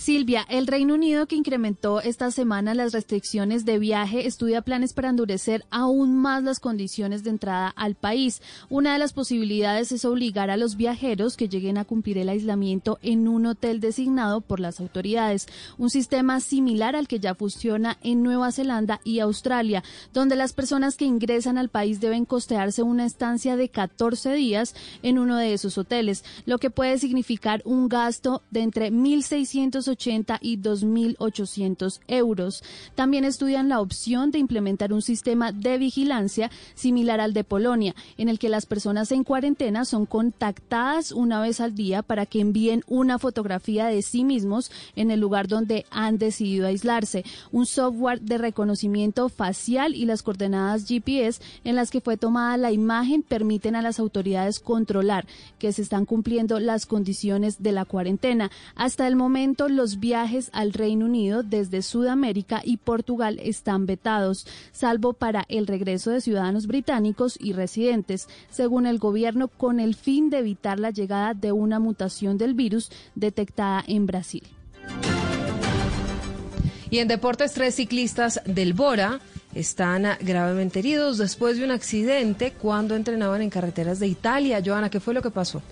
Silvia, el Reino Unido que incrementó esta semana las restricciones de viaje estudia planes para endurecer aún más las condiciones de entrada al país. Una de las posibilidades es obligar a los viajeros que lleguen a cumplir el aislamiento en un hotel designado por las autoridades, un sistema similar al que ya funciona en Nueva Zelanda y Australia, donde las personas que ingresan al país deben costearse una estancia de 14 días en uno de esos hoteles, lo que puede significar un gasto de entre 1.600 80 y 2.800 euros. También estudian la opción de implementar un sistema de vigilancia similar al de Polonia, en el que las personas en cuarentena son contactadas una vez al día para que envíen una fotografía de sí mismos en el lugar donde han decidido aislarse, un software de reconocimiento facial y las coordenadas GPS en las que fue tomada la imagen permiten a las autoridades controlar que se están cumpliendo las condiciones de la cuarentena. Hasta el momento, los viajes al Reino Unido desde Sudamérica y Portugal están vetados, salvo para el regreso de ciudadanos británicos y residentes, según el gobierno, con el fin de evitar la llegada de una mutación del virus detectada en Brasil. Y en deportes, tres ciclistas del Bora están gravemente heridos después de un accidente cuando entrenaban en carreteras de Italia. Joana, ¿qué fue lo que pasó?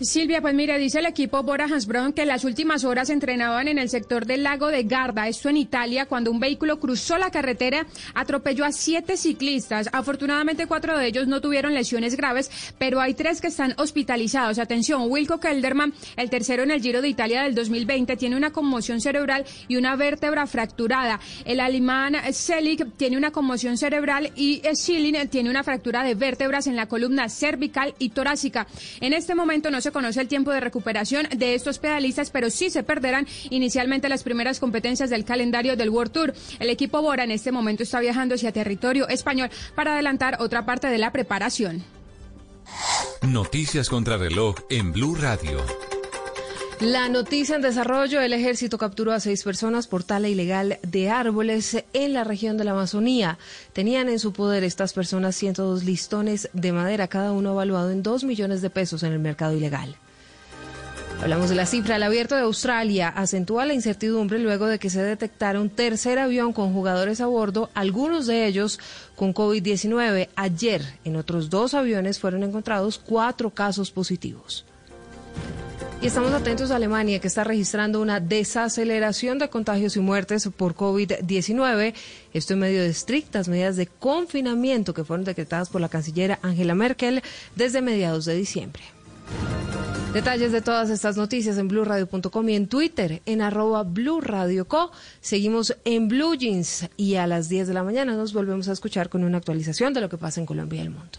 Silvia, pues mira, dice el equipo Bora Hansbrough que las últimas horas entrenaban en el sector del lago de Garda, esto en Italia, cuando un vehículo cruzó la carretera, atropelló a siete ciclistas. Afortunadamente cuatro de ellos no tuvieron lesiones graves, pero hay tres que están hospitalizados. Atención, Wilco Kelderman, el tercero en el Giro de Italia del 2020, tiene una conmoción cerebral y una vértebra fracturada. El alemán Selig tiene una conmoción cerebral y Schilling tiene una fractura de vértebras en la columna cervical y torácica. En este momento no se conoce el tiempo de recuperación de estos pedalistas, pero sí se perderán inicialmente las primeras competencias del calendario del World Tour. El equipo Bora en este momento está viajando hacia territorio español para adelantar otra parte de la preparación. Noticias contra reloj en Blue Radio. La noticia en desarrollo, el ejército capturó a seis personas por tala ilegal de árboles en la región de la Amazonía. Tenían en su poder estas personas 102 listones de madera, cada uno evaluado en 2 millones de pesos en el mercado ilegal. Hablamos de la cifra. El abierto de Australia acentúa la incertidumbre luego de que se detectara un tercer avión con jugadores a bordo, algunos de ellos con COVID-19. Ayer, en otros dos aviones fueron encontrados cuatro casos positivos. Y estamos atentos a Alemania, que está registrando una desaceleración de contagios y muertes por COVID-19. Esto en medio de estrictas medidas de confinamiento que fueron decretadas por la canciller Angela Merkel desde mediados de diciembre. Detalles de todas estas noticias en blurradio.com y en Twitter en arroba blurradioco. Seguimos en Blue Jeans y a las 10 de la mañana nos volvemos a escuchar con una actualización de lo que pasa en Colombia y el mundo.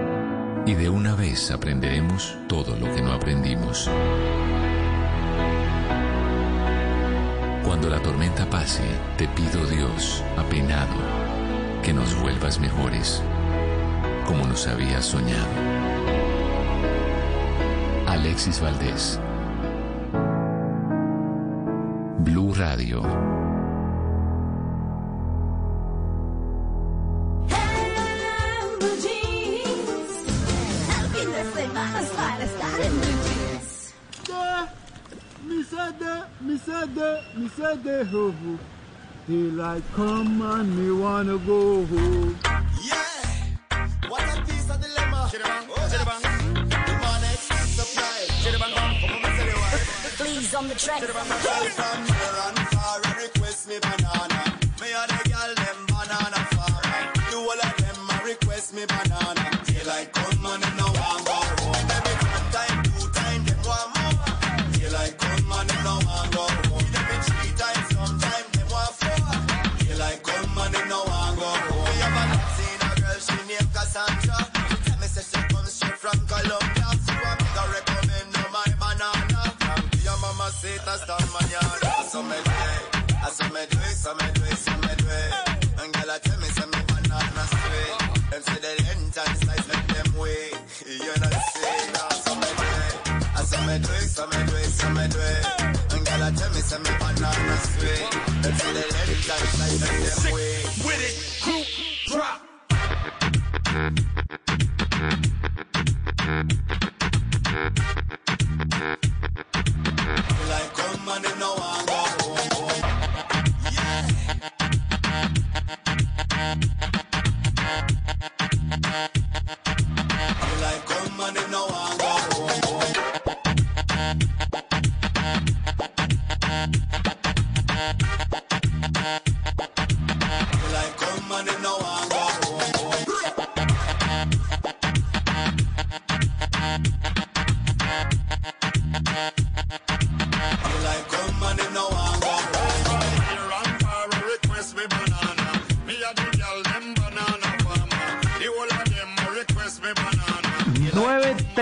y de una vez aprenderemos todo lo que no aprendimos. Cuando la tormenta pase, te pido Dios, apenado, que nos vuelvas mejores, como nos habías soñado. Alexis Valdés. Blue Radio. Said that, me said that, me said that, ho, ho. Daylight come and me wanna go home. Yeah, what a piece of dilemma. Oh, Chidabang, the man is supply. Chidabang, come on, tell you what. Please on the track. Girl from near and far, a request me banana. So me do it, so me do it. And tell me say me banana sweet. The them wait. With it, group drop.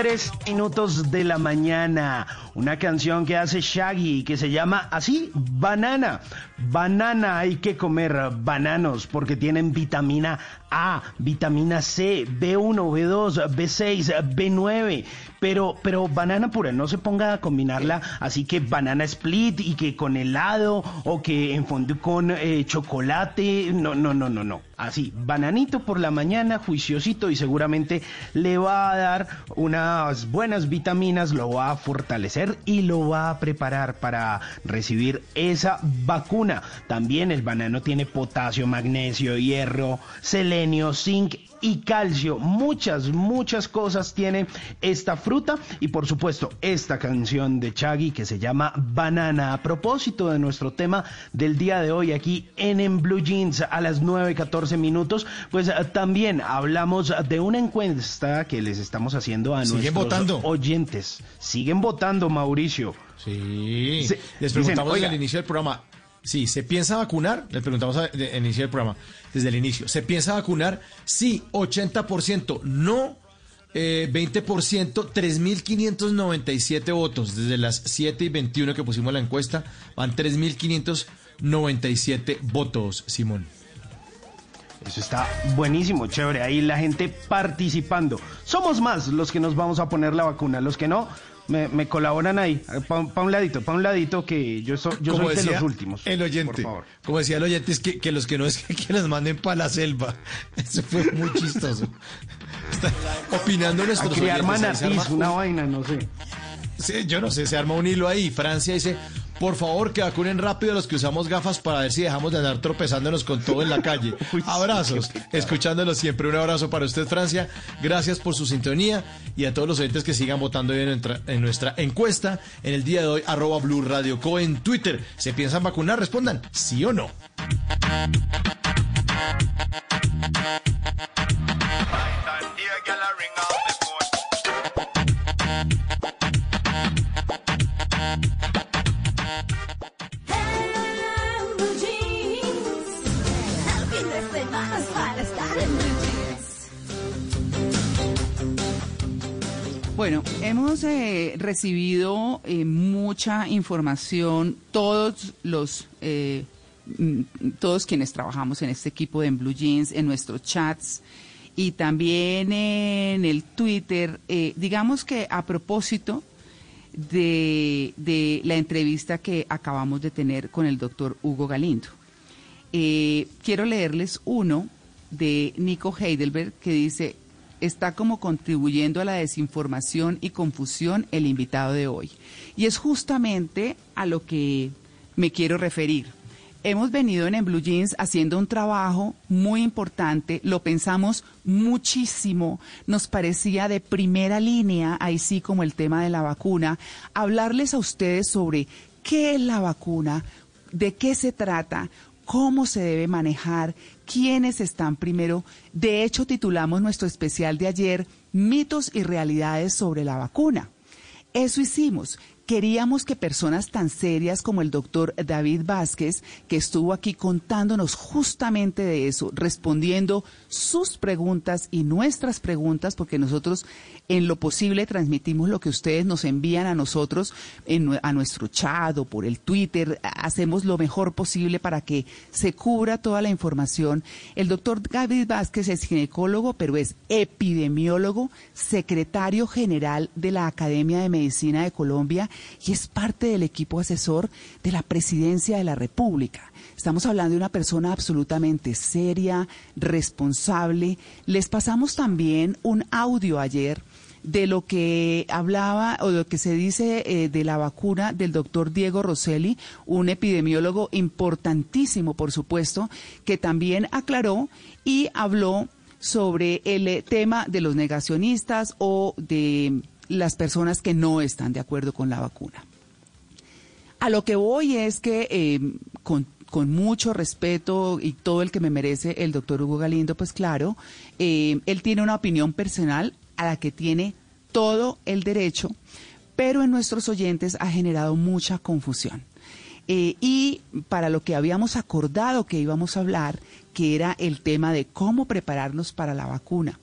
3 minutos de la mañana. Una canción que hace Shaggy que se llama así, Banana. Banana, hay que comer bananos porque tienen vitamina A, vitamina C, B1, B2, B6, B9. Pero, pero banana pura, no se ponga a combinarla así que banana split y que con helado o que en fondue con eh, chocolate. No, no, no, no, no. Así, bananito por la mañana, juiciosito y seguramente le va a dar unas buenas vitaminas, lo va a fortalecer y lo va a preparar para recibir esa vacuna. También el banano tiene potasio, magnesio, hierro, selenio, zinc y calcio. Muchas, muchas cosas tiene esta fruta y por supuesto esta canción de Chaggy que se llama Banana. A propósito de nuestro tema del día de hoy aquí en En Blue Jeans a las 9.14 minutos, pues eh, también hablamos de una encuesta que les estamos haciendo a nuestros votando. oyentes. Siguen votando, Mauricio. Sí. Se- Les dicen, preguntamos "Oiga, desde el inicio del programa. Sí, ¿se piensa vacunar? Les preguntamos al inicio del programa. Desde el inicio. ¿Se piensa vacunar? Sí, 80%. No, eh, 20%. 3.597 votos. Desde las 7 y 21 que pusimos la encuesta, van 3.597 votos, Simón. Eso está buenísimo, chévere. Ahí la gente participando. Somos más los que nos vamos a poner la vacuna. Los que no, me, me colaboran ahí. Para un ladito, para un ladito que yo, so- yo Como soy de decía los últimos. El oyente. Por favor. Como decía el oyente, es que, que los que no es que, que los manden para la selva. Eso fue muy chistoso. Está opinando A nuestros oyentes, manatís, arma una un- vaina, no sé. Sí, yo no sé, se arma un hilo ahí. Francia dice, por favor, que vacunen rápido a los que usamos gafas para ver si dejamos de andar tropezándonos con todo en la calle. Abrazos, escuchándolos siempre. Un abrazo para usted, Francia. Gracias por su sintonía y a todos los oyentes que sigan votando hoy en nuestra, en nuestra encuesta en el día de hoy, arroba Blue Radio Co en Twitter. ¿Se piensan vacunar? Respondan, sí o no. Bueno, hemos eh, recibido eh, mucha información, todos los, eh, mm, todos quienes trabajamos en este equipo de En Blue Jeans, en nuestros chats y también en el Twitter. eh, digamos que a propósito de, de la entrevista que acabamos de tener con el doctor Hugo Galindo. Eh, quiero leerles uno de Nico Heidelberg que dice, está como contribuyendo a la desinformación y confusión el invitado de hoy. Y es justamente a lo que me quiero referir. Hemos venido en, en Blue Jeans haciendo un trabajo muy importante, lo pensamos muchísimo, nos parecía de primera línea, ahí sí como el tema de la vacuna, hablarles a ustedes sobre qué es la vacuna, de qué se trata, cómo se debe manejar, quiénes están primero. De hecho, titulamos nuestro especial de ayer, mitos y realidades sobre la vacuna. Eso hicimos queríamos que personas tan serias como el doctor David Vázquez, que estuvo aquí contándonos justamente de eso, respondiendo sus preguntas y nuestras preguntas, porque nosotros en lo posible transmitimos lo que ustedes nos envían a nosotros a nuestro chat o por el Twitter, hacemos lo mejor posible para que se cubra toda la información. El doctor David Vázquez es ginecólogo, pero es epidemiólogo, secretario general de la Academia de Medicina de Colombia y es parte del equipo asesor de la presidencia de la República. Estamos hablando de una persona absolutamente seria, responsable. Les pasamos también un audio ayer de lo que hablaba o de lo que se dice eh, de la vacuna del doctor Diego Rosselli, un epidemiólogo importantísimo, por supuesto, que también aclaró y habló sobre el eh, tema de los negacionistas o de las personas que no están de acuerdo con la vacuna. A lo que voy es que eh, con, mucho respeto y todo el que me merece el doctor Hugo Galindo, pues claro, eh, él tiene una opinión personal a la que tiene todo el derecho, pero en nuestros oyentes ha generado mucha confusión. Eh, y para lo que habíamos acordado que íbamos a hablar, que era el tema de cómo prepararnos para la vacuna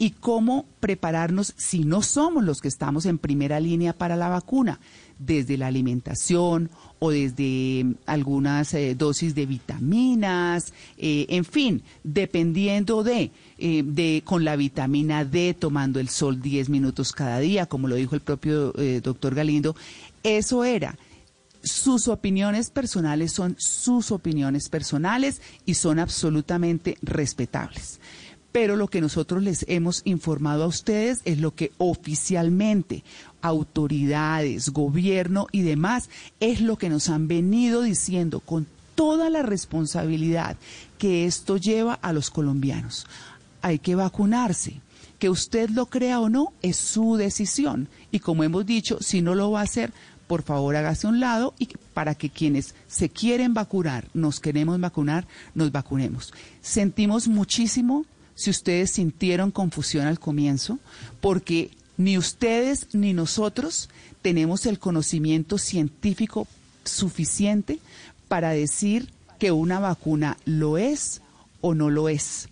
y cómo prepararnos si no somos los que estamos en primera línea para la vacuna, desde la alimentación o desde algunas eh, dosis de vitaminas, eh, en fin, dependiendo de, eh, de, con la vitamina D, tomando el sol 10 minutos cada día, como lo dijo el propio doctor Galindo, eso era. Sus opiniones personales son sus opiniones personales y son absolutamente respetables pero lo que nosotros les hemos informado a ustedes es lo que oficialmente autoridades, gobierno y demás es lo que nos han venido diciendo con toda la responsabilidad que esto lleva a los colombianos. Hay que vacunarse. Que usted lo crea o no es su decisión. Y como hemos dicho, si no lo va a hacer, por favor hágase a un lado y para que quienes se quieren vacunar, nos queremos vacunar, nos vacunemos. Sentimos muchísimo si ustedes sintieron confusión al comienzo, porque ni ustedes ni nosotros tenemos el conocimiento científico suficiente para decir que una vacuna lo es o no lo es.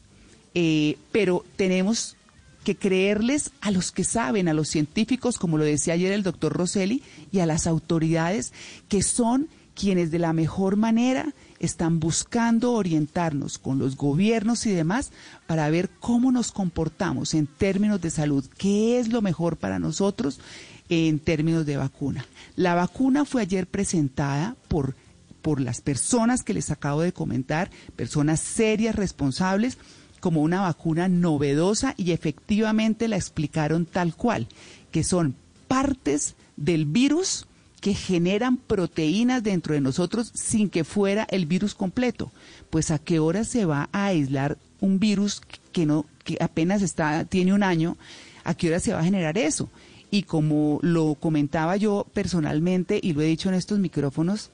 Eh, pero tenemos que creerles a los que saben, a los científicos, como lo decía ayer el doctor Rosselli, y a las autoridades que son quienes de la mejor manera están buscando orientarnos con los gobiernos y demás para ver cómo nos comportamos en términos de salud, qué es lo mejor para nosotros en términos de vacuna. La vacuna fue ayer presentada por, por las personas que les acabo de comentar, personas serias, responsables, como una vacuna novedosa y efectivamente la explicaron tal cual, que son partes del virus que generan proteínas dentro de nosotros sin que fuera el virus completo. Pues a qué hora se va a aislar un virus que no que apenas está tiene un año, a qué hora se va a generar eso? Y como lo comentaba yo personalmente y lo he dicho en estos micrófonos,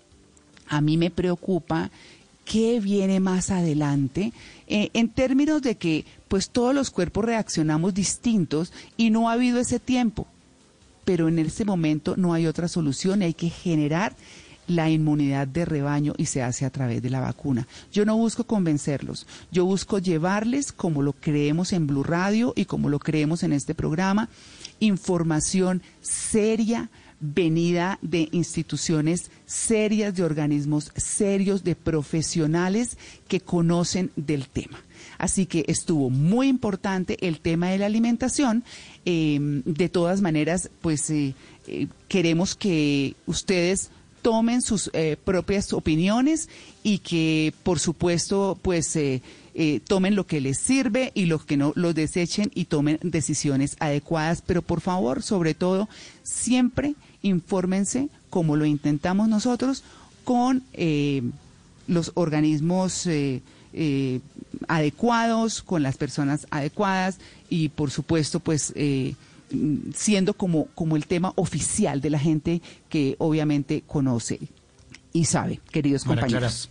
a mí me preocupa qué viene más adelante eh, en términos de que pues todos los cuerpos reaccionamos distintos y no ha habido ese tiempo pero en ese momento no hay otra solución hay que generar la inmunidad de rebaño y se hace a través de la vacuna. Yo no busco convencerlos, yo busco llevarles, como lo creemos en Blue Radio y como lo creemos en este programa, información seria, venida de instituciones serias, de organismos serios, de profesionales que conocen del tema. Así que estuvo muy importante el tema de la alimentación. Em, de todas maneras, pues eh, eh, queremos que ustedes tomen sus eh, propias opiniones y que, por supuesto, pues eh, eh, tomen lo que les sirve y lo que no los desechen y tomen decisiones adecuadas. Pero por favor, sobre todo, siempre infórmense, como lo intentamos nosotros, con eh, los organismos eh, adecuados, con las personas adecuadas y, por supuesto, pues eh, siendo como, como el tema oficial de la gente que obviamente conoce y sabe, queridos compañeros.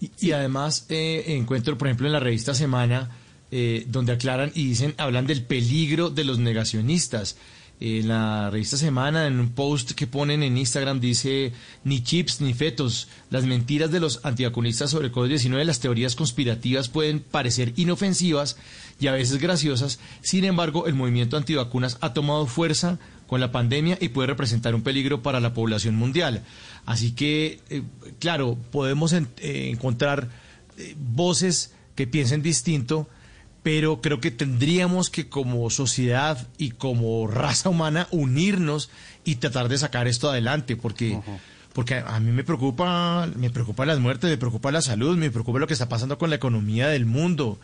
Y, y además eh, encuentro, por ejemplo, en la revista Semana, eh, donde aclaran y dicen, hablan del peligro de los negacionistas. En la revista Semana, en un post que ponen en Instagram, dice, ni chips ni fetos. Las mentiras de los antivacunistas sobre el COVID-19, las teorías conspirativas pueden parecer inofensivas y a veces graciosas. Sin embargo, el movimiento antivacunas ha tomado fuerza con la pandemia y puede representar un peligro para la población mundial. Así que, eh, claro, podemos en- eh, encontrar eh, voces que piensen distinto, pero creo que tendríamos que como sociedad y como raza humana unirnos y tratar de sacar esto adelante, porque... Porque a a mí me preocupa, me preocupa las muertes, me preocupa la salud, me preocupa lo que está pasando con la economía del mundo,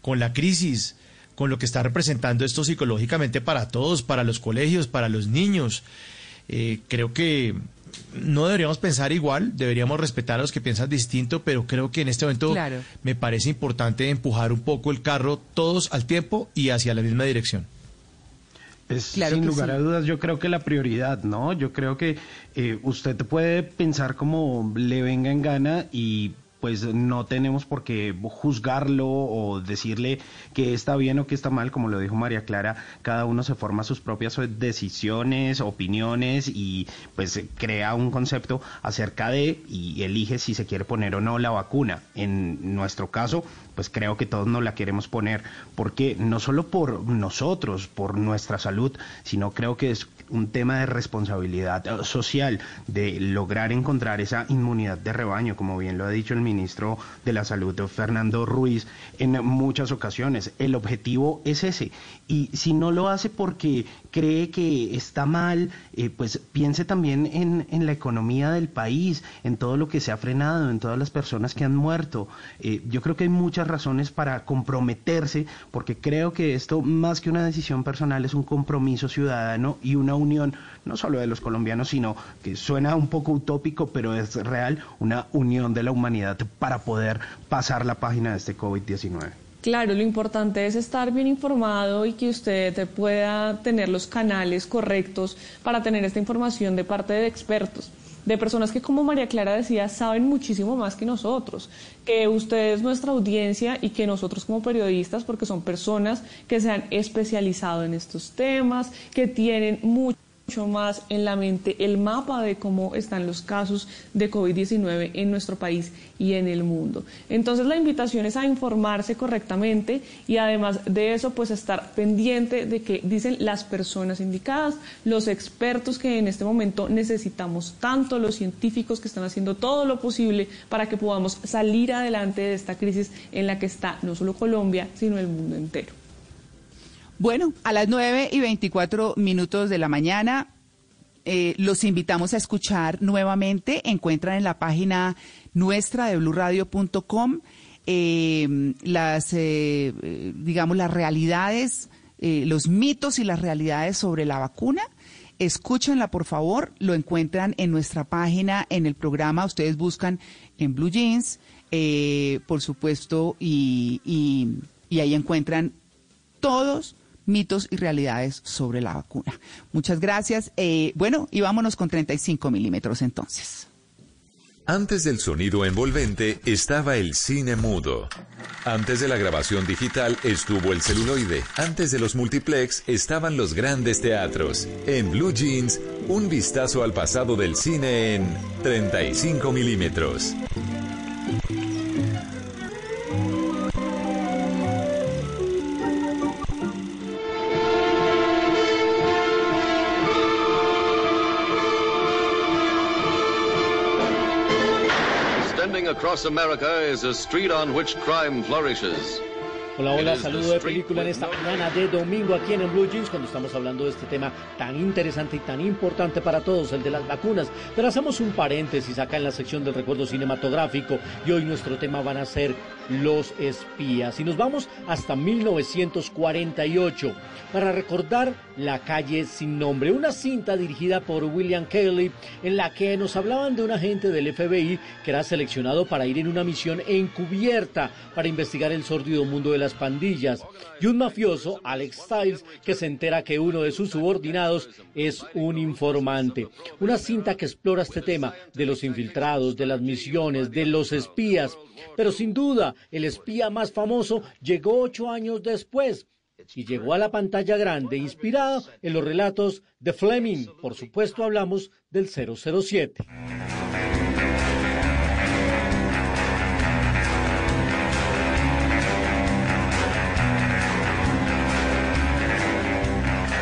con la crisis, con lo que está representando esto psicológicamente para todos, para los colegios, para los niños. Eh, creo que no deberíamos pensar igual, deberíamos respetar a los que piensan distinto, pero creo que en este momento Claro. me parece importante empujar un poco el carro todos al tiempo y hacia la misma dirección. Es Claro sin lugar sí. a dudas, yo creo que la prioridad, ¿no? Yo creo que eh, usted puede pensar como le venga en gana y pues no tenemos por qué juzgarlo o decirle que está bien o que está mal, como lo dijo María Clara, cada uno se forma sus propias decisiones, opiniones y pues crea un concepto acerca de y elige si se quiere poner o no la vacuna. En nuestro caso, pues creo que todos nos la queremos poner, porque no solo por nosotros, por nuestra salud, sino creo que es un tema de responsabilidad social, de lograr encontrar esa inmunidad de rebaño, como bien lo ha dicho el ministro de la Salud, Fernando Ruiz, en muchas ocasiones. El objetivo es ese. Y si no lo hace porque cree que está mal, eh, pues piense también en, en la economía del país, en todo lo que se ha frenado, en todas las personas que han muerto. Eh, yo creo que hay muchas razones para comprometerse, porque creo que esto, más que una decisión personal, es un compromiso ciudadano y una unión, no solo de los colombianos, sino que suena un poco utópico, pero es real, una unión de la humanidad para poder pasar la página de este COVID-19. Claro, lo importante es estar bien informado y que usted pueda tener los canales correctos para tener esta información de parte de expertos, de personas que, como María Clara decía, saben muchísimo más que nosotros, que usted es nuestra audiencia y que nosotros como periodistas, porque son personas que se han especializado en estos temas, que tienen mucho mucho más en la mente el mapa de cómo están los casos de COVID-19 en nuestro país y en el mundo. Entonces la invitación es a informarse correctamente y además de eso pues estar pendiente de que dicen las personas indicadas, los expertos que en este momento necesitamos tanto, los científicos que están haciendo todo lo posible para que podamos salir adelante de esta crisis en la que está no solo Colombia, sino el mundo entero. Bueno, a las 9 y 24 minutos de la mañana eh, los invitamos a escuchar nuevamente. Encuentran en la página nuestra de blurradio.com eh, las, eh, eh, digamos, las realidades, eh, los mitos y las realidades sobre la vacuna. Escúchenla, por favor. Lo encuentran en nuestra página, en el programa. Ustedes buscan en Blue Jeans, eh, por supuesto, y, y, y ahí encuentran todos mitos y realidades sobre la vacuna. Muchas gracias. Eh, bueno, y vámonos con 35 milímetros entonces. Antes del sonido envolvente estaba el cine mudo. Antes de la grabación digital estuvo el celuloide. Antes de los multiplex estaban los grandes teatros. En Blue Jeans, un vistazo al pasado del cine en 35 milímetros. Across America is a street on which crime flourishes. Hola, hola, saludo de película en esta mañana de domingo aquí en, en Blue Jeans cuando estamos hablando de este tema tan interesante y tan importante para todos, el de las vacunas. Pero hacemos un paréntesis acá en la sección del recuerdo cinematográfico y hoy nuestro tema van a ser los espías. Y nos vamos hasta 1948 para recordar La calle sin nombre, una cinta dirigida por William Kelly en la que nos hablaban de un agente del FBI que era seleccionado para ir en una misión encubierta para investigar el sórdido mundo de las pandillas y un mafioso, Alex Stiles, que se entera que uno de sus subordinados es un informante. Una cinta que explora este tema de los infiltrados, de las misiones, de los espías. Pero sin duda, el espía más famoso llegó ocho años después y llegó a la pantalla grande inspirado en los relatos de Fleming. Por supuesto hablamos del 007.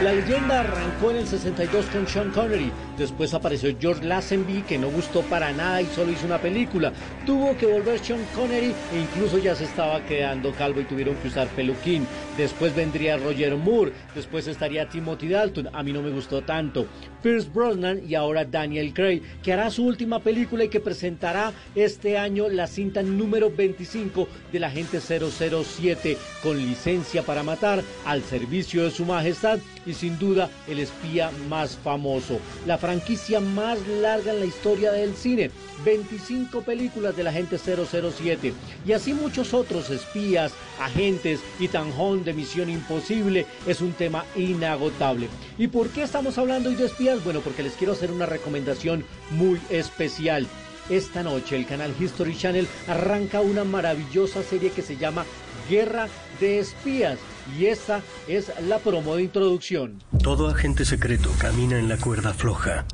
La leyenda arrancó en el 62 con Sean Connery, después apareció George Lazenby que no gustó para nada y solo hizo una película. Tuvo que volver Sean Connery e incluso ya se estaba quedando calvo y tuvieron que usar peluquín. Después vendría Roger Moore, después estaría Timothy Dalton, a mí no me gustó tanto. Pierce Brosnan y ahora Daniel Craig, que hará su última película y que presentará este año la cinta número 25 de la agente 007 con licencia para matar al servicio de su majestad y sin duda el espía más famoso. La franquicia más larga en la historia del cine. 25 películas de la agente 007 y así muchos otros espías, agentes y tanjón de Misión Imposible es un tema inagotable. ¿Y por qué estamos hablando hoy de espías? Bueno, porque les quiero hacer una recomendación muy especial. Esta noche el canal History Channel arranca una maravillosa serie que se llama Guerra de Espías y esta es la promo de introducción. Todo agente secreto camina en la cuerda floja.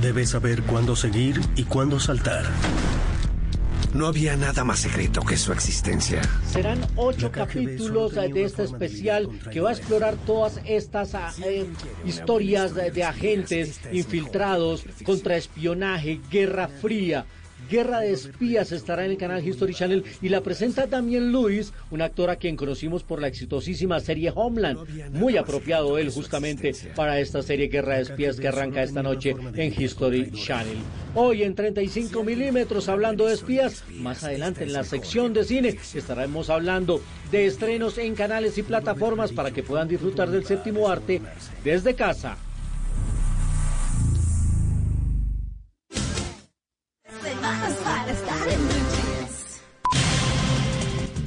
Debe saber cuándo seguir y cuándo saltar. No había nada más secreto que su existencia. Serán ocho capítulos de este especial que va a explorar todas estas ah, eh, historias de, de agentes infiltrados, contraespionaje, guerra fría. Guerra de Espías estará en el canal History Channel y la presenta Damien Lewis, un actor a quien conocimos por la exitosísima serie Homeland. Muy apropiado él justamente para esta serie Guerra de Espías que arranca esta noche en History Channel. Hoy en 35 milímetros hablando de espías, más adelante en la sección de cine estaremos hablando de estrenos en canales y plataformas para que puedan disfrutar del séptimo arte desde casa.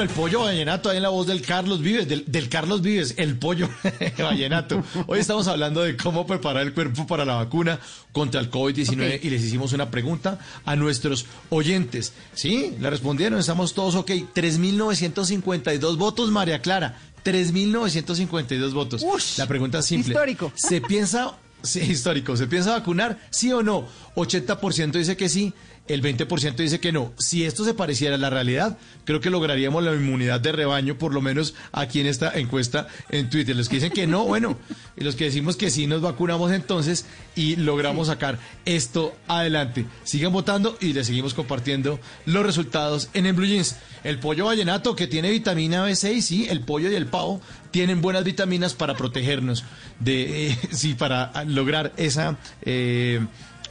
31, el pollo vallenato, ahí en la voz del Carlos Vives, del, del Carlos Vives, el pollo vallenato. Hoy estamos hablando de cómo preparar el cuerpo para la vacuna contra el COVID-19 Ok. y les hicimos una pregunta a nuestros oyentes. Sí, le respondieron, estamos todos ok. 3.952 votos, María Clara. 3.952 votos. la pregunta es simple. histórico. ¿Se piensa, sí, histórico, ¿se piensa vacunar? ¿Sí o no? 80% dice que sí, el 20% dice que no. Si esto se pareciera a la realidad, creo que lograríamos la inmunidad de rebaño, por lo menos aquí en esta encuesta en Twitter. Los que dicen que no, bueno, y los que decimos que sí nos vacunamos entonces y logramos sacar esto adelante. Sigan votando y les seguimos compartiendo los resultados en el Blue Jeans. El pollo vallenato que tiene vitamina B6, sí, el pollo y el pavo tienen buenas vitaminas para protegernos de, eh, sí, para lograr esa... eh,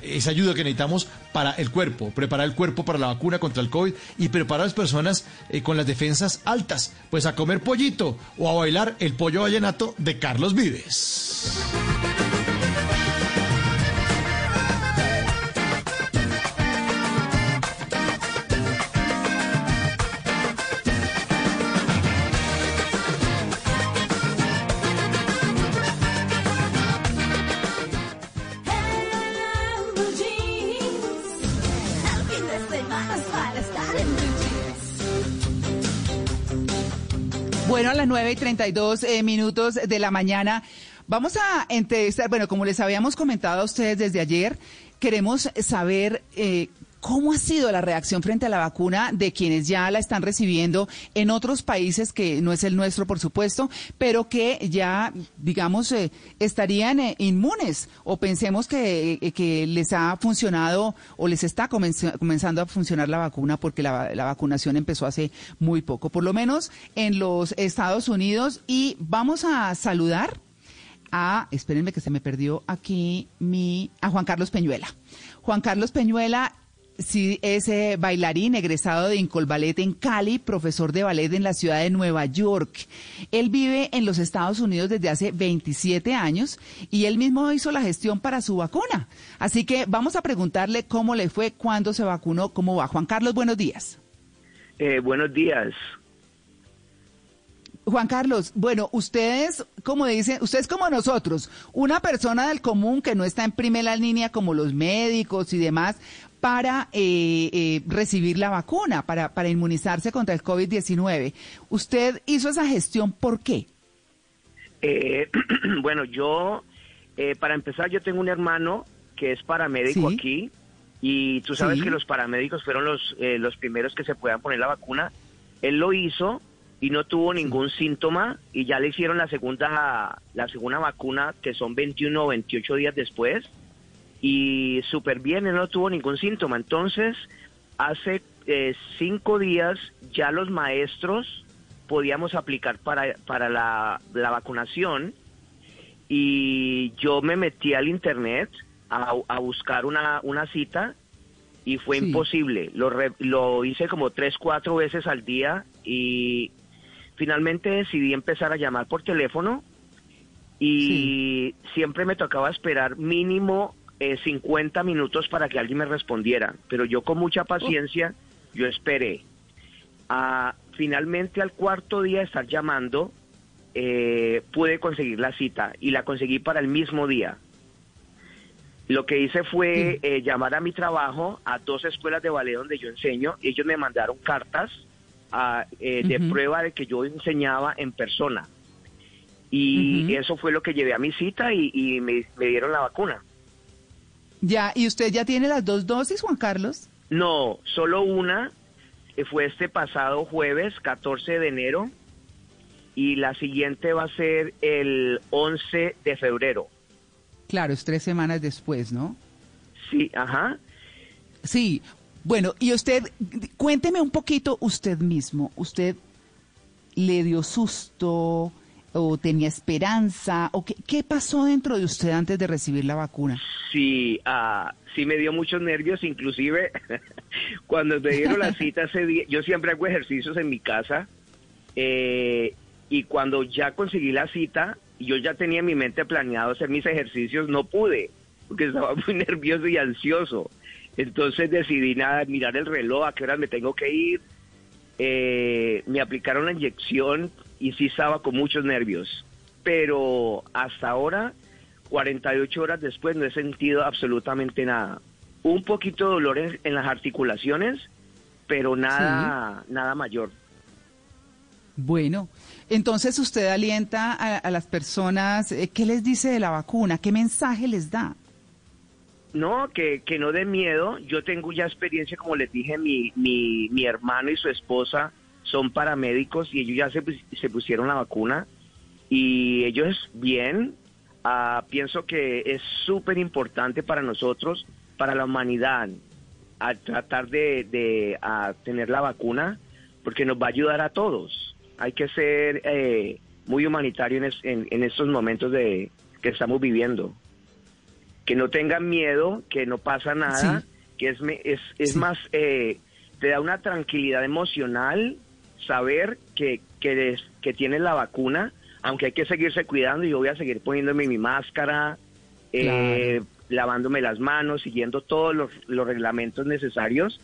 esa ayuda que necesitamos para el cuerpo, preparar el cuerpo para la vacuna contra el COVID y preparar a las personas eh, con las defensas altas, pues a comer pollito o a bailar el pollo vallenato de Carlos Vives. Bueno, a las 9 y 32 eh, minutos de la mañana. Vamos a entrevistar, bueno, como les habíamos comentado a ustedes desde ayer, queremos saber eh, cómo ha sido la reacción frente a la vacuna de quienes ya la están recibiendo en otros países que no es el nuestro, por supuesto, pero que ya, digamos, eh, estarían eh, inmunes o pensemos que, eh, que les ha funcionado o les está comenz- comenzando a funcionar la vacuna porque la, la vacunación empezó hace muy poco, por lo menos en los Estados Unidos. Y vamos a saludar a, espérenme que se me perdió aquí mi, a Juan Carlos Peñuela. Juan Carlos Peñuela sí, es eh, bailarín egresado de Incol Ballet en Cali, profesor de ballet en la ciudad de Nueva York. Él vive en los Estados Unidos desde hace 27 años y él mismo hizo la gestión para su vacuna. Así que vamos a preguntarle cómo le fue, cuándo se vacunó, cómo va. Juan Carlos, buenos días. Eh, buenos días. Juan Carlos, bueno, ustedes, como dicen, ustedes como nosotros, una persona del común que no está en primera línea como los médicos y demás para eh, eh, recibir la vacuna, para, para inmunizarse contra el COVID-19. ¿Usted hizo esa gestión por qué? Eh, bueno, yo, eh, para empezar, yo tengo un hermano que es paramédico Sí. aquí y tú sabes Sí. que los paramédicos fueron los, eh, los primeros que se puedan poner la vacuna. Él lo hizo y no tuvo ningún síntoma y ya le hicieron la segunda, la segunda vacuna que son 21 o 28 días después y súper bien, él no tuvo ningún síntoma. Entonces, hace eh, cinco días ya los maestros podíamos aplicar para, para la, la vacunación y yo me metí al internet a, a buscar una, una cita y fue Sí. imposible. Lo, re- lo hice como tres, cuatro veces al día y finalmente decidí empezar a llamar por teléfono y siempre me tocaba esperar mínimo eh, 50 minutos para que alguien me respondiera, pero yo con mucha paciencia, yo esperé. Ah, finalmente al cuarto día de estar llamando, eh, pude conseguir la cita y la conseguí para el mismo día. Lo que hice fue eh, llamar a mi trabajo a dos escuelas de ballet donde yo enseño y ellos me mandaron cartas ah, eh, de prueba de que yo enseñaba en persona. Y eso fue lo que llevé a mi cita y, y me, me dieron la vacuna. Ya, ¿y usted ya tiene las dos dosis, Juan Carlos? No, solo una eh, fue este pasado jueves, 14 de enero, y la siguiente va a ser el 11 de febrero. Claro, es tres semanas después, ¿no? Sí, ajá. Sí, bueno, y usted, cuénteme un poquito usted mismo. ¿Usted le dio susto o tenía esperanza? o qué, qué pasó dentro de usted antes de recibir la vacuna? Sí, ah, sí me dio muchos nervios, inclusive cuando me dieron la cita ese día, yo siempre hago ejercicios en mi casa eh, y cuando ya conseguí la cita, yo ya tenía en mi mente planeado hacer mis ejercicios, no pude, porque estaba muy nervioso y ansioso. Entonces decidí nada, mirar el reloj, a qué hora me tengo que ir eh, me aplicaron la inyección y sí estaba con muchos nervios. Pero hasta ahora, 48 horas después, no he sentido absolutamente nada. Un poquito de dolor en, en las articulaciones, pero nada, nada mayor. Bueno, entonces usted alienta a, a las personas, eh, ¿qué les dice de la vacuna? ¿Qué mensaje les da? No, que, que no den miedo. Yo tengo ya experiencia, como les dije, mi, mi, mi hermano y su esposa son paramédicos y ellos ya se, se pusieron la vacuna y ellos bien. Ah, pienso que es súper importante para nosotros, para la humanidad, a tratar de, de a tener la vacuna porque nos va a ayudar a todos. Hay que ser eh, muy humanitario en, es- en, en estos momentos de que estamos viviendo que no tengan miedo, que no pasa nada, Sí. que es, me- es, es más, eh, te da una tranquilidad emocional saber que, que, que tienes la vacuna, aunque hay que seguirse cuidando, yo voy a seguir poniéndome mi máscara, eh, lavándome las manos, siguiendo todos los, los reglamentos necesarios,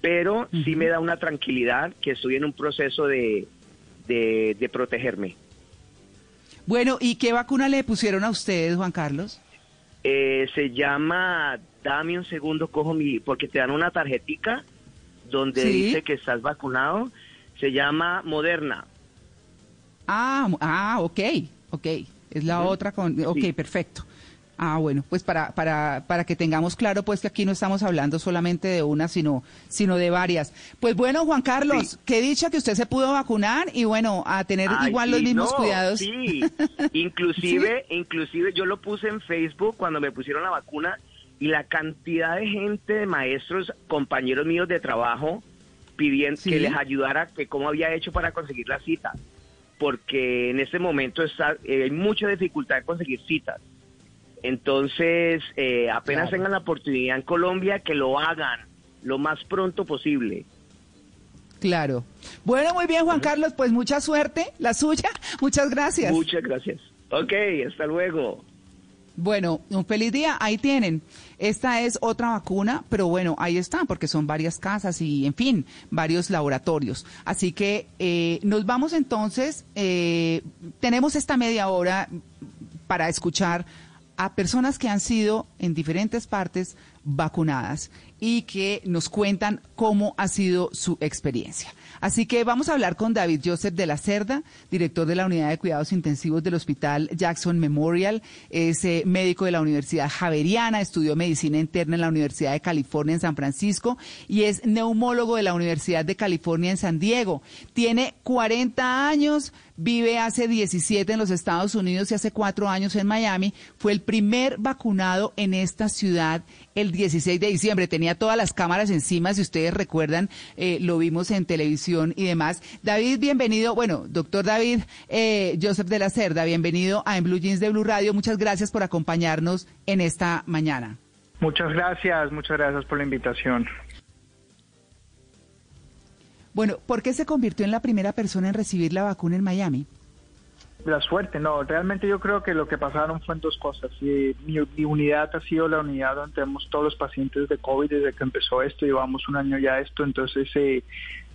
pero sí me da una tranquilidad que estoy en un proceso de, de, de protegerme. Bueno, ¿y qué vacuna le pusieron a ustedes, Juan Carlos? Eh, se llama, dame un segundo, cojo mi, porque te dan una tarjetica donde Sí. dice que estás vacunado. Se llama Moderna. Ah, ah, ok, ok. Es la otra con... Ok, Sí. perfecto. Ah, bueno, pues para, para, para que tengamos claro, pues que aquí no estamos hablando solamente de una, sino, sino de varias. Pues bueno, Juan Carlos, qué dicha que usted se pudo vacunar y bueno, a tener Ay, igual sí, los mismos no, cuidados. Sí, inclusive, inclusive yo lo puse en Facebook cuando me pusieron la vacuna y la cantidad de gente, de maestros, compañeros míos de trabajo, pidiendo Sí. que les ayudara, que cómo había hecho para conseguir la cita. Porque en este momento está, eh, hay mucha dificultad de conseguir citas. Entonces, eh, apenas Claro. tengan la oportunidad en Colombia, que lo hagan lo más pronto posible. Claro. Bueno, muy bien, Juan Carlos, pues mucha suerte, la suya. Muchas gracias. Muchas gracias. Ok, hasta luego. Bueno, un feliz día, ahí tienen. Esta es otra vacuna, pero bueno, ahí está, porque son varias casas y, en fin, varios laboratorios. Así que eh, nos vamos entonces, eh, tenemos esta media hora para escuchar a personas que han sido en diferentes partes vacunadas y que nos cuentan cómo ha sido su experiencia. Así que vamos a hablar con David Joseph de la Cerda, director de la Unidad de Cuidados Intensivos del Hospital Jackson Memorial, es eh, médico de la Universidad Javeriana, estudió medicina interna en la Universidad de California en San Francisco y es neumólogo de la Universidad de California en San Diego. Tiene 40 años, vive hace 17 en los Estados Unidos y hace cuatro años en Miami. Fue el primer vacunado en esta ciudad el 16 de diciembre. Tenía todas las cámaras encima, si ustedes recuerdan, eh, lo vimos en televisión y demás. David, bienvenido. Bueno, doctor David eh, Joseph de la Cerda, bienvenido a En Blue Jeans de Blue Radio. Muchas gracias por acompañarnos en esta mañana. Muchas gracias, muchas gracias por la invitación. Bueno, ¿por qué se convirtió en la primera persona en recibir la vacuna en Miami? La suerte, no, realmente yo creo que lo que pasaron fue en dos cosas. Y mi, mi unidad ha sido la unidad donde tenemos todos los pacientes de COVID desde que empezó esto, llevamos un año ya esto, entonces eh,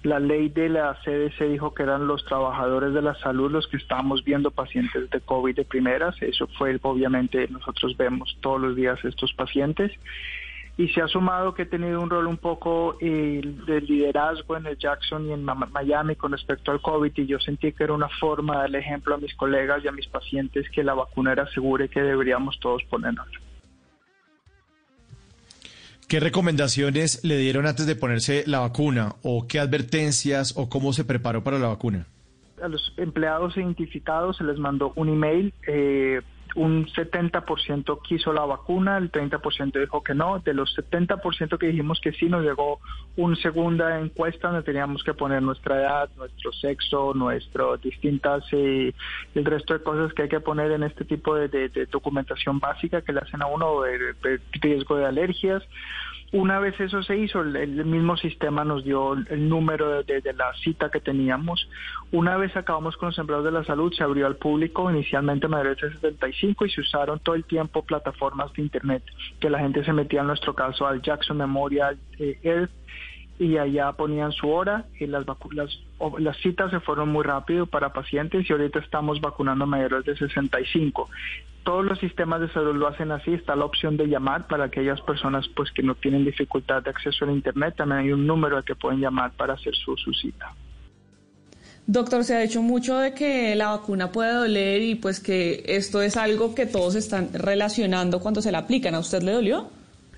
la ley de la CDC dijo que eran los trabajadores de la salud los que estábamos viendo pacientes de COVID de primeras, eso fue obviamente nosotros vemos todos los días estos pacientes y se ha sumado que he tenido un rol un poco eh, de liderazgo en el Jackson y en Miami con respecto al COVID y yo sentí que era una forma de darle ejemplo a mis colegas y a mis pacientes que la vacuna era segura y que deberíamos todos ponernos. ¿Qué recomendaciones le dieron antes de ponerse la vacuna? ¿O qué advertencias o cómo se preparó para la vacuna? A los empleados identificados se les mandó un email. Eh, un 70% quiso la vacuna, el 30% dijo que no. De los 70% que dijimos que sí, nos llegó una segunda encuesta donde teníamos que poner nuestra edad, nuestro sexo, nuestras distintas, eh, el resto de cosas que hay que poner en este tipo de, de- de documentación básica que le hacen a uno de, de riesgo de alergias. Una vez eso se hizo, el, mismo sistema nos dio el número de, de- de la cita que teníamos. Una vez acabamos con los empleados de la salud, se abrió al público, inicialmente mayores de 75, y se usaron todo el tiempo plataformas de Internet, que la gente se metía en nuestro caso al Jackson Memorial eh, Earth y allá ponían su hora y las, vacu- las, citas se fueron muy rápido para pacientes y ahorita estamos vacunando mayores de 65. Todos los sistemas de salud lo hacen así, está la opción de llamar para aquellas personas pues que no tienen dificultad de acceso al internet, también hay un número al que pueden llamar para hacer su, su cita. Doctor, se ha dicho mucho de que la vacuna puede doler y pues que esto es algo que todos están relacionando cuando se la aplican. ¿A usted le dolió?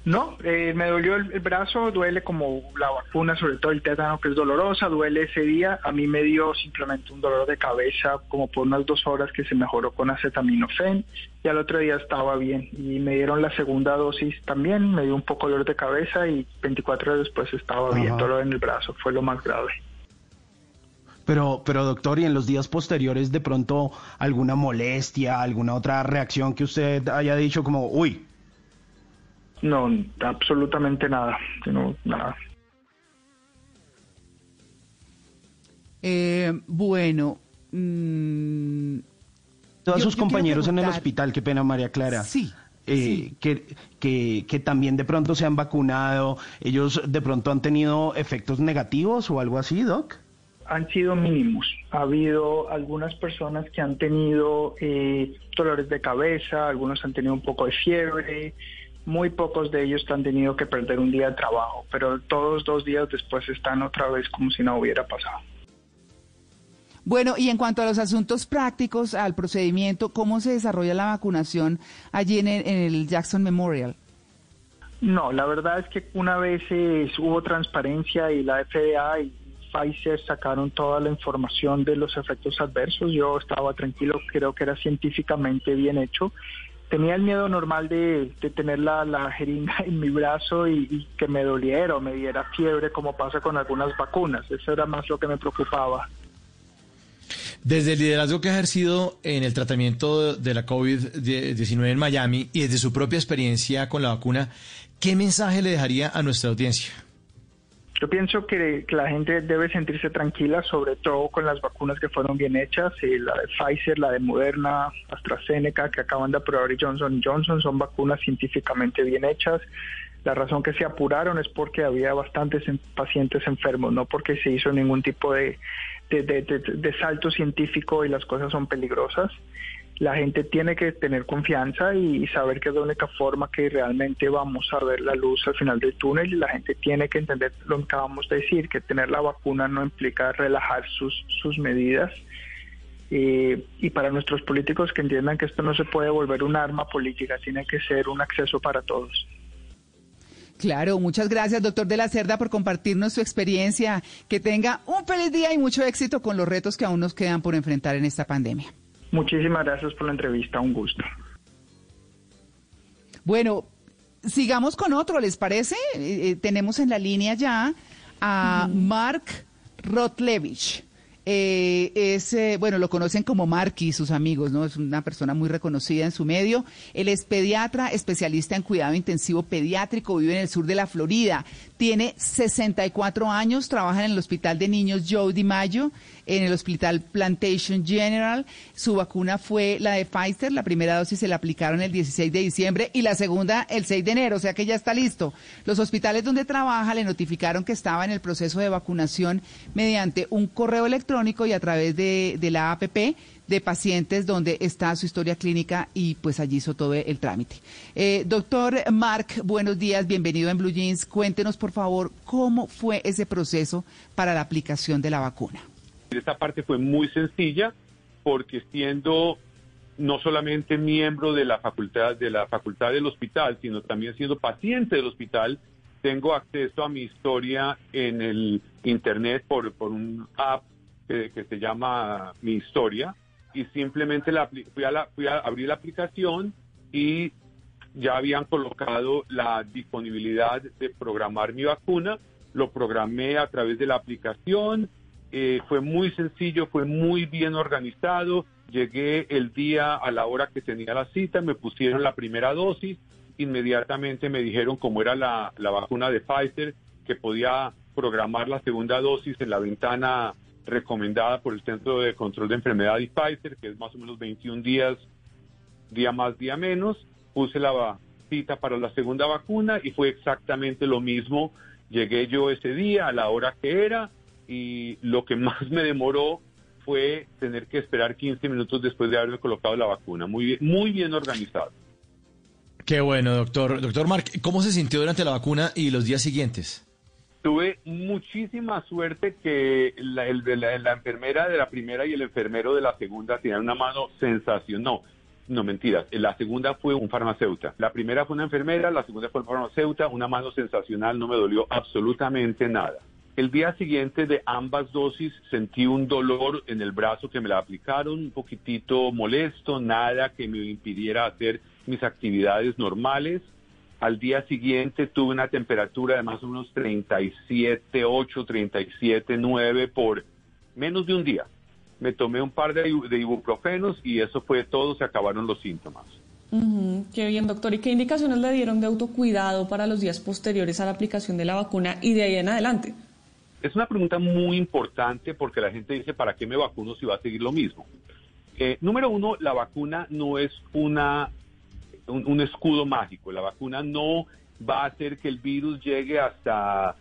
No, eh, me dolió el, el brazo, duele como la vacuna, sobre todo el tétano que es dolorosa, duele ese día. A mí me dio simplemente un dolor de cabeza como por unas dos horas que se mejoró con acetaminofén y al otro día estaba bien. Y me dieron la segunda dosis también, me dio un poco de dolor de cabeza y 24 horas después estaba bien, dolor en el brazo, fue lo más grave. Pero, pero doctor, y en los días posteriores de pronto alguna molestia, alguna otra reacción que usted haya dicho como, uy, No, absolutamente nada, no, nada. Eh, bueno, mm, todos Yo- sus yo compañeros en el hospital, qué pena María Clara. Sí, eh, Que, que, que también de pronto se han vacunado, ellos de pronto han tenido efectos negativos o algo así, Doc. han sido mínimos. Ha habido algunas personas que han tenido eh, dolores de cabeza, algunos han tenido un poco de fiebre, muy pocos de ellos han tenido que perder un día de trabajo, pero todos dos días después están otra vez como si no hubiera pasado. Bueno, y en cuanto a los asuntos prácticos, al procedimiento, ¿cómo se desarrolla la vacunación allí en el, en el Jackson Memorial? No, la verdad es que una vez eh, hubo transparencia y la FDA y Pfizer sacaron toda la información de los efectos adversos, yo estaba tranquilo, creo que era científicamente bien hecho. Tenía el miedo normal de, de tener la, la jeringa en mi brazo y, y que me doliera o me diera fiebre como pasa con algunas vacunas. Eso era más lo que me preocupaba. Desde el liderazgo que ha ejercido en el tratamiento de la COVID-19 en Miami y desde su propia experiencia con la vacuna, ¿qué mensaje le dejaría a nuestra audiencia? Yo pienso que, la gente debe sentirse tranquila, sobre todo con las vacunas que fueron bien hechas, eh, la de Pfizer, la de Moderna, AstraZeneca, que acaban de aprobar y Johnson Johnson, son vacunas científicamente bien hechas. La razón que se apuraron es porque había bastantes en- pacientes enfermos, no porque se hizo ningún tipo de salto científico y las cosas son peligrosas. La gente tiene que tener confianza y, saber que es la única forma que realmente vamos a ver la luz al final del túnel y la gente tiene que entender lo que acabamos de decir, que tener la vacuna no implica relajar sus, sus medidas. Eh, y para nuestros políticos que entiendan que esto no se puede volver un arma política, tiene que ser un acceso para todos. Claro, muchas gracias, doctor de la Cerda, por compartirnos su experiencia. Que tenga un feliz día y mucho éxito con los retos que aún nos quedan por enfrentar en esta pandemia. Muchísimas gracias por la entrevista, un gusto. Bueno, sigamos con otro, ¿les parece? Eh, eh, tenemos en la línea ya a Mark Rotlevich. Eh, es, eh, bueno, lo conocen como Marky, sus amigos, ¿no? Es una persona muy reconocida en su medio. Él es pediatra, especialista en cuidado intensivo pediátrico, vive en el sur de la Florida. Tiene 64 años, trabaja en el Hospital de Niños Joe DiMaggio, en el Hospital Plantation General. Su vacuna fue la de Pfizer, la primera dosis se la aplicaron el 16 de diciembre y la segunda el 6 de enero, o sea que ya está listo. Los hospitales donde trabaja le notificaron que estaba en el proceso de vacunación mediante un correo electrónico y a través de, de la APP de pacientes donde está su historia clínica y pues allí hizo todo el trámite. Eh, doctor Mark, buenos días, bienvenido en Blue Jeans. Cuéntenos por favor cómo fue ese proceso para la aplicación de la vacuna. Esta parte fue muy sencilla porque siendo no solamente miembro de la facultad de la facultad del hospital, sino también siendo paciente del hospital, tengo acceso a mi historia en el internet por, por un app que, que se llama Mi Historia y simplemente la, fui, a la, fui a abrir la aplicación y ya habían colocado la disponibilidad de programar mi vacuna, lo programé a través de la aplicación, eh, fue muy sencillo, fue muy bien organizado, llegué el día a la hora que tenía la cita, me pusieron la primera dosis, inmediatamente me dijeron como era la, la vacuna de Pfizer, que podía programar la segunda dosis en la ventana recomendada por el Centro de Control de Enfermedad y Pfizer, que es más o menos 21 días, día más, día menos. Puse la cita para la segunda vacuna y fue exactamente lo mismo Llegué yo ese día a la hora que era y lo que más me demoró fue tener que esperar 15 minutos después de haberme colocado la vacuna. Muy bien, muy bien organizado. Qué bueno, doctor. Doctor Mark, ¿cómo se sintió durante la vacuna y los días siguientes? Tuve muchísima suerte que la, enfermera de la primera y el enfermero de la segunda tenían una mano sensacional. No, no mentiras. La segunda fue un farmacéutico. La primera fue una enfermera, la segunda fue un farmacéutico. Una mano sensacional, no me dolió absolutamente nada. El día siguiente de ambas dosis sentí un dolor en el brazo que me la aplicaron, un poquitito molesto, nada que me impidiera hacer mis actividades normales. Al día siguiente tuve una temperatura de más o menos 37.8, 37.9 por menos de un día. Me tomé un par de, de ibuprofenos y eso fue todo, se acabaron los síntomas. Ujú, Qué bien, doctor. ¿Y qué indicaciones le dieron de autocuidado para los días posteriores a la aplicación de la vacuna y de ahí en adelante? Es una pregunta muy importante porque la gente dice, ¿para qué me vacuno si va a seguir lo mismo? Eh, número uno, la vacuna no es una, un, escudo mágico. La vacuna no va a hacer que el virus llegue hasta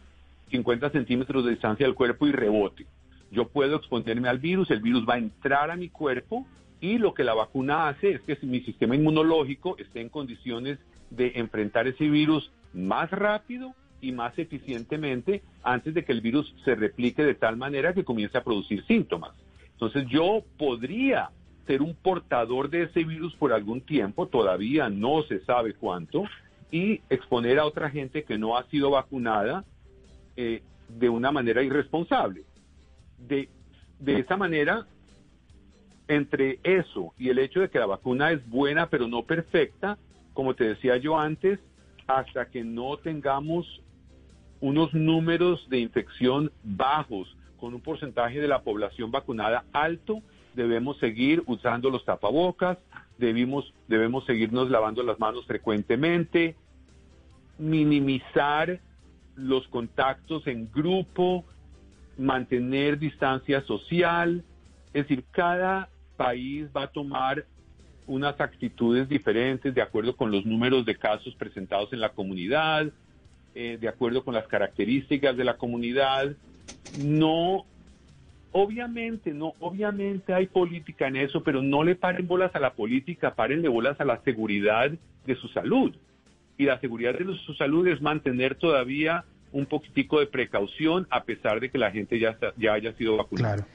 50 centímetros de distancia del cuerpo y rebote. Yo puedo exponerme al virus, el virus va a entrar a mi cuerpo y lo que la vacuna hace es que mi sistema inmunológico esté en condiciones de enfrentar ese virus más rápido y más eficientemente antes de que el virus se replique de tal manera que comience a producir síntomas. Entonces yo podría ser un portador de ese virus por algún tiempo, todavía no se sabe cuánto, y exponer a otra gente que no ha sido vacunada eh, de una manera irresponsable. De, de esa manera, entre eso y el hecho de que la vacuna es buena pero no perfecta, como te decía yo antes, hasta que no tengamos unos números de infección bajos, con un porcentaje de la población vacunada alto, debemos seguir usando los tapabocas, debimos, debemos seguirnos lavando las manos frecuentemente, minimizar los contactos en grupo, mantener distancia social, es decir, cada país va a tomar unas actitudes diferentes de acuerdo con los números de casos presentados en la comunidad, eh, de acuerdo con las características de la comunidad. No, obviamente, no, obviamente hay política en eso, pero no le paren bolas a la política, párenle bolas a la seguridad de su salud. Y la seguridad de su salud es mantener todavía un poquitico de precaución a pesar de que la gente ya, está- ya haya sido vacunada. Claro.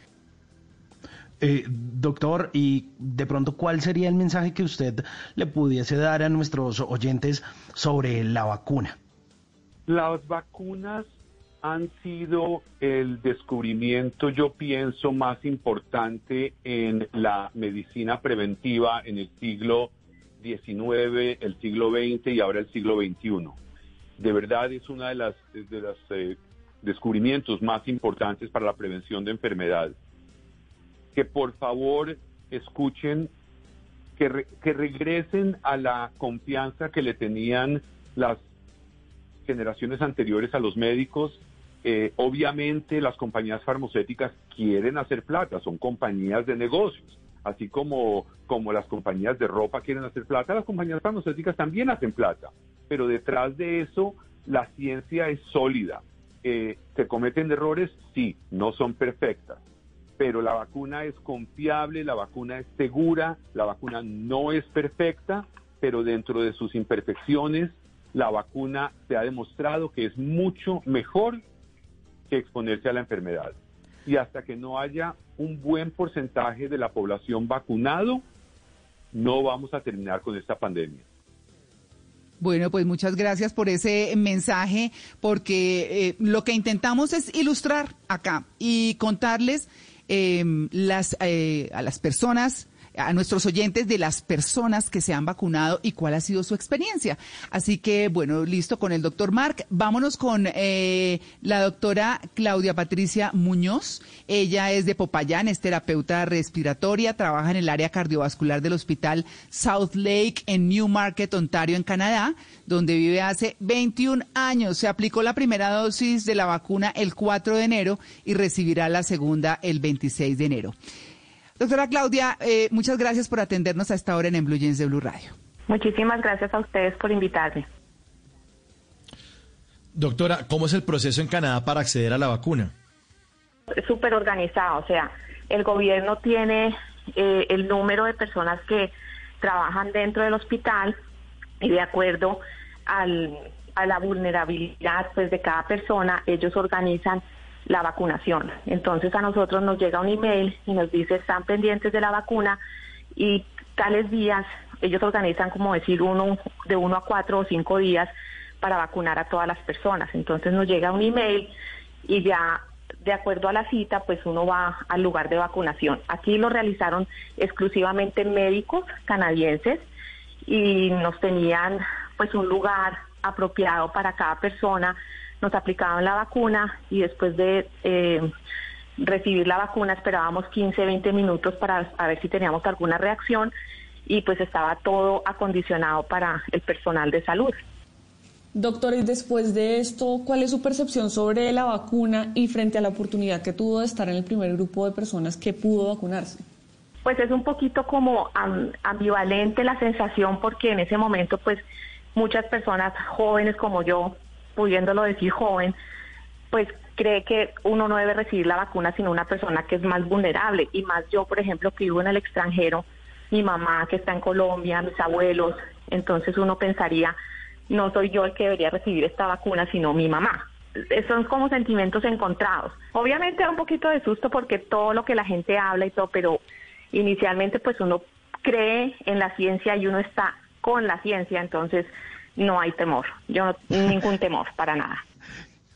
Eh, doctor, y de pronto, ¿cuál sería el mensaje que usted le pudiese dar a nuestros oyentes sobre la vacuna? Las vacunas han sido el descubrimiento, yo pienso, más importante en la medicina preventiva en el siglo XIX, el siglo XX y ahora el siglo XXI. De verdad es uno de los, eh, descubrimientos más importantes para la prevención de enfermedades. Que por favor escuchen, que, re- que regresen a la confianza que le tenían las generaciones anteriores a los médicos. Eh, obviamente las compañías farmacéuticas quieren hacer plata, son compañías de negocios. Así como, como las compañías de ropa quieren hacer plata, las compañías farmacéuticas también hacen plata. Pero detrás de eso, la ciencia es sólida. Eh, ¿Se cometen errores? Sí, no son perfectas. Pero la vacuna es confiable, la vacuna es segura, la vacuna no es perfecta, pero dentro de sus imperfecciones, la vacuna se ha demostrado que es mucho mejor que exponerse a la enfermedad. Y hasta que no haya un buen porcentaje de la población vacunado, no vamos a terminar con esta pandemia. Bueno, pues muchas gracias por ese mensaje, porque eh, lo que intentamos es ilustrar acá y contarles eh, las, eh, a las personas, a nuestros oyentes de las personas que se han vacunado y cuál ha sido su experiencia. Así que, bueno, listo con el doctor Mark. Vámonos con eh, la doctora Claudia Patricia Muñoz. Ella es de Popayán, es terapeuta respiratoria, trabaja en el área cardiovascular del Hospital South Lake en Newmarket, Ontario, en Canadá, donde vive hace 21 años. Se aplicó la primera dosis de la vacuna el 4 de enero y recibirá la segunda el 26 de enero. Doctora Claudia, eh, muchas gracias por atendernos a esta hora en, en Blue Jeans de Blue Radio. Muchísimas gracias a ustedes por invitarme. Doctora, ¿cómo es el proceso en Canadá para acceder a la vacuna? súper organizado, o sea, el gobierno tiene eh, el número de personas que trabajan dentro del hospital y de acuerdo al, a la vulnerabilidad pues de cada persona, ellos organizan la vacunación. Entonces a nosotros nos llega un email y nos dice están pendientes de la vacuna y tales días ellos organizan como decir uno de uno a cuatro o cinco días para vacunar a todas las personas. Entonces nos llega un email y ya de acuerdo a la cita, pues uno va al lugar de vacunación. Aquí lo realizaron exclusivamente médicos canadienses y nos tenían pues un lugar apropiado para cada persona, nos aplicaban la vacuna y después de eh, recibir la vacuna esperábamos 15, 20 minutos para ver si teníamos alguna reacción y pues estaba todo acondicionado para el personal de salud. Doctor, y después de esto, ¿cuál es su percepción sobre la vacuna y frente a la oportunidad que tuvo de estar en el primer grupo de personas que pudo vacunarse? Pues es un poquito como ambivalente la sensación porque en ese momento pues muchas personas jóvenes como yo, pudiéndolo decir joven, pues cree que uno no debe recibir la vacuna sino una persona que es más vulnerable y más yo, por ejemplo, que vivo en el extranjero, mi mamá que está en Colombia, mis abuelos, entonces uno pensaría no soy yo el que debería recibir esta vacuna, sino mi mamá. Son como sentimientos encontrados. Obviamente da un poquito de susto porque todo lo que la gente habla y todo, pero inicialmente pues uno cree en la ciencia y uno está con la ciencia, entonces no hay temor. Yo no, ningún temor para nada.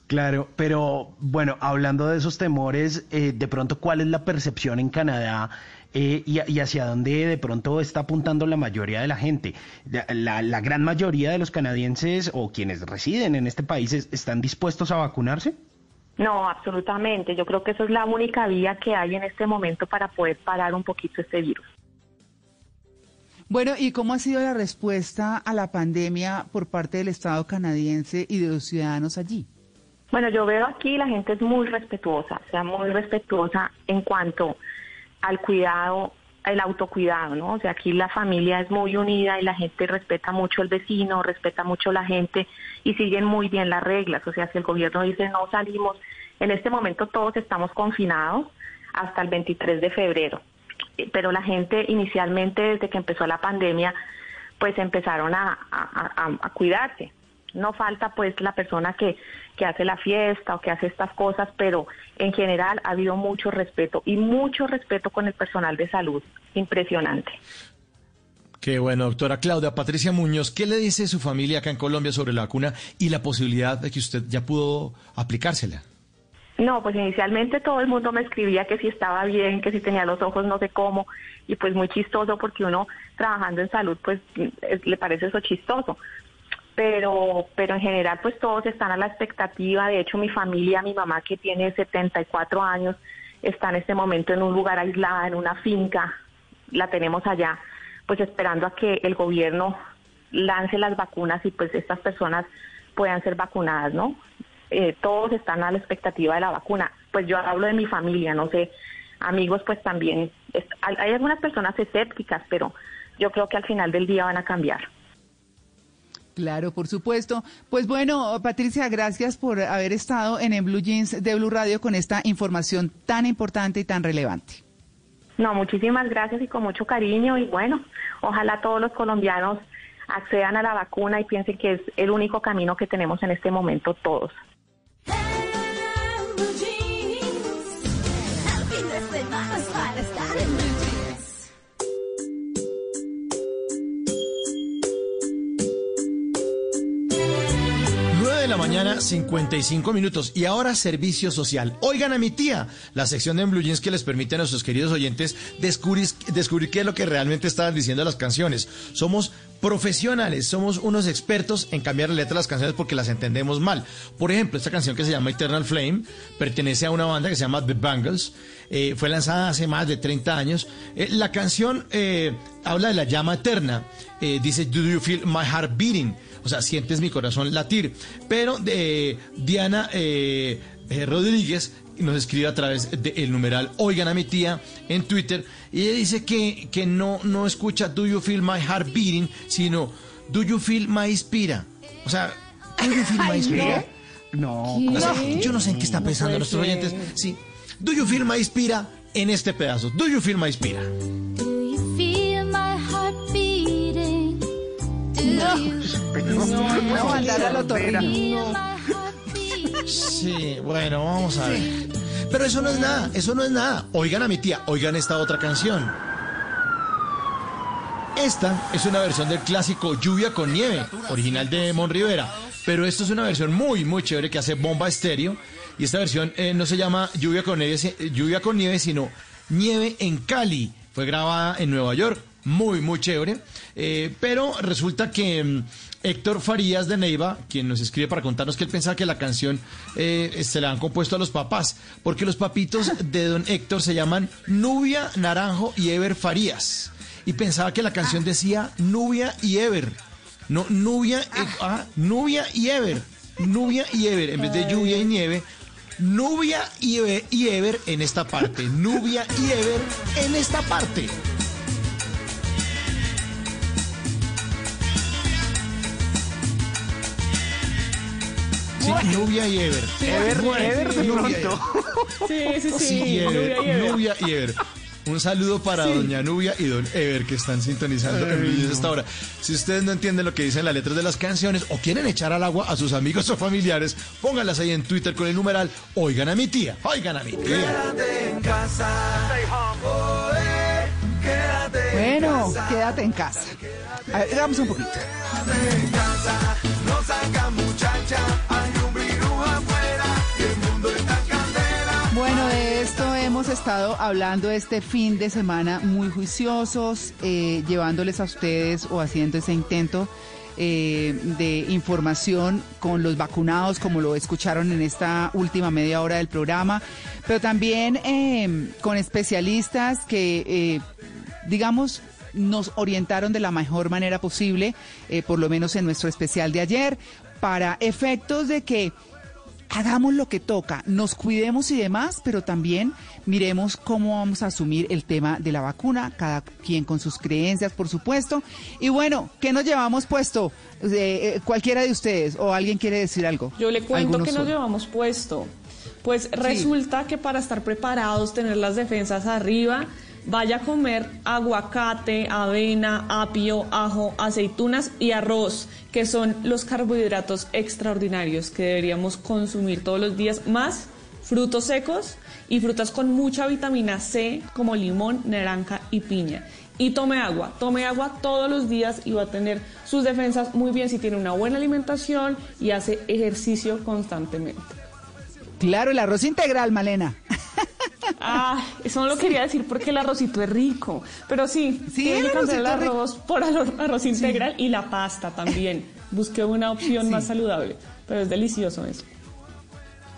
Claro, pero bueno, hablando de esos temores, eh, de pronto, ¿cuál es la percepción en Canadá eh, y, hacia dónde de pronto está apuntando la mayoría de la gente. La, gran mayoría de los canadienses o quienes residen en este país están dispuestos a vacunarse. No, absolutamente. Yo creo que eso es la única vía que hay en este momento para poder parar un poquito este virus. Bueno, ¿y cómo ha sido la respuesta a la pandemia por parte del Estado canadiense y de los ciudadanos allí? Bueno, yo veo aquí la gente es muy respetuosa, o sea, muy respetuosa en cuanto al cuidado, el autocuidado, ¿no? O sea, aquí la familia es muy unida y la gente respeta mucho el vecino, respeta mucho la gente y siguen muy bien las reglas. O sea, si el gobierno dice no salimos, en este momento todos estamos confinados hasta el 23 de febrero. Pero la gente inicialmente, desde que empezó la pandemia, pues empezaron a, a cuidarse. No falta pues la persona que, que hace la fiesta o que hace estas cosas, pero en general ha habido mucho respeto y mucho respeto con el personal de salud. Impresionante. Qué bueno, doctora Claudia Patricia Muñoz, ¿qué le dice su familia acá en Colombia sobre la vacuna y la posibilidad de que usted ya pudo aplicársela? No, pues inicialmente todo el mundo me escribía que si estaba bien, que si tenía los ojos no sé cómo, y pues muy chistoso porque uno trabajando en salud pues le parece eso chistoso pero, pero en general pues todos están a la expectativa. De hecho, mi familia, mi mamá que tiene 74 años, está en este momento en un lugar aislada, en una finca, la tenemos allá, pues esperando a que el gobierno lance las vacunas y pues estas personas puedan ser vacunadas, ¿no? Eh, todos están a la expectativa de la vacuna. Pues yo hablo de mi familia, no sé, amigos pues también. hay algunas personas escépticas, pero yo creo que al final del día van a cambiar. Claro, por supuesto. Pues bueno, Patricia, gracias por haber estado en el Blue Jeans de Blue Radio con esta información tan importante y tan relevante. No, muchísimas gracias y con mucho cariño y bueno, ojalá todos los colombianos accedan a la vacuna y piensen que es el único camino que tenemos en este momento todos. 무지? 55 minutos. Y ahora servicio social. Oigan a mi tía, la sección de Blue Jeans que les permite a nuestros queridos oyentes descubrir, descubrir qué es lo que realmente estaban diciendo las canciones. Somos profesionales, somos unos expertos en cambiar la letra de las canciones porque las entendemos mal. Por ejemplo, esta canción que se llama Eternal Flame pertenece a una banda que se llama The Bangles. Eh, fue lanzada hace más de 30 años. Eh, la canción eh, habla de la llama eterna. dice, Do you feel my heart beating? O sea, sientes mi corazón latir. Pero Diana Rodríguez nos escribe a través del numeral Oigan a mi tía en Twitter y ella dice que, que no, no escucha Do You Feel My Heart Beating, sino Do You Feel My Inspira. O sea, Do You Feel My Inspira. No, No yo no sé en qué están No pensando puede nuestros oyentes. Sí. Do you feel my inspira en este pedazo? Do you feel my inspira? You No, no, mandar al otorrino. feel my heart beating? Sí, bueno, vamos a ver. Pero eso no es nada, eso no es nada. Oigan a mi tía, oigan esta otra canción. Esta es una versión del clásico Lluvia con Nieve, original de Mon Rivera. Pero esto es una versión muy, muy chévere que hace Bomba Estéreo. Y esta versión eh, no se llama Lluvia con, Nieve, Lluvia con Nieve, sino Nieve en Cali. Fue grabada en Nueva York. Muy, muy chévere. Eh, pero resulta que mm, Héctor Farías de Neiva, quien nos escribe para contarnos que él pensaba que la canción eh, se la han compuesto a los papás, porque los papitos de don Héctor se llaman Nubia, Naranjo y Ever Farías. Y pensaba que la canción decía Nubia y Ever. No, Nubia, eh, ah, Nubia y Ever. Nubia y Ever, en vez de lluvia y nieve. Nubia y, Eve- y Ever en esta parte. Nubia y Ever en esta parte. Sí, Nubia y Ever. Ever, Ever de pronto. Sí, sí, sí. Sí, Ever, Nubia y Ever. Un saludo para Sí. doña Nubia y don Ever que están sintonizando en Ay, Blue no. esta hora. Si ustedes no entienden lo que dicen las letras de las canciones o quieren echar al agua a sus amigos o familiares, pónganlas ahí en Twitter con el numeral Oigan a mi tía, oigan a mi tía. Quédate en casa. Oh, eh, quédate en Bueno, casa. quédate en casa. A ver, hagamos un poquito. Quédate en casa. No saca muchacha. Hemos estado hablando este fin de semana muy juiciosos, eh, llevándoles a ustedes o haciendo ese intento eh, de información con los vacunados, como lo escucharon en esta última media hora del programa, pero también eh, con especialistas que, eh, digamos, nos orientaron de la mejor manera posible, por lo menos en nuestro especial de ayer, para efectos de que hagamos lo que toca, nos cuidemos y demás, pero también miremos cómo vamos a asumir el tema de la vacuna, cada quien con sus creencias, por supuesto. Y bueno, ¿qué nos llevamos puesto? Eh, cualquiera de ustedes, o alguien quiere decir algo. Yo le cuento que nos llevamos puesto. Pues resulta que para estar preparados, tener las defensas arriba, vaya a comer aguacate, avena, apio, ajo, aceitunas y arroz, que son los carbohidratos extraordinarios que deberíamos consumir todos los días, más frutos secos y frutas con mucha vitamina C como limón, naranja y piña. Y tome agua, tome agua todos los días y va a tener sus defensas muy bien si tiene una buena alimentación y hace ejercicio constantemente. Claro, el arroz integral, Malena. Ah, eso no lo quería decir porque el arrocito es rico. Pero sí, Sí, tiene que cambiar el arroz por arroz, arroz integral y la pasta también. Busqué una opción Sí. más saludable, pero es delicioso eso.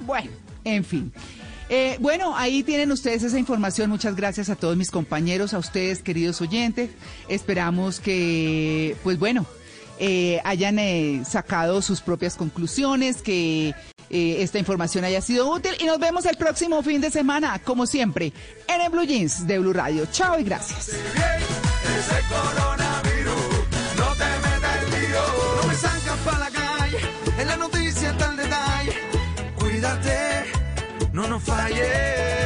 Bueno, en fin. Eh, bueno, ahí tienen ustedes esa información. Muchas gracias a todos mis compañeros, a ustedes, queridos oyentes. Esperamos que, pues bueno, eh, hayan eh, sacado sus propias conclusiones, que eh, esta información haya sido útil y nos vemos el próximo fin de semana, como siempre, en el Blue Jeans de Blue Radio. Chao y gracias. No nos falles.